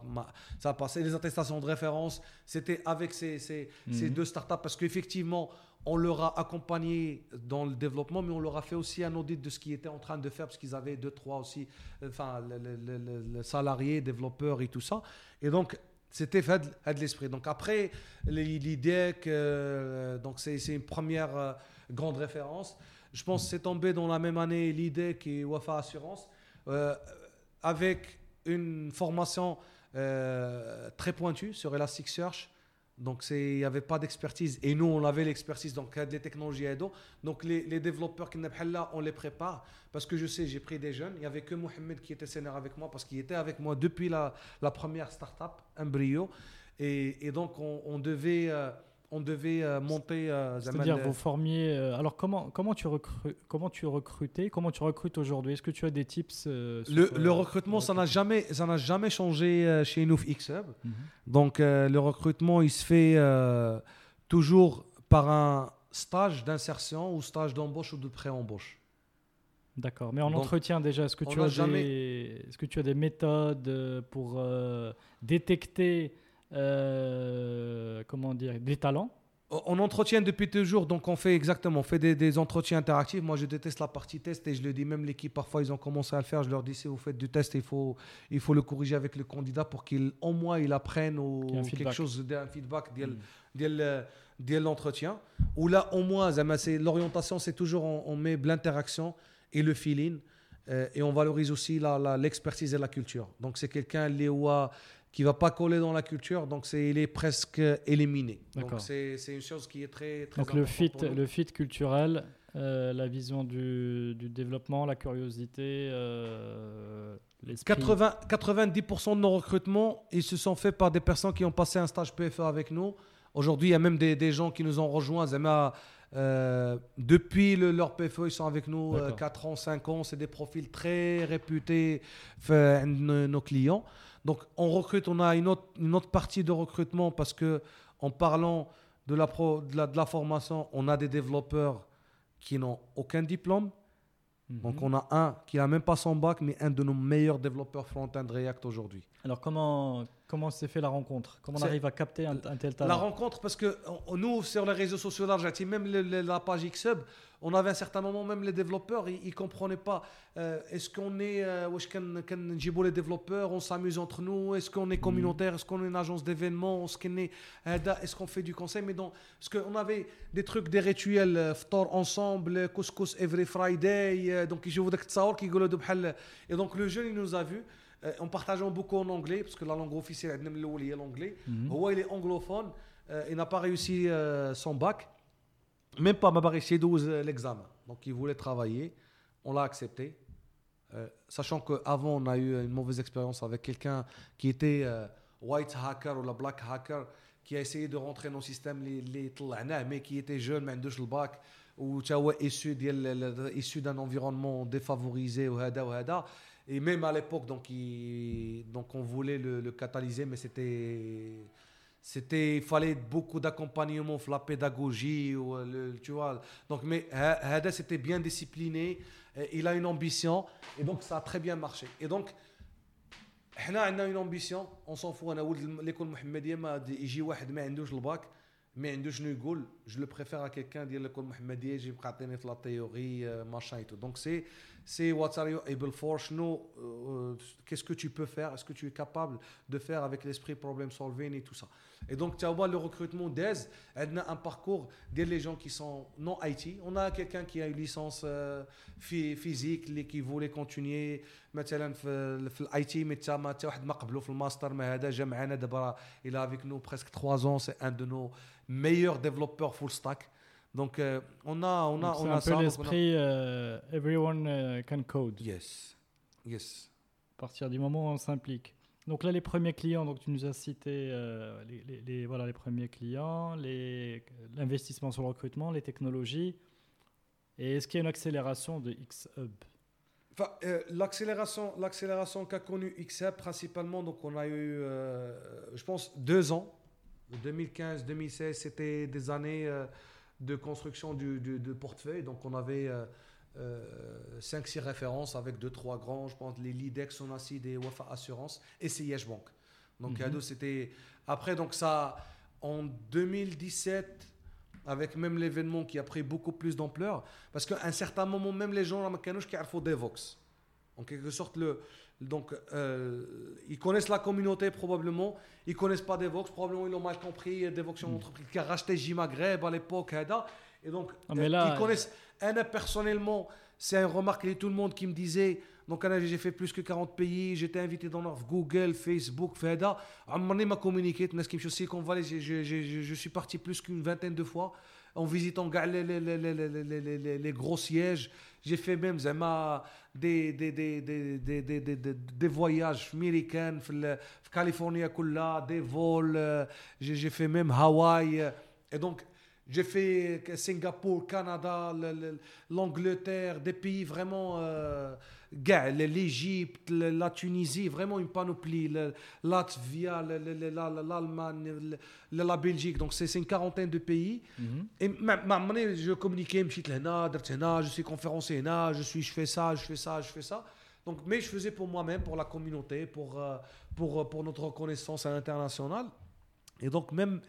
Speaker 2: a passé. Les attestations de référence, c'était avec ces, ces, ces
Speaker 1: Mhm.
Speaker 2: deux startups parce qu'effectivement, on leur a accompagné dans le développement, mais on leur a fait aussi un audit de ce qu'ils étaient en train de faire parce qu'ils avaient deux, trois aussi, euh, enfin, le, le- le- et tout ça. Et donc, c'était fait de, l'esprit. Donc après, l'idée que euh, donc c'est une première euh, grande référence. Je pense que c'est tombé dans la même année l'idée qui est Wafa Assurance euh, avec une formation très pointue sur Elasticsearch. Donc il n'y avait pas d'expertise et nous on avait l'expertise donc a des technologies aidant. Donc les, les développeurs qui là on les prépare parce que je sais j'ai pris des jeunes. Il n'y avait que Mohamed qui était senior avec moi parce qu'il était avec moi depuis la, première startup Embryo et, donc on, on devait euh, on devait euh, monter. euh,
Speaker 1: C'est-à-dire, vous formiez. euh, alors, comment, comment, tu comment tu recrutais Comment tu recrutes aujourd'hui? Est-ce que tu as des tips euh,
Speaker 2: le, le recrutement, ça n'a jamais, ça n'a jamais changé chez nous Xhub.
Speaker 1: Mhm.
Speaker 2: Donc le recrutement, il se fait toujours par un stage d'insertion ou stage d'embauche ou de pré-embauche.
Speaker 1: D'accord. Mais en
Speaker 2: Donc,
Speaker 1: entretien, déjà, est-ce que, tu as
Speaker 2: jamais-
Speaker 1: des... est-ce que tu as des méthodes pour détecter euh, comment dire, des talents.
Speaker 2: On entretient depuis toujours, donc on fait exactement, on fait des, entretiens interactifs. Moi, je déteste la partie test et je le dis même l'équipe. Parfois, ils ont commencé à le faire. Je leur dis si vous faites du test, il faut, il faut le corriger avec le candidat pour qu'il, au moins, il apprenne ou quelque chose d'un feedback
Speaker 1: mm.
Speaker 2: dès l'entretien. Ou là, au moins, l'orientation, c'est toujours on, on met l'interaction et le feeling euh, et on valorise aussi l'expertise et la culture. Donc, c'est quelqu'un, Léoa qui va pas coller dans la culture, donc c'est il est presque éliminé. Donc c'est une chose qui est très très
Speaker 1: Donc le fit, le fit culturel, euh, la vision du, du développement, la curiosité, euh, l'esprit.
Speaker 2: 80, 90% de nos recrutements, ils se sont faits par des personnes qui ont passé un stage PFE avec nous. Aujourd'hui, il y a même des, des gens qui nous ont rejoints. Zema, euh, depuis le- leur PFE, ils sont avec nous euh,
Speaker 1: D'accord.
Speaker 2: 4 ans, 5 ans. C'est des profils très réputés nos clients. Donc, on recrute, on a une autre, une autre partie de recrutement parce que en parlant de la, pro- de la, de la formation, on a des développeurs qui n'ont aucun diplôme.
Speaker 1: Mhm.
Speaker 2: Donc on a un qui n'a même pas son bac, mais un de nos meilleurs développeurs front-end React aujourd'hui.
Speaker 1: Alors comment Comment s'est fait la rencontre? Comment on arrive à capter un, tel talent?
Speaker 2: La rencontre, parce que nous, sur les réseaux sociaux d'Argentine, même la page XUB, on avait un certain moment, même les développeurs, ils ne comprenaient pas. Euh, est-ce qu'on est, euh, est quand les développeurs, on s'amuse entre nous Est-ce qu'on est mm. communautaire Est-ce qu'on est une agence d'événements Est-ce qu'on est, euh, est-ce qu'on fait du conseil? Mais donc parce qu'on avait des trucs, des rituels, ftor ensemble, couscous every Friday. Donc, je voudrais que tu saches qu'ils Et donc, le jeune, il nous a vus. Euh, en partageant beaucoup en anglais, parce que la langue officielle est l'anglais.
Speaker 1: Mhm.
Speaker 2: Il est anglophone, euh, il n'a pas réussi euh, son bac, même pas Mabaré 12 l'examen. Donc il voulait travailler, on l'a accepté. Euh, sachant qu'avant, on a eu une mauvaise expérience avec quelqu'un qui était white hacker ou la black hacker, qui a essayé de rentrer dans le système, mais qui était jeune, mais le bac, ou issu d'un environnement défavorisé, ou hada, ou hada. Et même à l'époque, donc, il- donc on voulait le, le catalyser, mais c'était. C'était, il fallait beaucoup d'accompagnement, la pédagogie, ou euh, le, tu vois. Donc, mais Ha- Hada, c'était bien discipliné, euh, il a une ambition, et donc ça a très bien marché. Et donc, احنا عندنا اون امبيسيون اون سون فو انا ولد ليكول المحمديه ما دي- يجي واحد ما عندوش الباك ما عندوش شنو يقول جو لو بريفير ا كيلكان ديال ليكول المحمديه يجي يبقى يعطيني في لا تيوري ماشين تو دونك سي سي وات ار يو ايبل فور شنو qu'est-ce que tu peux faire est-ce que tu es capable de faire avec l'esprit problem solving et tout ça et donc tu vois le recrutement d'AIS on a un parcours des les gens qui sont non IT on a quelqu'un qui a une licence euh, phy- physique اللي qui voulait continuer مثلا في في الاي تي مي تا ما تا واحد ما قبلو في الماستر ما هذا جا معنا دابا il a avec nous presque 3 ans c'est un de nos meilleurs développeurs full stack donc euh, on a on a
Speaker 1: Donc,
Speaker 2: on a
Speaker 1: un
Speaker 2: ça
Speaker 1: peu
Speaker 2: a-
Speaker 1: l'esprit euh, everyone euh, can code.
Speaker 2: yes yes
Speaker 1: À partir du moment où on s'implique. Donc là, les premiers clients, donc tu nous as cité euh, les, les- les- voilà, les premiers clients, l'investissement sur le recrutement, les technologies. Et est-ce qu'il y a une accélération de X-Hub?
Speaker 2: Enfin, euh, l'accélération, l'accélération qu'a connue XApp principalement, donc on a eu, euh, je pense, deux ans. 2015-2016, c'était des années de construction du, du- de portefeuille. Donc on avait 5-6 références avec 2-3 grands, je pense, les Lidex, aussi des Wafa Assurance et CIH Bank. Donc
Speaker 1: Mhm.
Speaker 2: Yado, c'était. Après, donc ça, en 2017, avec même l'événement qui a pris beaucoup plus d'ampleur, parce qu'à un certain moment, même les gens, qui ont Devox. En quelque sorte, le, donc, euh, ils connaissent la communauté probablement, ils connaissent pas Devox, probablement ils l'ont mal compris. Devox, c'est une entreprise qui a racheté J Maghreb à l'époque, et donc
Speaker 1: Ah, mais
Speaker 2: euh,
Speaker 1: là,
Speaker 2: ils connaissent. Anna, personnellement, c'est une remarque que tout le monde qui me disait. Donc, j'ai fait plus que 40 pays, j'étais invité dans Google, Facebook, Feda. À m'a communiqué, je suis parti plus qu'une vingtaine de fois en visitant gars, les, les, les, les, les, les, les- les- les gros sièges. J'ai fait même des voyages américains, Californie, des vols, euh, j'ai fait même Hawaï, euh, et donc j'ai fait euh, Singapour, Canada, l'Angleterre, des pays vraiment l'Égypte, la Tunisie, vraiment une panoplie. Latvia, le- le- le- la- la- l'Allemagne, le- le- la Belgique. Donc, c'est une quarantaine de pays. Et ma, ma monnaie, je communiquais, je suis conférencier je suis, je fais ça, je fais ça, je fais ça. Donc, mais je faisais pour moi-même, pour la communauté, pour, euh, pour, euh, pour notre reconnaissance à l'international. Et donc, même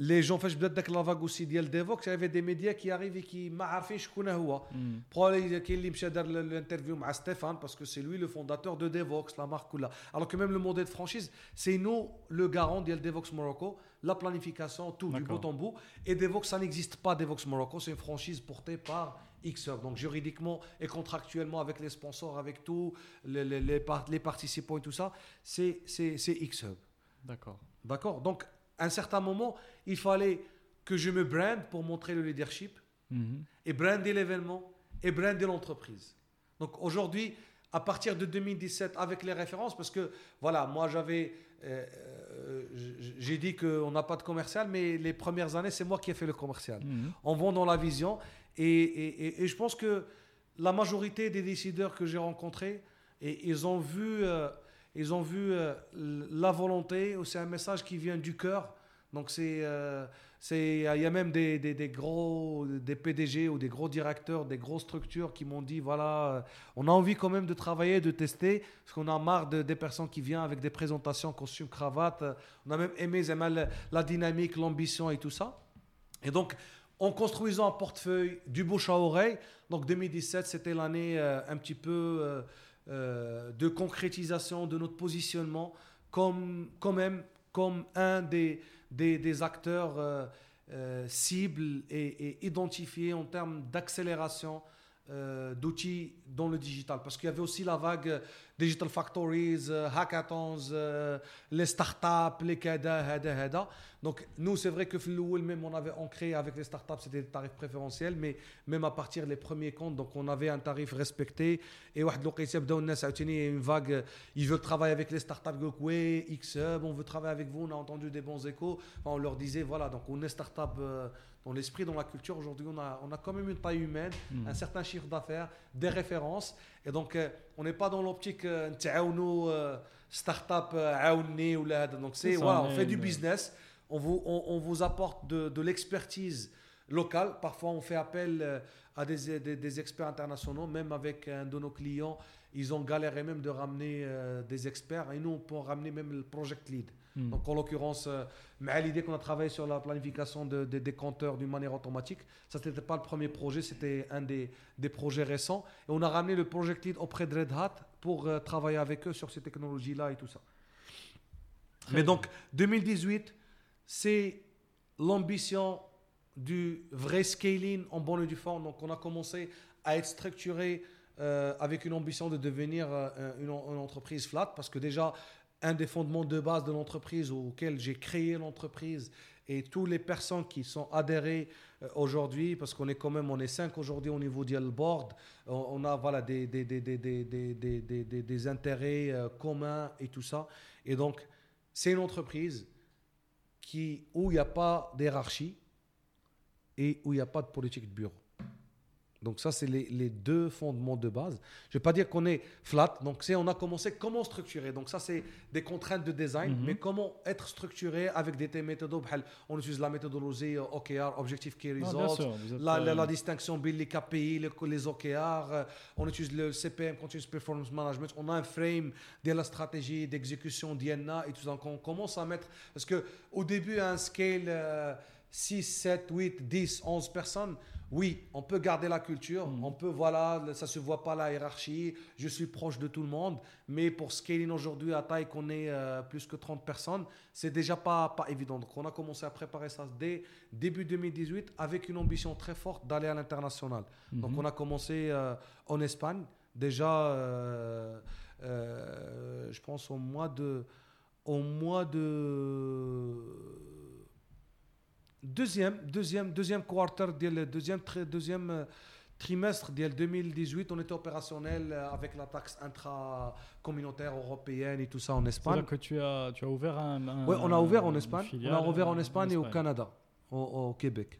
Speaker 2: les gens faisaient peut-être d'être la vague aussi d'El Devox. Il y avait des médias qui arrivaient et qui m'affichent qu'on a oua. Pour aller dire qu'il y a l'interview à Stéphane parce que c'est lui le fondateur de Devox, la marque Koula. Alors que même le modèle de franchise, c'est nous le garant d'El Devox Morocco, la planification, tout du bout en bout. Et Devox, ça n'existe pas, Devox Morocco, c'est une franchise portée par Xhub. Donc juridiquement et contractuellement avec les sponsors, avec tous les participants et tout ça, c'est X-Hub.
Speaker 1: D'accord.
Speaker 2: D'accord? Donc, à un certain moment, il fallait que je me brande pour montrer le leadership
Speaker 1: Mhm.
Speaker 2: et brander l'événement et brander l'entreprise. Donc aujourd'hui, à partir de 2017, avec les références, parce que voilà, moi j'avais, euh, euh, j'ai dit qu'on n'a pas de commercial, mais les premières années, c'est moi qui ai fait le commercial
Speaker 1: Mhm.
Speaker 2: en vendant la vision. Et, et- et- et je pense que la majorité des décideurs que j'ai rencontrés, et, ils ont vu, euh, ils ont vu la volonté, c'est un message qui vient du cœur. Donc c'est, euh, c'est, il y a même des, des- gros, des PDG ou des gros directeurs, des grosses structures qui m'ont dit voilà, euh, on a envie quand même de travailler, de tester, parce qu'on a marre de- des personnes qui viennent avec des présentations costume cravate. On a même aimé Zema, la, la dynamique, l'ambition et tout ça. Et donc, en construisant un portefeuille du bouche à oreille, donc 2017, c'était l'année euh, un petit peu euh, euh, de concrétisation de notre positionnement comme, quand même comme un des, des, acteurs euh, euh, cibles et, identifiés en termes d'accélération euh, d'outils dans le digital. Parce qu'il y avait aussi la vague euh, Digital Factories, euh, Hackathons, les startups, les kada, hada, hada. Donc, nous, c'est vrai que Flouel, même on avait ancré avec les startups, c'était des tarifs préférentiels, mais même à partir des premiers comptes, donc on avait un tarif respecté. Et une vague, ils veulent travailler avec les startups, Gokwe, X-Hub, on veut travailler avec vous, on a entendu des bons échos. On leur disait, voilà, donc on est startup dans l'esprit, dans la culture. Aujourd'hui, on a, on a quand même une taille humaine, un certain chiffre d'affaires, des références. Et donc, euh, on n'est pas dans l'optique euh, euh, start-up, euh, ou Donc, c'est voilà,
Speaker 1: on
Speaker 2: fait du business. On vous, on, vous apporte de, l'expertise locale. Parfois, on fait appel euh, à des, des, experts internationaux, même avec un de nos clients. Ils ont galéré même de ramener des experts. Et nous, on peut ramener même le project lead.
Speaker 1: Mm.
Speaker 2: Donc, en l'occurrence, euh, mais à l'idée qu'on a travaillé sur la planification de- de- des compteurs d'une manière automatique. Ça, ce n'était pas le premier projet, c'était un des, des projets récents. Et on a ramené le project lead auprès de Red Hat pour euh, travailler avec eux sur ces technologies-là et tout ça.
Speaker 1: Très
Speaker 2: Mais
Speaker 1: bien.
Speaker 2: donc, 2018, c'est l'ambition du vrai scaling en bonne et due forme. Donc, on a commencé à être structuré euh, avec une ambition de devenir euh, une, une entreprise flat parce que déjà, un des fondements de base de l'entreprise auquel j'ai créé l'entreprise et toutes les personnes qui sont adhérées euh, aujourd'hui, parce qu'on est quand même, on est cinq aujourd'hui au niveau du board, euh, on a voilà, des, des, des, des, intérêts euh, communs et tout ça. Et donc, c'est une entreprise qui, où il n'y a pas d'hierarchie et où il n'y a pas de politique de bureau. Donc ça, c'est les, deux fondements de base. Je ne vais pas dire qu'on est flat. Donc c'est, on a commencé comment structurer. Donc ça, c'est des contraintes de design, mais comment être structuré avec des méthodes. On utilise la méthodologie OKR, Objective Key Results, la, la, la, distinction les KPI, les, OKR. Euh, on utilise le CPM, Continuous Performance Management. On a un frame de la stratégie d'exécution d'INA et tout ça. on commence à mettre... Parce qu'au début, un scale euh, 6, 7, 8, 10, 11 personnes oui, on peut garder la culture,
Speaker 1: Mhm.
Speaker 2: on peut, voilà, ça se voit pas la hiérarchie, je suis proche de tout le monde, mais pour scaling aujourd'hui à taille qu'on est euh, plus que 30 personnes, c'est déjà pas, pas évident. Donc on a commencé à préparer ça dès début 2018 avec une ambition très forte d'aller à l'international. Donc
Speaker 1: mhm.
Speaker 2: on a commencé euh, en Espagne, déjà, euh, je pense au mois de... Au mois de Deuxième, deuxième, deuxième quarter, ديال- deuxième, tri- deuxième euh, trimestre ديال 2018, on était opérationnel euh, avec la taxe intra-communautaire européenne et tout ça en Espagne.
Speaker 1: C'est-à-dire que tu as, tu as ouvert un. un-
Speaker 2: Oui, on a ouvert en
Speaker 1: une
Speaker 2: Espagne. On
Speaker 1: filiale,
Speaker 2: a ouvert en
Speaker 1: euh,
Speaker 2: Espagne et au Canada, au, au Québec.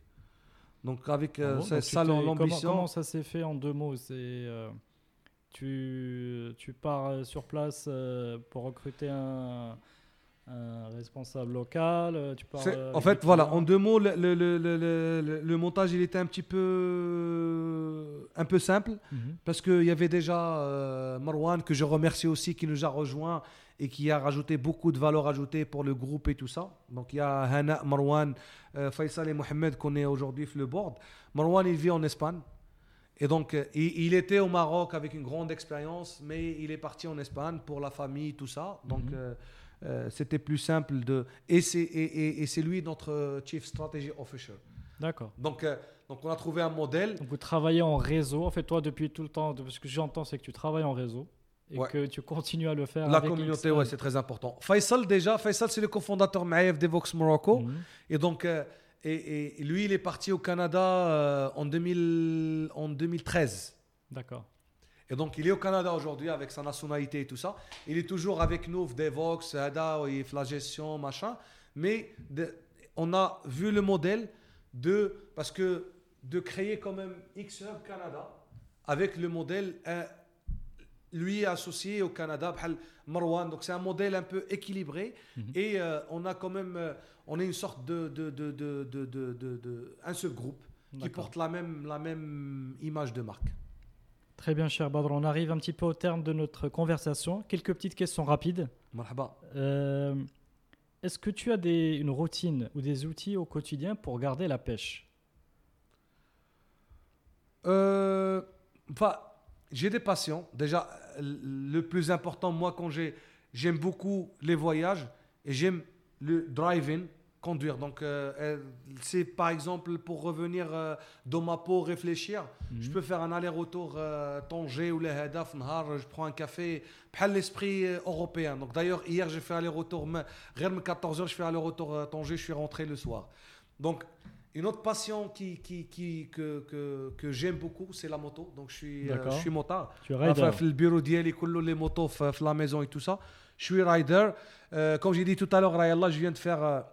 Speaker 2: Donc avec
Speaker 1: Ah
Speaker 2: euh,
Speaker 1: bon
Speaker 2: c'est
Speaker 1: Donc tu
Speaker 2: ça
Speaker 1: t'es- comment,
Speaker 2: l'ambition.
Speaker 1: comment ça s'est fait en deux mots C'est euh, tu, tu pars euh, sur place euh, pour recruter un, un responsable local. euh, Tu euh,
Speaker 2: en fait, voilà, en deux mots, le, le, le, le, le- le montage, il était un petit peu, un peu simple
Speaker 1: Mhm.
Speaker 2: parce qu'il y avait déjà euh, Marwan, que je remercie aussi, qui nous a rejoint et qui a rajouté beaucoup de valeur ajoutée pour le groupe et tout ça. Donc il y a Hana, Marwan, euh, Faisal et Mohamed qu'on est aujourd'hui sur le board. Marwan, il vit en Espagne. Et donc, euh, il, était au Maroc avec une grande expérience, mais il est parti en Espagne pour la famille, tout ça. Donc,
Speaker 1: Mhm.
Speaker 2: euh, euh, c'était plus simple de. Et c'est et, et- et c'est lui notre Chief Strategy Officer.
Speaker 1: D'accord.
Speaker 2: Donc, euh, donc, on a trouvé un modèle.
Speaker 1: Donc vous travaillez en réseau. En fait, toi, depuis tout le temps, de- ce que j'entends, c'est que tu travailles en réseau et
Speaker 2: Ouais.
Speaker 1: que tu continues à le faire.
Speaker 2: La
Speaker 1: avec
Speaker 2: communauté, ouais, c'est très important. Faisal, déjà, Faisal, c'est le cofondateur Maïf Devox Morocco.
Speaker 1: Mhm.
Speaker 2: Et donc, euh, et, et lui, il est parti au Canada euh, en, 2000, en 2013.
Speaker 1: D'accord.
Speaker 2: Et donc, il est au Canada aujourd'hui avec sa nationalité et tout ça. Il est toujours avec nous, Devox, Ada, la gestion, machin. Mais on a vu le modèle de. Parce que de créer quand même X-Hub Canada avec le modèle. Euh, lui associé au Canada, Marwan. Donc c'est un modèle un peu équilibré
Speaker 1: mhm.
Speaker 2: et euh, on a quand même, euh, on est une sorte de, de, de, de, de un seul groupe qui porte la même, la même image de marque.
Speaker 1: Très bien, cher Badr. On arrive un petit peu au terme de notre conversation. Quelques petites questions rapides. Euh, Est-ce que tu as des, une routine ou des outils au quotidien pour garder la pêche?
Speaker 2: Euh, Enfin, j'ai des passions. Déjà, le plus important, moi, quand j'ai, j'aime beaucoup les voyages et j'aime le driving, conduire. Donc, euh, c'est par exemple pour revenir euh, dans ma peau, réfléchir. Je peux faire un aller-retour euh, Tanger ou les Hadaf, je prends un café, par l'esprit euh, européen. Donc, d'ailleurs, hier, j'ai fait aller-retour, rien 14h, je fais aller-retour Tanger, je suis rentré le soir. Donc, une autre passion qui, qui, qui que, que, j'aime beaucoup, c'est la moto. Donc, je suis, je suis motard. Le bureau d'Yeli, les motos, la maison et tout ça. Je suis rider. comme j'ai dit tout à l'heure, je viens de faire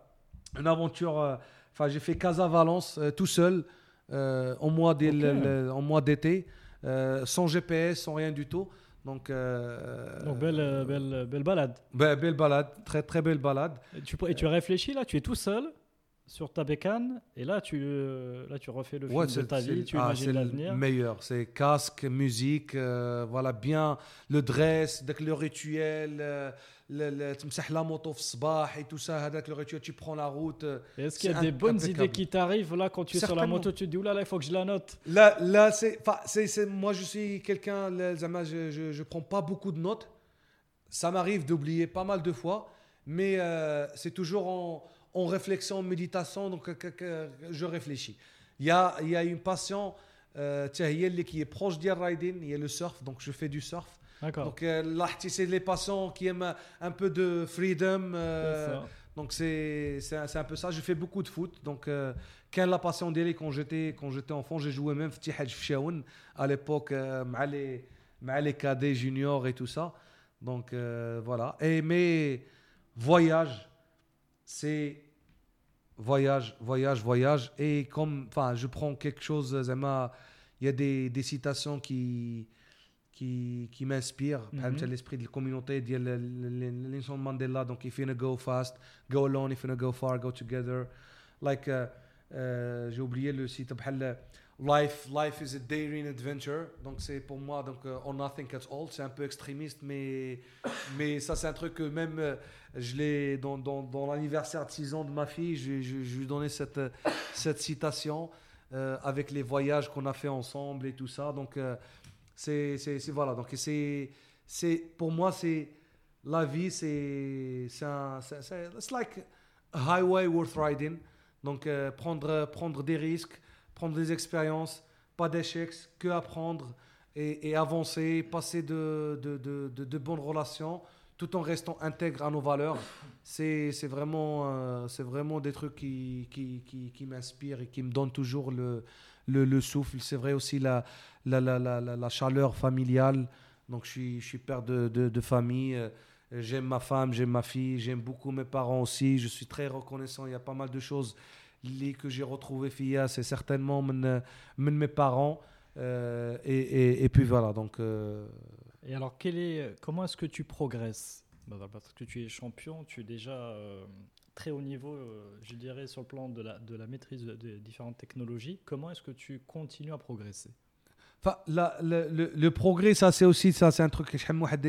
Speaker 2: une aventure euh, enfin j'ai fait Casa Valence euh, tout seul euh, en mois d'été, sans GPS, sans rien du tout. Donc, euh,
Speaker 1: Donc belle, euh, belle, belle balade.
Speaker 2: be- belle balade, très très belle balade.
Speaker 1: Et tu, et tu réfléchis là, tu es tout seul sur ta bécane et là tu, euh, là, tu refais le film
Speaker 2: Ouais,
Speaker 1: de
Speaker 2: c'est-
Speaker 1: ta
Speaker 2: c'est-
Speaker 1: vie, tu
Speaker 2: ah,
Speaker 1: imagines
Speaker 2: c'est le
Speaker 1: l'avenir.
Speaker 2: meilleur. C'est casque, musique, euh, voilà, bien le dress, dès que le rituel, euh, le, le, تمسح la moto في الصباح et tout ça, avec le rituel, tu prends la route. euh.
Speaker 1: Et Est-ce qu'il y a
Speaker 2: c'est
Speaker 1: des bonnes
Speaker 2: impeccable.
Speaker 1: idées qui t'arrivent là quand tu es sur la
Speaker 2: Certainement.
Speaker 1: moto, tu te dis oula là il faut que je la note.
Speaker 2: Là, là c'est, enfin, c'est, c'est- moi, je suis quelqu'un, là, Zama, je, je, je prends pas beaucoup de notes. Ça m'arrive d'oublier pas mal de fois, mais euh, c'est toujours en, en réflexion, en méditation, donc je réfléchis. Il y a, il y a une passion euh, qui est proche du riding, il y a le surf, donc je fais du surf. Donc euh, là, c'est les patients qui aiment un peu de freedom. Euh, donc c'est un, peu ça. Je fais beaucoup de foot. Donc euh, quand la passion d'Eli quand j'étais enfant, j'ai joué même Ftihaj Fshaoun à l'époque les les cadets juniors et tout ça. Donc euh, voilà. Et mais voyage, c'est voyage, voyage, voyage. Et comme, enfin, je prends quelque chose, il y a des, des, citations qui, qui, qui m'inspirent. Par
Speaker 1: mhm.
Speaker 2: l'esprit de la communauté, Nelson Mandela, donc, if you're gonna go fast, go alone, if you're gonna go far, go together. Like, uh, uh, j'ai oublié le site, Life, is a daring adventure. Donc c'est pour moi donc euh, on nothing at all. C'est un peu extrémiste, mais mais ça c'est un truc que même euh, je l'ai dans, l'anniversaire de 6 ans de ma fille, je, lui donnais cette euh, cette citation avec les voyages qu'on a fait ensemble et tout ça. Donc c'est voilà. Donc c'est c'est pour moi c'est la vie c'est c'est un c'est like a highway worth riding. Donc prendre prendre des risques prendre des expériences, pas d'échecs, que apprendre et, avancer, passer de, bonnes relations tout en restant intègre à nos valeurs. C'est, vraiment, euh, c'est vraiment des trucs qui, m'inspirent et qui me donnent toujours le, le, le souffle. C'est vrai aussi la, chaleur familiale. Donc, je suis, père de, famille. J'aime ma femme, j'aime ma fille, j'aime beaucoup mes parents aussi. Je suis très reconnaissant. Il y a pas mal de choses les que j'ai retrouvées, Fia, c'est certainement mon, mon- mes parents. Euh, et, et, et puis voilà, donc euh,
Speaker 1: Et alors, quel est, comment est-ce que tu progresses? Bah, Parce que tu es champion, tu es déjà euh, très haut niveau, euh, je dirais, sur le plan de la, de la maîtrise de- des différentes technologies. Comment est-ce que tu continues à progresser?
Speaker 2: Enfin, la- le, le- le progrès, ça c'est aussi ça, c'est un truc que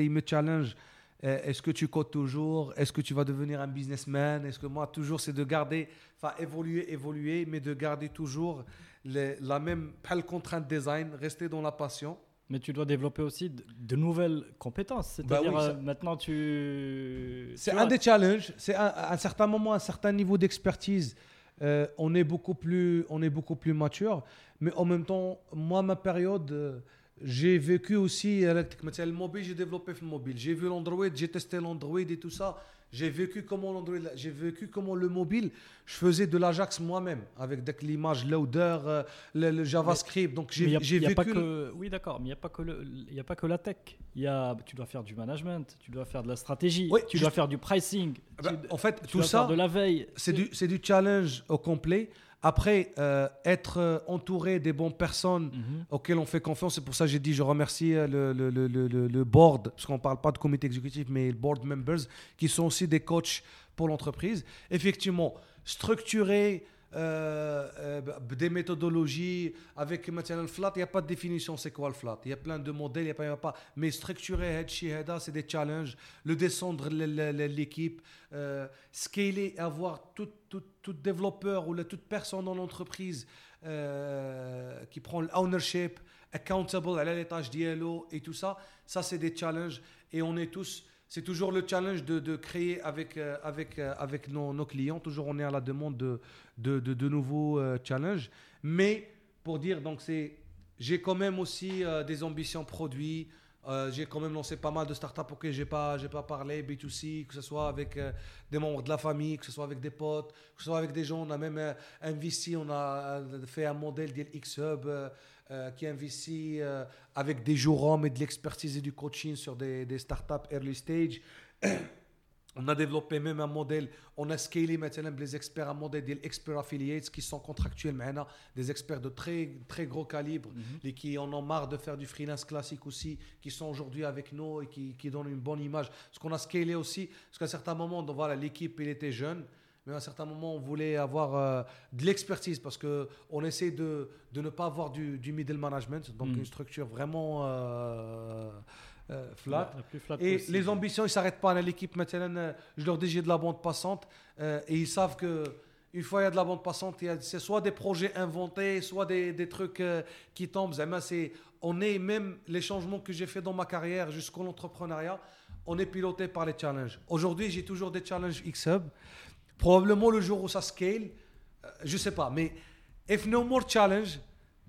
Speaker 2: il me challenge. Euh, Est-ce que tu codes toujours? Est-ce que tu vas devenir un businessman? Est-ce que moi toujours c'est de garder, enfin évoluer, évoluer, mais de garder toujours les- la même pas le contrainte design, rester dans la passion.
Speaker 1: Mais tu dois développer aussi de, de nouvelles compétences.
Speaker 2: Bah
Speaker 1: C'est-à-dire,
Speaker 2: oui,
Speaker 1: euh, maintenant, tu.
Speaker 2: C'est un des challenges. C'est un- à un certain moment, un certain niveau d'expertise. euh, on est beaucoup plus, on est beaucoup plus mature. Mais en même temps, moi, ma période, euh, j'ai vécu aussi le mobile, j'ai développé le mobile. J'ai vu l'Android, j'ai testé l'Android et tout ça. J'ai vécu comment l'Android, j'ai vécu comment le mobile, je faisais de l'Ajax moi-même avec l'image loader, euh, le, le JavaScript. Donc j'ai vécu.
Speaker 1: Oui, d'accord, mais il n'y a pas que a pas que la tech. Y a, tu dois faire du management, tu dois faire de la stratégie, tu dois faire du pricing.
Speaker 2: Ah bah,
Speaker 1: tu,
Speaker 2: en fait, tout
Speaker 1: dois
Speaker 2: ça,
Speaker 1: de la veille.
Speaker 2: C'est du, du challenge au complet. Après, euh, être entouré des bonnes personnes
Speaker 1: Mhm.
Speaker 2: auxquelles on fait confiance, c'est pour ça que j'ai dit je remercie euh, le, le, le, le, board, parce qu'on ne parle pas de comité exécutif, mais le board members, qui sont aussi des coachs pour l'entreprise. Effectivement, structurer euh, euh, des méthodologies avec euh, maintenant le flat il n'y a pas de définition c'est quoi le flat? Il y a plein de modèles il n'y a, pas, a pas. Mais structurer c'est des challenges. Le descendre l'équipe euh, scaler avoir tout, tout, tout, développeur ou toute personne dans l'entreprise qui prend l'ownership accountable à l'étage d'ilo et tout ça ça c'est des challenges. Et on est tous c'est toujours le challenge de, créer avec, euh, avec, euh, avec nos, clients, toujours on est à la demande de, de, nouveaux euh, challenges, mais pour dire, donc c'est, j'ai quand même aussi des ambitions produits, j'ai quand même lancé pas mal de startups auxquelles j'ai pas, j'ai pas parlé, B2C, que ce soit avec des membres de la famille, que ce soit avec des potes, que ce soit avec des gens. On a même investi, on a fait un modèle de X-Hub euh, qui investit euh, avec des jurons et de l'expertise et du coaching sur des, des startups early stage. On a développé même un modèle, on a scalé maintenant les experts, un modèle des experts affiliates qui sont contractuels maintenant, des experts de très, très gros calibre, et qui en ont marre de faire du freelance classique aussi, qui sont aujourd'hui avec nous et qui, qui donnent une bonne image. Parce qu'on a scalé aussi, parce qu'à un certain moment, donc voilà, l'équipe, était jeune, mais à un certain moment, on voulait avoir euh, de l'expertise parce qu'on essaie de, de ne pas avoir du, du middle management, donc
Speaker 1: Mhm.
Speaker 2: une structure vraiment euh, euh, flat.
Speaker 1: La plus flat
Speaker 2: Et
Speaker 1: possible.
Speaker 2: les ambitions, ils ne s'arrêtent pas. L'équipe, maintenant, euh, je leur dis j'ai de la bande passante. euh, et ils savent que une fois il y a de la bande passante, c'est soit des projets inventés, soit des, des trucs euh, qui tombent. Zama, c'est- on est même les changements que j'ai fait dans ma carrière jusqu'à l'entrepreneuriat, on est piloté par les challenges. Aujourd'hui, j'ai toujours des challenges X-Hub. Probablement le jour où ça scale, euh, je sais pas. Mais if no more challenge,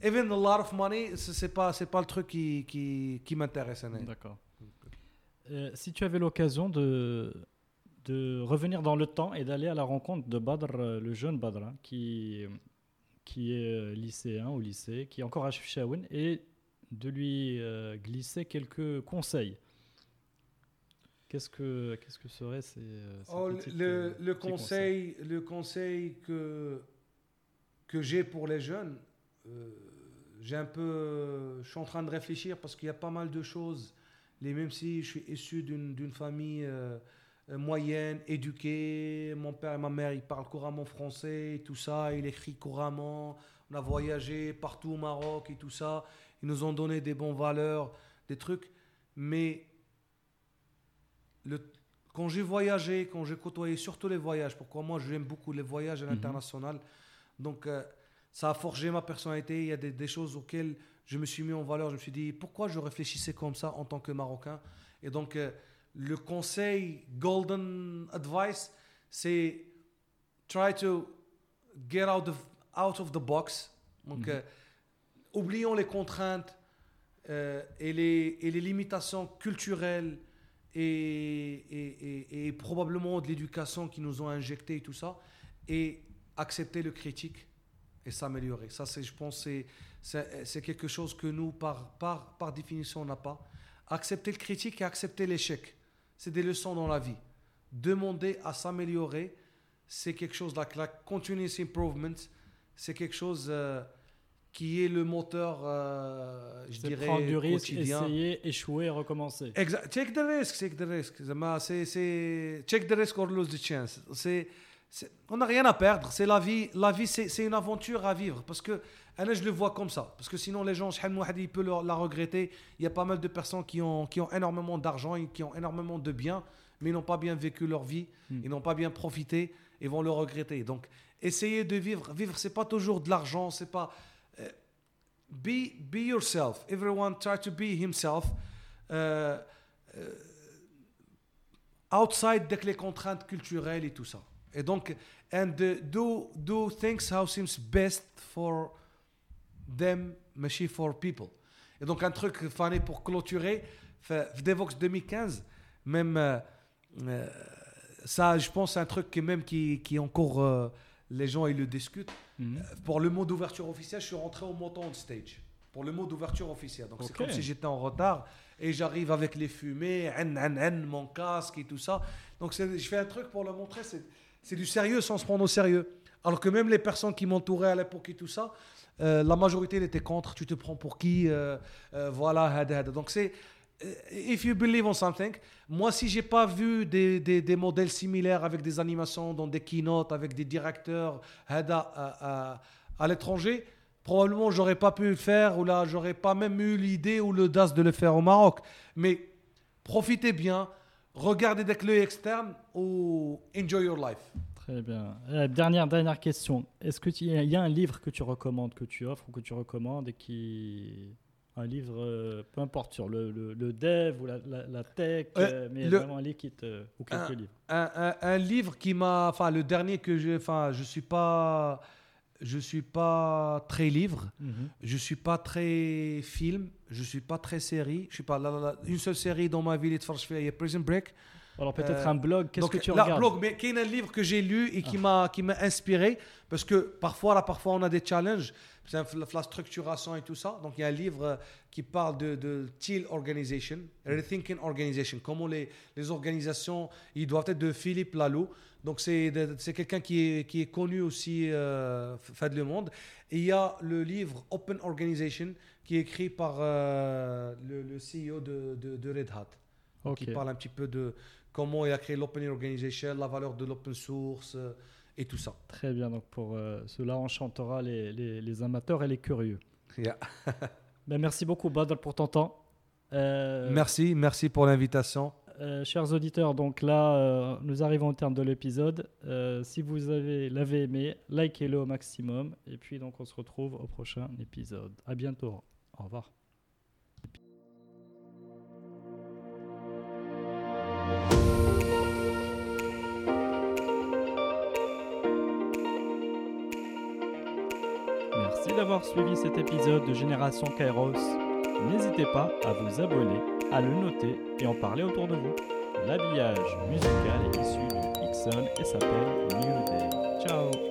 Speaker 2: even a lot of money, c'est pas, c'est pas le truc qui, qui, qui m'intéresse. Anne.
Speaker 1: D'accord. Euh, si tu avais l'occasion de, de revenir dans le temps et d'aller à la rencontre de Badr, euh, le jeune Badr, hein, qui, qui est lycéen au lycée, qui est encore à Chefchaouen, et de lui glisser quelques conseils. Qu'est-ce que, qu'est-ce que serait ces, euh, ces
Speaker 2: Oh,
Speaker 1: petites,
Speaker 2: le,
Speaker 1: euh,
Speaker 2: le conseil, le conseil que, que j'ai pour les jeunes, euh, j'ai un peu, je suis en train de réfléchir parce qu'il y a pas mal de choses. Les, même si je suis issu d'une famille euh, moyenne, éduquée, mon père et ma mère, ils parlent couramment français et tout ça, il écrit couramment. On a voyagé partout au Maroc et tout ça. Ils nous ont donné des bonnes valeurs, des trucs. Mais le, quand j'ai voyagé, quand j'ai côtoyé surtout les voyages, pourquoi moi j'aime beaucoup les voyages à
Speaker 1: Mhm.
Speaker 2: l'international, donc euh, ça a forgé ma personnalité. Il y a des, des choses auxquelles je me suis mis en valeur. Je me suis dit pourquoi je réfléchissais comme ça en tant que Marocain? Et donc euh, le conseil golden advice, c'est try to get out of out of the box. Donc
Speaker 1: Mhm.
Speaker 2: euh, oublions les contraintes et, les, et les limitations culturelles et, probablement de l'éducation qui nous ont injecté et tout ça, et accepter le critique et s'améliorer. Ça, je pense, c'est, quelque chose que nous, par, par, par définition, on n'a pas. Accepter le critique et accepter l'échec, c'est des leçons dans la vie. Demander à s'améliorer, c'est quelque chose, like, la continuous improvement, c'est quelque chose euh, qui est le moteur, euh, je dirais,
Speaker 1: prendre du risque,
Speaker 2: quotidien.
Speaker 1: essayer, échouer, recommencer.
Speaker 2: Exact. Check the risk, check the risk. C'est check the risk or lose the chance. C'est on n'a rien à perdre. C'est la vie. La vie, c'est une aventure à vivre. Parce que là, je le vois comme ça. Parce que sinon, les gens, je ils peuvent la regretter. Il y a pas mal de personnes qui ont, qui ont énormément d'argent, et qui ont énormément de biens, mais ils n'ont pas bien vécu leur vie.
Speaker 1: Hmm.
Speaker 2: Ils n'ont pas bien profité et vont le regretter. Donc, essayer de vivre. Vivre, c'est pas toujours de l'argent. C'est pas be be yourself. Everyone try to be himself. Uh, uh, outside dès que les contraintes culturelles et tout ça. Et donc, and uh, do, do things how seems best for them, machine for people. Et donc, un truc fané pour clôturer, Devox 2015, même euh, euh, ça, je pense, un truc même qui, qui encore euh, les gens ils le discutent.
Speaker 1: Mhm.
Speaker 2: Pour le mot d'ouverture officielle, je suis rentré au montant on stage. Pour le mot d'ouverture officielle. Donc c'est comme si j'étais en retard et j'arrive avec les fumées, en, en, en, mon casque et tout ça. Donc je fais un truc pour le montrer, c'est, du sérieux sans se prendre au sérieux. Alors que même les personnes qui m'entouraient à l'époque et tout ça, euh, la majorité elle était contre. Tu te prends pour qui euh, euh, Voilà. Donc c'est. Euh, If you believe on something, moi si j'ai pas vu des, des, des modèles similaires avec des animations dans des keynotes avec des directeurs à, à, à l'étranger, probablement j'aurais pas pu le faire ou là j'aurais pas même eu l'idée ou l'audace de le faire au Maroc. Mais profitez bien, regardez avec l'œil externe ou enjoy your life.
Speaker 1: Très bien. Euh, dernière, dernière question. Est-ce qu'il y, y a un livre que tu recommandes, que tu offres ou que tu recommandes et qui un livre, euh, peu importe, sur le, le, le dev ou la, la, tech,
Speaker 2: euh,
Speaker 1: euh mais
Speaker 2: le,
Speaker 1: vraiment un livre qui te, euh, ou quelques
Speaker 2: un,
Speaker 1: livres.
Speaker 2: Un, livre qui m'a, enfin le dernier que j'ai, enfin je suis pas, je suis pas très livre,
Speaker 1: mm -hmm.
Speaker 2: je suis pas très film, je suis pas très série, je suis pas là, là, là, une seule série dans ma vie, les Prison Break.
Speaker 1: Alors peut-être
Speaker 2: Euh,
Speaker 1: un blog, qu'est-ce que tu
Speaker 2: là,
Speaker 1: regardes
Speaker 2: blog, mais qu'il y a un livre que j'ai lu et
Speaker 1: Ah.
Speaker 2: qui m'a qui m'a inspiré parce que parfois là parfois on a des challenges. La, structuration et tout ça. Donc il y a un livre euh, qui parle de, de Teal Organization Rethinking Organization comment les, les organisations ils doivent être de Philippe Laloux. Donc c'est quelqu'un qui est, qui est connu aussi euh, fait le monde. Et il y a le livre Open Organization qui est écrit par euh, le, le CEO de, de, de Red Hat qui parle un petit peu de comment il a créé l'open organization, la valeur de l'open source euh, et tout ça.
Speaker 1: Très bien, donc pour euh, cela, on chantera les, les- les amateurs et les curieux.
Speaker 2: Yeah.
Speaker 1: Ben, merci beaucoup, Badr, pour ton temps. Euh,
Speaker 2: Merci, merci pour l'invitation.
Speaker 1: euh, chers auditeurs, donc là, nous arrivons au terme de l'épisode. Si vous avez l'avez aimé, likez-le au maximum. Et puis, donc, on se retrouve au prochain épisode. À bientôt. Au revoir. D'avoir suivi cet épisode de Génération Kairos. N'hésitez pas à vous abonner, à le noter et en parler autour de vous. L'habillage musical est issu de Ixon et s'appelle New Day. Ciao